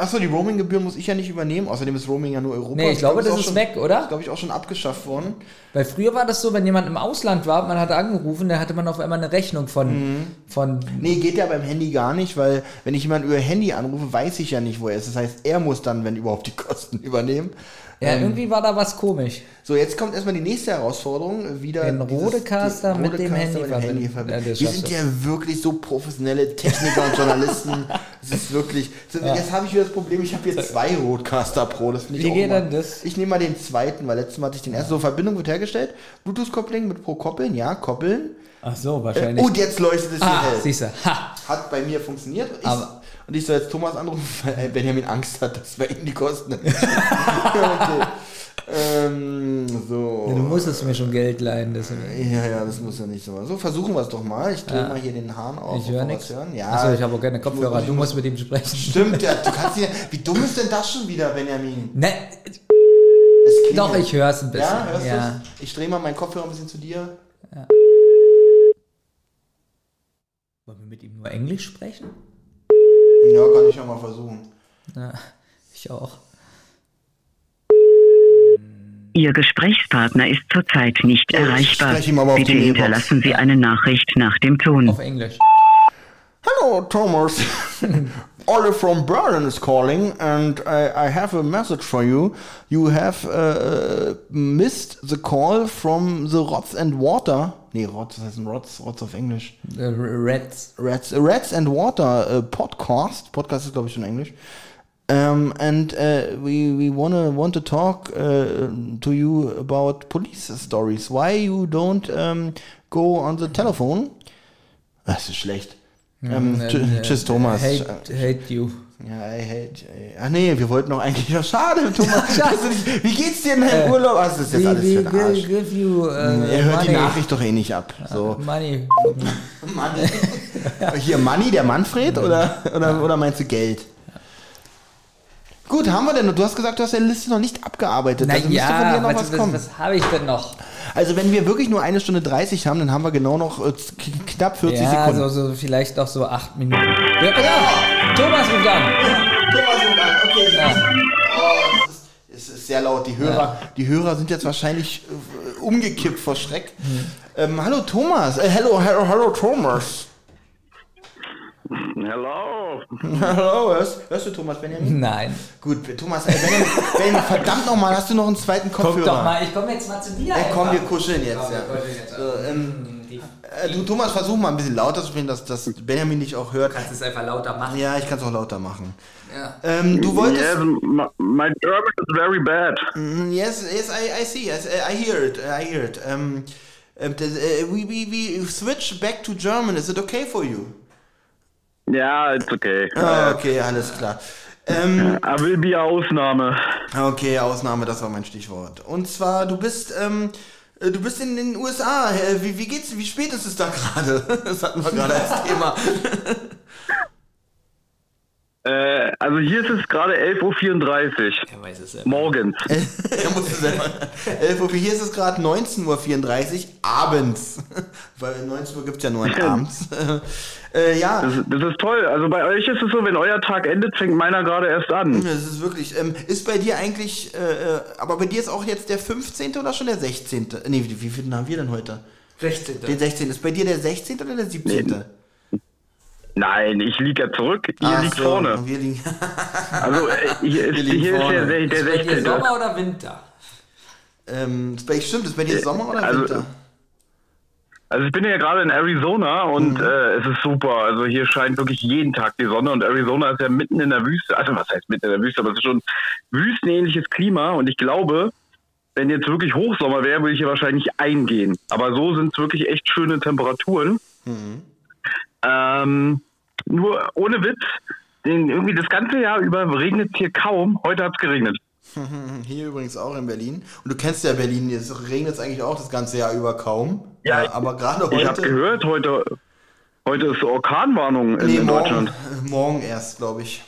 Achso, die Roaming-Gebühr muss ich ja nicht übernehmen. Außerdem ist Roaming ja nur Europa. Nee, ich glaube, das ist schon, weg, oder? glaube ich, auch schon abgeschafft worden. Weil früher war das so, wenn jemand im Ausland war, man hatte angerufen, dann hatte man auf einmal eine Rechnung von, von Nee, geht ja beim Handy gar nicht, weil wenn ich jemanden über Handy anrufe, weiß ich ja nicht, wo er ist. Das heißt, er muss dann, wenn überhaupt, die Kosten übernehmen. Ja, irgendwie war da was komisch. So, jetzt kommt erstmal die nächste Herausforderung. Wieder Den Rodecaster mit dem Handy mit dem verbinden. Handy verbinden. Ja, Wir sind ja wirklich so professionelle Techniker und Journalisten. Das ist wirklich. So, Jetzt habe ich wieder das Problem, ich habe hier zwei Rodecaster Pro. Das Wie geht denn das? Ich nehme mal den zweiten, weil letztes Mal hatte ich den ersten. So, Verbindung wird hergestellt. Bluetooth-Koppling mit Pro koppeln, ja, koppeln. Ach so, Äh, wahrscheinlich. und jetzt leuchtet es hier ah, hell. siehst du. Ha. Hat bei mir funktioniert. Ich, Aber- und ich soll jetzt Thomas anrufen, weil Benjamin Angst hat, dass bei ihm die Kosten. okay. ähm, so. Du musstest mir schon Geld leihen, deswegen. Ja, ja, das muss ja nicht so. So, versuchen wir es doch mal. Ich drehe Ja. mal hier den Hahn auf. Ich höre wir nichts. Ja, Achso, ich habe auch keine Kopfhörer. Du muss- musst mit ihm sprechen. Stimmt, ja, du kannst hier. Wie dumm ist denn das schon wieder, Benjamin? Ne, doch, ich höre es ein bisschen. Ja, hörst ja. du's? Ich drehe mal meinen Kopfhörer ein bisschen zu dir. Wollen wir mit ihm nur Englisch sprechen? Ja, kann ich ja mal versuchen. Ja, ich auch. Ihr Gesprächspartner ist zurzeit nicht Ja, ich erreichbar. Bitte hinterlassen Sie eine Nachricht nach dem Ton. Auf Englisch. Hello, Thomas. Ollie from Berlin is calling, and I, I have a message for you. You have uh, missed the call from the Rots and Water. Nee, Rots, was heißt denn Rots? Rots auf Englisch. Äh, Reds. Rats, Rats and Water uh, podcast. Podcast ist, glaube ich, schon Englisch. Um, and uh, we we wanna want to talk uh, to you about police stories. Why you don't um, go on the telephone? Das ist schlecht. Ähm, Äh, tsch- äh, tschüss, Thomas. Hate, hate you. Ja, I hate. äh, Ach nee, wir wollten noch eigentlich. Ja, schade, Thomas. Hast du nicht- Wie geht's dir in deinem Urlaub? Was ist das jetzt We, alles für ein Arsch? give you äh, Er hört die money. Nachricht doch eh nicht ab. So. Money. Manni. Hier Manni, der Manfred, oder, oder, oder meinst du Geld? Gut, haben wir denn? Du hast gesagt, du hast deine Liste noch nicht abgearbeitet. also müsste von dir noch was, was was, kommen. was habe ich denn noch? Also wenn wir wirklich nur eine Stunde 30 haben, dann haben wir genau noch äh, knapp 40 ja, Sekunden. so, so vielleicht noch so acht Minuten. Ja, ja. Thomas ruft an. Thomas ruft an. Okay. Ja. Oh, es, ist, es ist sehr laut. Die Hörer, die Hörer sind jetzt wahrscheinlich äh, umgekippt vor Schreck. Hm. Ähm, hallo Thomas. Äh, hallo, hallo, hallo Thomas. Hello. hallo, hörst, hörst du Thomas Benjamin? Nein. Gut, Thomas, äh, Benjamin, Benjamin, verdammt nochmal, hast du noch einen zweiten Kopfhörer? Guck doch mal, ich komme jetzt mal zu dir. Ey, komm, wir kuscheln jetzt. Komm, ja. jetzt. So, ähm, äh, du, Thomas, versuch mal ein bisschen lauter zu sprechen, dass, dass Benjamin dich auch hört. Kannst es einfach lauter machen. Ja, ich kann es auch lauter machen. Ja. Ähm, du wolltest... Yes, my, German is very bad. Mm, Yes, yes, I, I see. Yes, I hear it. I hear it. Um, um, the, uh, we, we, we switch back to German. Is it okay for you? Ja, it's okay. Ah, okay, alles klar. Ähm, I will be Ausnahme. okay, Ausnahme, das war mein Stichwort. Und zwar, du bist, ähm, äh, du bist in den USA. Wie, wie geht's? Wie spät ist es da gerade? Das hatten wir gerade als Thema. Äh, also hier ist es gerade 11.34 Uhr. Er weiß es ja. Morgens. er musste selber. 11 Uhr, hier ist es gerade 19.34 Uhr abends. Weil 19 Uhr gibt es ja nur einen abends. äh, ja. Das, das ist toll. Also bei euch ist es so, wenn euer Tag endet, fängt meiner gerade erst an. Das ist wirklich, ähm, ist bei dir eigentlich, äh, äh, aber bei dir ist auch jetzt der 15. oder schon der 16.? Nee, wie, wie viel haben wir denn heute? 16. Den 16. Ist bei dir der 16. oder der 17.? Nein, ich liege ja zurück. Ihr Ach liegt so, vorne. Wir liegen. Also äh, hier ist, liegen hier ist vorne. der, der Ist bei dir 16. Sommer oder Winter? ähm, ist stimmt, ist bei dir Sommer oder also, Winter? Also ich bin ja gerade in Arizona und Mhm. äh, es ist super. Also hier scheint wirklich jeden Tag die Sonne und Arizona ist ja mitten in der Wüste. Also was heißt mitten in der Wüste, aber es ist schon wüstenähnliches Klima und ich glaube, wenn jetzt wirklich Hochsommer wäre, würde ich hier wahrscheinlich eingehen. Aber so sind es wirklich echt schöne Temperaturen. Mhm. Ähm, nur ohne Witz, den, irgendwie das ganze Jahr über regnet es hier kaum. Heute hat es geregnet. Hier übrigens auch in Berlin. Und du kennst ja Berlin, es regnet es eigentlich auch das ganze Jahr über kaum. Ja, Äh, aber gerade Ich habe heute. gehört, heute, heute ist Orkanwarnung in, Nee, in morgen, Deutschland. äh, morgen erst, glaube ich.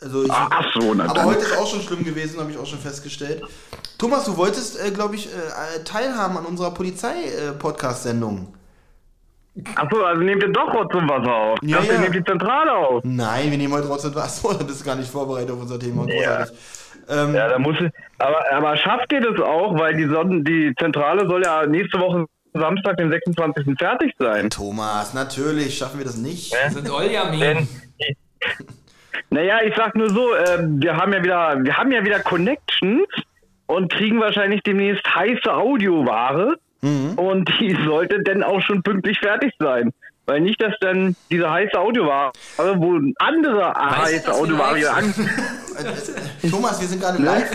Also ich ach so, na aber heute ist auch schon schlimm gewesen, habe ich auch schon festgestellt. Thomas, du wolltest, äh, glaube ich, äh, teilhaben an unserer Polizei-Podcast-Sendung. Achso, also nehmt ihr doch Rotz und Wasser auf. Ja, dachte, ja. ihr nehmt die Zentrale auf. Nein, wir nehmen heute trotzdem was. Da bist du gar nicht vorbereitet auf unser Thema. Großartig. Ähm, Ja, da muss ich, aber, aber schafft ihr das auch, weil die, Sonnen, die Zentrale soll ja nächste Woche Samstag, den 26. fertig sein. Thomas, natürlich schaffen wir das nicht. Das sind Oljamin. Naja, ich sag nur so, äh, wir haben ja wieder, wir haben ja wieder Connections und kriegen wahrscheinlich demnächst heiße Audioware und die sollte dann auch schon pünktlich fertig sein. Weil nicht, dass dann diese heiße Audioware, wo andere Weißt du, heiße Audioware an. Äh, Thomas, wir sind gerade live.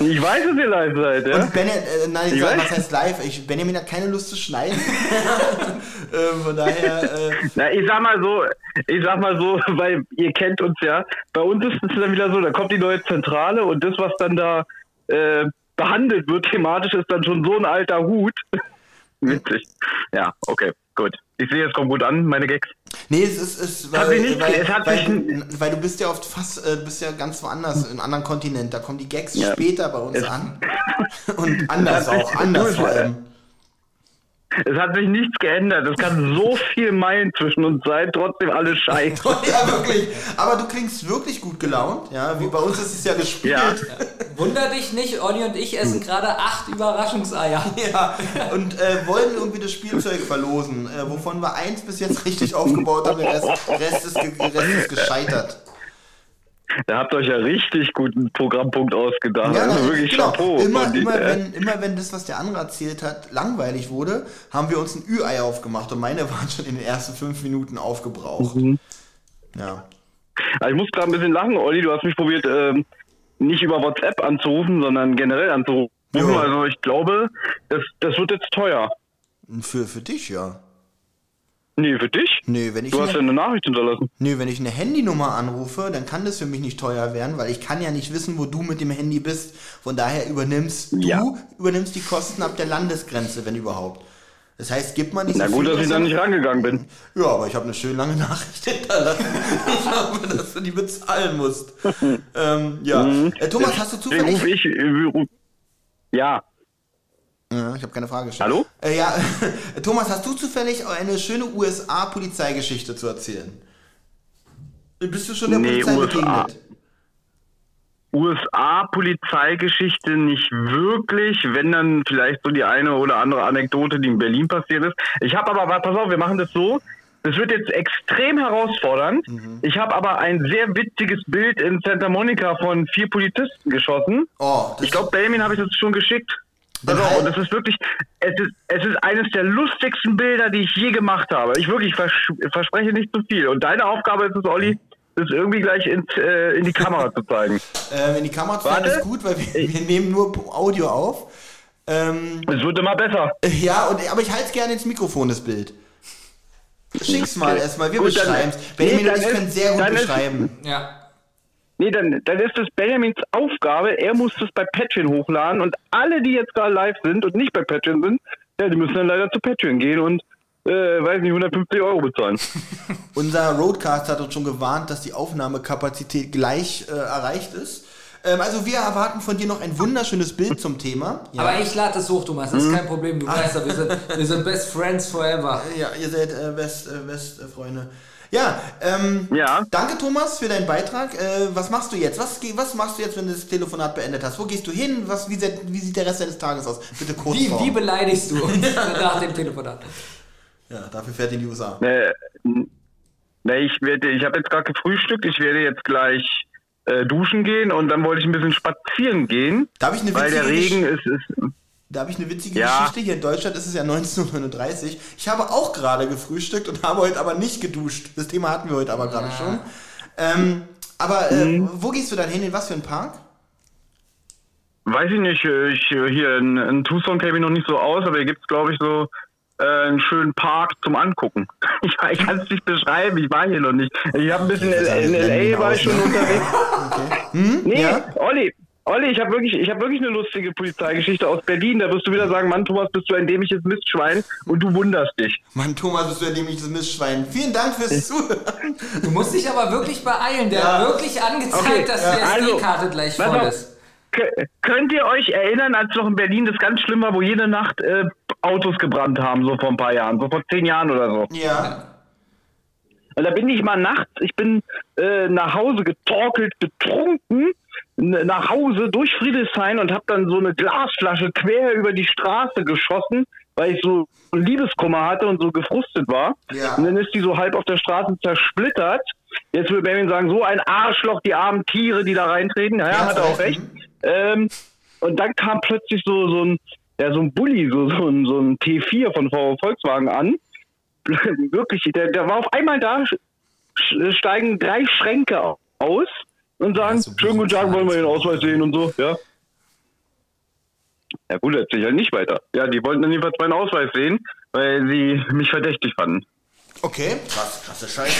Ich weiß, dass ihr live seid, ja? Und Benjamin, äh, nein, ich sag, weiß. was heißt live? Ich, Benjamin hat keine Lust zu schneiden. ähm, von daher, äh, Na, ich sag mal so, ich sag mal so, weil ihr kennt uns ja. Bei uns ist es dann wieder so, da kommt die neue Zentrale und das, was dann da äh, behandelt wird thematisch, ist dann schon so ein alter Hut. Witzig. Ja, okay, gut. Ich sehe, es kommt gut an, meine Gags. nee, es ist, es, weil, sich nicht- weil, es hat weil, du, weil du bist ja oft fast, äh, bist ja ganz woanders, in einem anderen Kontinent. Da kommen die Gags Ja. später bei uns Es- an. Und anders auch, anders vor allem. Es hat sich nichts geändert. Es kann so viel Meilen zwischen uns sein, trotzdem alles scheiße. Ja, wirklich. Aber du klingst wirklich gut gelaunt. Ja, wie bei uns ist es ja gespielt. Ja. Wunder dich nicht, Olli und ich essen gerade acht Überraschungseier. Ja, und äh, wollen irgendwie das Spielzeug verlosen, äh, wovon wir eins bis jetzt richtig aufgebaut haben, der Rest, Rest, ist, Rest ist gescheitert. Da habt ihr euch ja richtig guten Programmpunkt ausgedacht. Ja, also wirklich genau. Chapeau. Immer, die- immer, äh, wenn, immer wenn das, was der andere erzählt hat, langweilig wurde, haben wir uns ein Ü-Ei aufgemacht und meine waren schon in den ersten fünf Minuten aufgebraucht. Mhm. Ja. Also ich muss gerade ein bisschen lachen, Olli. Du hast mich probiert, ähm, nicht über WhatsApp anzurufen, sondern generell anzurufen. Jo. Also ich glaube, das, das wird jetzt teuer. Für, für dich, ja. Nee, für dich? Nee, wenn ich, Du hast ja eine, Nachricht hinterlassen. nee, wenn ich eine Handynummer anrufe, dann kann das für mich nicht teuer werden, weil ich kann ja nicht wissen, wo du mit dem Handy bist. Von daher übernimmst Ja. du übernimmst die Kosten ab der Landesgrenze, wenn überhaupt. Das heißt, gibt man nicht Na so gut, viel, dass ich da nicht rangegangen bin. Ja, aber ich habe eine schön lange Nachricht hinterlassen. Ich glaube, dass du die bezahlen musst. ähm, ja. Äh, Thomas, hast du zufällig... rufe ich. Äh, ruf, ja. Ja, ich habe keine Frage gestellt. Hallo? Äh, ja, Thomas, hast du zufällig eine schöne USA-Polizeigeschichte zu erzählen? Bist du schon der Nee, Polizei USA. begegnet? USA-Polizeigeschichte nicht wirklich, wenn dann vielleicht so die eine oder andere Anekdote, die in Berlin passiert ist. Ich habe aber, warte, pass auf, wir machen das so. Das wird jetzt extrem herausfordernd. Mhm. Ich habe aber ein sehr witziges Bild in Santa Monica von vier Polizisten geschossen. Oh, Ich glaube, Benjamin habe ich das schon geschickt. Dann Also, halt- und das ist wirklich, es ist, es ist eines der lustigsten Bilder, die ich je gemacht habe. Ich wirklich vers verspreche nicht zu viel. Und deine Aufgabe ist es, Olli, das irgendwie gleich ins, äh, in die Kamera zu zeigen. äh, wenn die Kamera zu zeigen, ist gut, weil wir, wir nehmen nur Audio auf. Ähm, Es wird immer besser. ja, und, aber ich halte gerne ins Mikrofon, das Bild. Schick's mal erstmal, wir Gut, dann- beschreiben's. Benjamin nee, und ich können sehr gut dann ist- beschreiben. Ja. Nee, dann, dann ist es Benjamins Aufgabe. Er muss das bei Patreon hochladen und alle, die jetzt gerade live sind und nicht bei Patreon sind, ja, die müssen dann leider zu Patreon gehen und, äh, weiß nicht, 150 Euro bezahlen. Unser Roadcast hat uns schon gewarnt, dass die Aufnahmekapazität gleich äh, erreicht ist. Ähm, also wir erwarten von dir noch ein wunderschönes Bild zum Thema. Ja, Aber ich lade es hoch, Thomas, das ist kein Problem. Du weißt ja, wir sind, wir sind best friends forever. ja ihr seid äh, Best, äh, Best äh, Freunde. Ja, ähm, Ja. danke Thomas für deinen Beitrag. Äh, was machst du jetzt? Was, was machst du jetzt, wenn du das Telefonat beendet hast? Wo gehst du hin? Was, wie, sieht, wie sieht der Rest deines Tages aus? Bitte kurz Wie, wie beleidigst du uns nach dem Telefonat? Ja, dafür fährt in die USA. Äh, nee, ich werde, ich habe jetzt gerade gefrühstückt. Ich werde jetzt gleich äh, duschen gehen und dann wollte ich ein bisschen spazieren gehen, Da habe ich eine weil der witzige Regen ist, ist Da habe ich eine witzige Ja. Geschichte. Hier in Deutschland ist es ja 1939. Ich habe auch gerade gefrühstückt und habe heute aber nicht geduscht. Das Thema hatten wir heute aber gerade schon. Ähm, aber äh, Mhm. wo gehst du dann hin? In was für einen Park? Weiß ich nicht, äh, ich, äh, hier in, in Tucson kenne ich noch nicht so aus, aber hier gibt es, glaube ich, so äh, einen schönen Park zum Angucken. Ich, ich kann es nicht beschreiben, ich war hier noch nicht. Ich habe ein bisschen in, in L.A. war ich schon ne? unterwegs. Hm? Nee, Ja? Olli, Olli, ich habe wirklich, ich habe wirklich eine lustige Polizeigeschichte aus Berlin. Da wirst du wieder sagen, Mann, Thomas, bist du ein dämliches Mistschwein und du wunderst dich. Mann, Thomas, bist du ein dämliches Mistschwein. Vielen Dank fürs Zuhören. Du musst dich aber wirklich beeilen. Der Ja. hat wirklich angezeigt, Okay, dass ja, die also, SD-Karte gleich voll auf. ist. Kö- Könnt ihr euch erinnern, als noch in Berlin das ganz schlimm war, wo jede Nacht äh, Autos gebrannt haben, so vor ein paar Jahren, so vor zehn Jahren oder so. Ja. Und da bin ich mal nachts, ich bin äh, nach Hause getorkelt, getrunken, n- nach Hause durch Friedrichshain und habe dann so eine Glasflasche quer über die Straße geschossen, weil ich so Liebeskummer hatte und so gefrustet war. Ja. Und dann ist die so halb auf der Straße zersplittert. Jetzt würde Benjamin sagen, so ein Arschloch, die armen Tiere, die da reintreten. Ja, ja, hat er auch recht. Ähm, und dann kam plötzlich so, so ein, ja, so ein Bulli, so, so, ein, so ein T4 von VW Volkswagen an. Wirklich, der, der war auf einmal da, steigen drei Schränke aus und sagen, so schönen guten Tag, wollen wir Ihren Ausweis sehen und so, ja. Ja gut, erzähl ich halt nicht weiter. Ja, die wollten dann jedenfalls meinen Ausweis sehen, weil sie mich verdächtig fanden. Okay, krass, krasse Scheiße.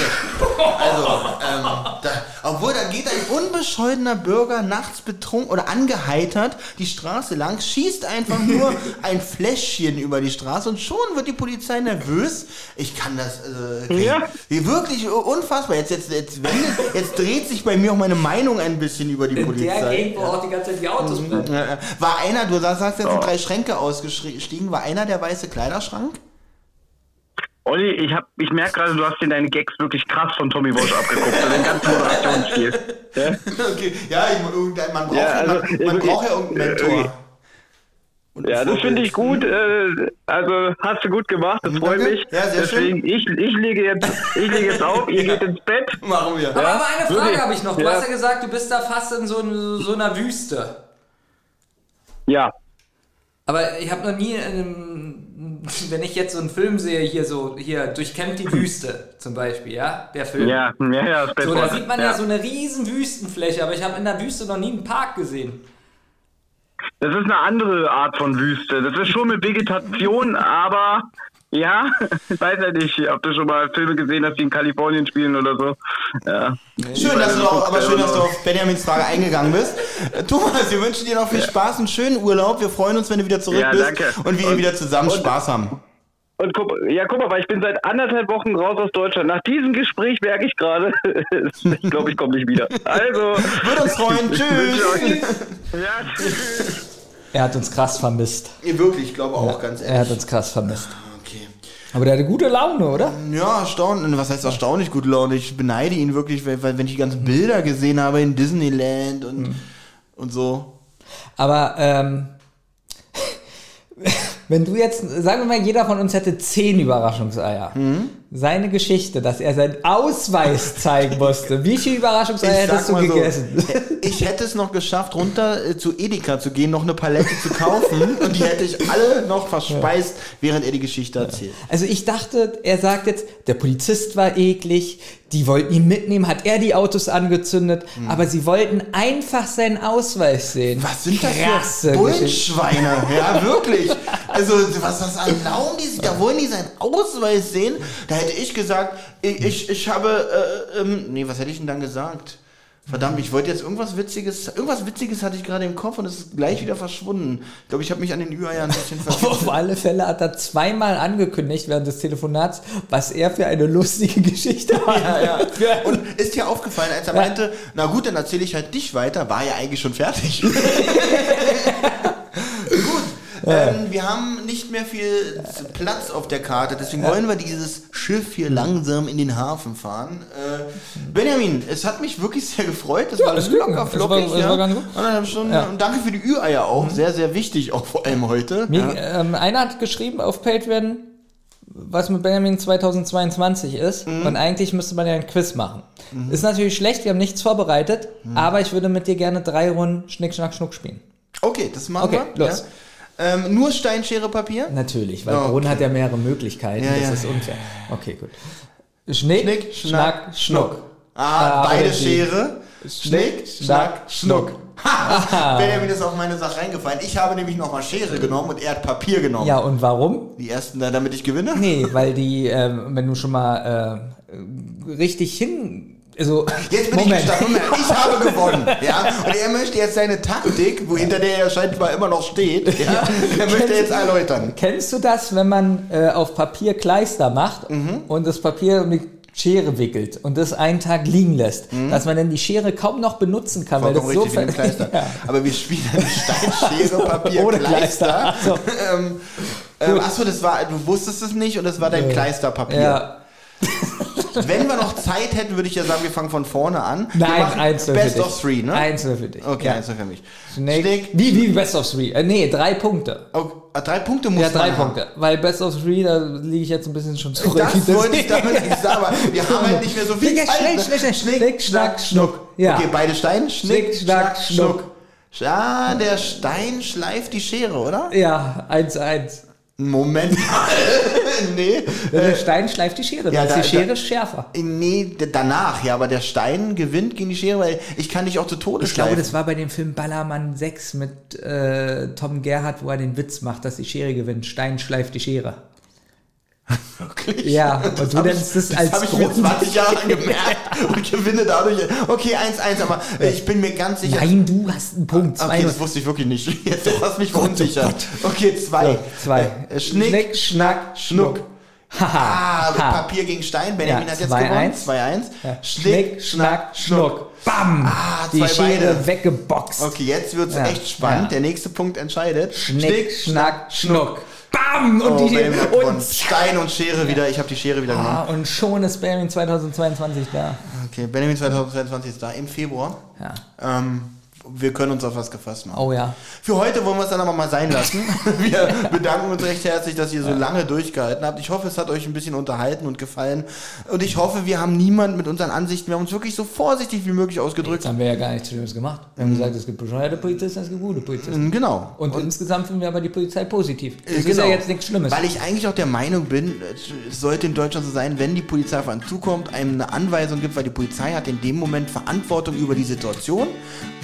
Also, ähm, da, obwohl da geht ein unbescholtener Bürger nachts betrunken oder angeheitert die Straße lang, schießt einfach nur ein Fläschchen über die Straße und schon wird die Polizei nervös. Ich kann das, äh, kann Ja. ich, wirklich unfassbar. Jetzt, jetzt, jetzt, wendet, jetzt dreht sich bei mir auch meine Meinung ein bisschen über die In der Polizei. Gegend, wo auch die ganze Zeit die Autos brennen. Äh, äh, War einer, du sagst, jetzt sind drei Schränke ausgestiegen, war einer der weiße Kleiderschrank? Olli, ich, hab, ich merke gerade, du hast dir deine Gags wirklich krass von Tommy Walsh abgeguckt, also den ganzen Moderationsstil. Ja? Okay, ja, ich, man braucht ja, Ja, also, man, man äh, braucht ja irgendeinen äh, Mentor. Ein Ja, das finde ich gut. Äh, also hast du gut gemacht, das Danke. freut mich. Ja, sehr Deswegen, ich, ich, lege jetzt, ich lege jetzt auf, ihr geht ins Bett. Machen wir. Aber, aber eine Frage habe ich noch. Du Ja. hast ja gesagt, du bist da fast in so, so einer Wüste. Ja, Aber ich habe noch nie, ähm, wenn ich jetzt so einen Film sehe, hier so, hier, durchkämmt die Wüste zum Beispiel, ja, der Film. ja, ja, ja, So, da sieht man ja. so eine riesen Wüstenfläche, aber ich habe in der Wüste noch nie einen Park gesehen. Das ist eine andere Art von Wüste. Das ist schon mit Vegetation, aber ja, ich weiß ja nicht, ob du schon mal Filme gesehen hast, die in Kalifornien spielen oder so. Ja. Schön, dass du auch, aber schön, dass du auf Benjamins Frage eingegangen bist. Äh, Thomas, wir wünschen dir noch viel Spaß, einen schönen Urlaub. Wir freuen uns, wenn du wieder zurück Ja, bist danke. und wir Und- wieder zusammen und- Spaß haben. Und guck, ja, guck mal, weil ich bin seit anderthalb Wochen raus aus Deutschland. Nach diesem Gespräch merke ich gerade, ich glaube, ich komme nicht wieder. Also, Würde uns freuen. Tschüss. ja, tschüss. Er hat uns krass vermisst. Wirklich, ich glaube auch, ganz Er hat ehrlich. uns krass vermisst. Aber der hatte gute Laune, oder? Ja, erstaunlich. Was heißt erstaunlich gute Laune? Ich beneide ihn wirklich, weil, weil wenn ich die ganzen Bilder gesehen habe in Disneyland und, Mhm. und so. Aber ähm, wenn du jetzt, sagen wir mal, jeder von uns hätte zehn Überraschungseier. Mhm. Seine Geschichte, dass er seinen Ausweis zeigen musste. Wie viele Überraschungseier hättest du gegessen? So, ich hätte es noch geschafft, runter äh, zu Edeka zu gehen, noch eine Palette zu kaufen und die hätte ich alle noch verspeist, während er die Geschichte erzählt. Also ich dachte, er sagt jetzt, der Polizist war eklig, die wollten ihn mitnehmen, hat er die Autos angezündet, aber sie wollten einfach seinen Ausweis sehen. Was sind das Krasse für Geschichte. Bullenschweine? Ja, wirklich. Also, was, was erlauben die sich? Da wollen die seinen Ausweis sehen? Da hätte ich gesagt, ich, ich, ich habe, äh, ähm, nee, was hätte ich denn dann gesagt? Verdammt, ich wollte jetzt irgendwas Witziges, irgendwas Witziges hatte ich gerade im Kopf und es ist gleich wieder verschwunden. Ich glaube, ich habe mich an den Ü-Eiern ein bisschen Auf vergessen. alle Fälle hat er zweimal angekündigt während des Telefonats, was er für eine lustige Geschichte hat. Ja, ja. Und ist dir aufgefallen, als er meinte, na gut, dann erzähle ich halt dich weiter, war ja eigentlich schon fertig. gut. Ähm, wir haben nicht mehr viel Platz auf der Karte, deswegen wollen wir dieses Schiff hier langsam in den Hafen fahren. Äh, Benjamin, es hat mich wirklich sehr gefreut. Das war das locker war- flockig. es ja. war ganz gut. Stunden. Ja. Und danke für die Ü-Eier auch. Sehr, sehr wichtig, auch vor allem heute. Mir, ja. ähm, einer hat geschrieben auf Patreon, was mit Benjamin 2022 ist. Mhm. Und eigentlich müsste man ja ein Quiz machen. Ist natürlich schlecht, wir haben nichts vorbereitet, Mhm. aber ich würde mit dir gerne drei Runden Schnick, Schnack, Schnuck spielen. Okay, das machen Okay, wir. los. Ja. Ähm, nur Stein, Schere, Papier? Natürlich, weil Ja, Brunnen okay. hat ja mehrere Möglichkeiten, Ja, das ja. ist unfair. Okay, gut. Schnick, Schnick, Schnack, Schnuck. Ah, Ah, beide Schere. Schnick, Schnack, Schnuck. Ha! Benjamin ist auf meine Sache reingefallen. Ich habe nämlich nochmal Schere genommen und er hat Papier genommen. Ja, und warum? Die ersten, da, damit ich gewinne? Nee, weil die, ähm, wenn du schon mal äh, richtig hin. Also, Jetzt bin ich gestartet. Moment, ich habe gewonnen. Ja? Und er möchte jetzt seine Taktik, wo hinter der er scheinbar immer noch steht, ja? er möchte jetzt erläutern. Kennst du das, wenn man äh, auf Papier Kleister macht Mhm. und das Papier um die Schere wickelt und das einen Tag liegen lässt, dass man dann die Schere kaum noch benutzen kann, Mhm. Vollkommen weil das richtig, so ein Kleister. ja. Aber wir spielen Stein, Schere, Papier, Ohne Kleister. Kleister. So. ähm, Ähm, achso, das war, du wusstest es nicht und das war dein Kleisterpapier. Ja. Wenn wir noch Zeit hätten, würde ich ja sagen, wir fangen von vorne an. Nein, eins Best für dich. of three, ne? Eins für dich. Okay, Ja. eins für mich. Snake. Schnick. Wie, wie Best of Three? Äh, nee, drei Punkte. Oh, ah, drei Punkte muss Ja, drei man haben. Punkte. Weil Best of Three, da liege ich jetzt ein bisschen schon zurück. Das wollte ich damit nicht sagen, aber wir haben halt nicht mehr so viel Zeit. schnell, ne? schnell, schnell. Schnick, Schnick, schnack, schnuck. Ja. Okay, beide Steine. Schnick, Schnick, schnack, schnuck. Ja, der Stein schleift die Schere, oder? Ja, 1-1. Moment nee. Der Stein schleift die Schere. ja, da- die Schere da- ist schärfer. Nee, d- danach, ja, aber der Stein gewinnt gegen die Schere, weil ich kann dich auch zu Tode Ich glaube, schleifen. das war bei dem Film Ballermann 6 mit äh, Tom Gerhardt, wo er den Witz macht, dass die Schere gewinnt. Stein schleift die Schere. Wirklich? Ja, und du nennst es als Das habe ich mir Grund. 20 Jahre lang gemerkt und gewinne dadurch. Okay, 1-1, aber äh, ich bin mir ganz sicher. Nein, du hast einen Punkt. Okay, 2-0. das wusste ich wirklich nicht. Jetzt hast du mich verunsichert. Okay, zwei. Zwei. Äh, Schnick, Schnick, Schnack, Schnuck. Ah, Ha. Papier gegen Stein. Benjamin Ja, hat jetzt 2-1. gewonnen. 2-1. Ja. Schnick, Schnack, Schnuck. Bam! Ah, die Schere Beine. weggeboxt. Okay, jetzt wird's echt spannend. Der nächste Punkt entscheidet. Schnick, Schnack, Schnuck. Bam! Und Oh, die und, Stein und Schere wieder. Ich habe die Schere wieder genommen. ah, und schon ist Benjamin 2022 da. Okay, Benjamin 2022 ist da im Februar. Ja. Ähm, wir können uns auf was gefasst machen. Oh ja. Für heute wollen wir es dann aber mal sein lassen. Wir bedanken uns recht herzlich, dass ihr so lange durchgehalten habt. Ich hoffe, es hat euch ein bisschen unterhalten und gefallen. Und ich hoffe, wir haben niemand mit unseren Ansichten, wir haben uns wirklich so vorsichtig wie möglich ausgedrückt. Jetzt haben wir ja gar nichts Schlimmes gemacht. Wir haben gesagt, es gibt bescheuerte Polizisten, es gibt gute Polizisten. Genau. Und, insgesamt finden wir aber die Polizei positiv. Das Äh, ist genau. ja jetzt nichts Schlimmes. Weil ich eigentlich auch der Meinung bin, es sollte in Deutschland so sein, wenn die Polizei auf einen zukommt, einem eine Anweisung gibt, weil die Polizei hat in dem Moment Verantwortung über die Situation,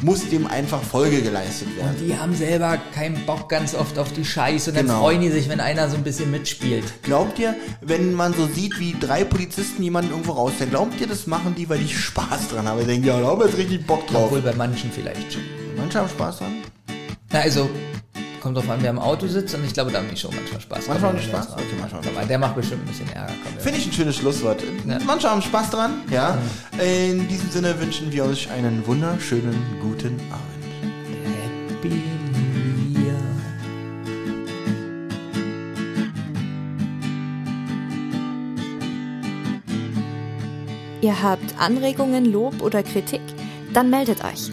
muss dem einfach Folge geleistet werden. die haben selber keinen Bock ganz oft auf die Scheiße und dann Genau. freuen die sich, wenn einer so ein bisschen mitspielt. Glaubt ihr, wenn man so sieht, wie drei Polizisten jemanden irgendwo rausstellen, glaubt ihr, das machen die, weil die Spaß dran haben? Die denken, ja, da haben wir jetzt richtig Bock drauf. Obwohl bei manchen vielleicht schon. Manche haben Spaß dran. Na, also, kommt drauf an, wer im Auto sitzt und ich glaube, da haben die schon manchmal Spaß. Manchmal haben die Spaß? Okay, manchmal Aber der macht bestimmt ein bisschen Ärger. Finde ich ein schönes Schlusswort. Manche haben Spaß dran, ja. In diesem Sinne wünschen wir euch einen wunderschönen guten Abend. Happy New Year. Ihr habt Anregungen, Lob oder Kritik? Dann meldet euch.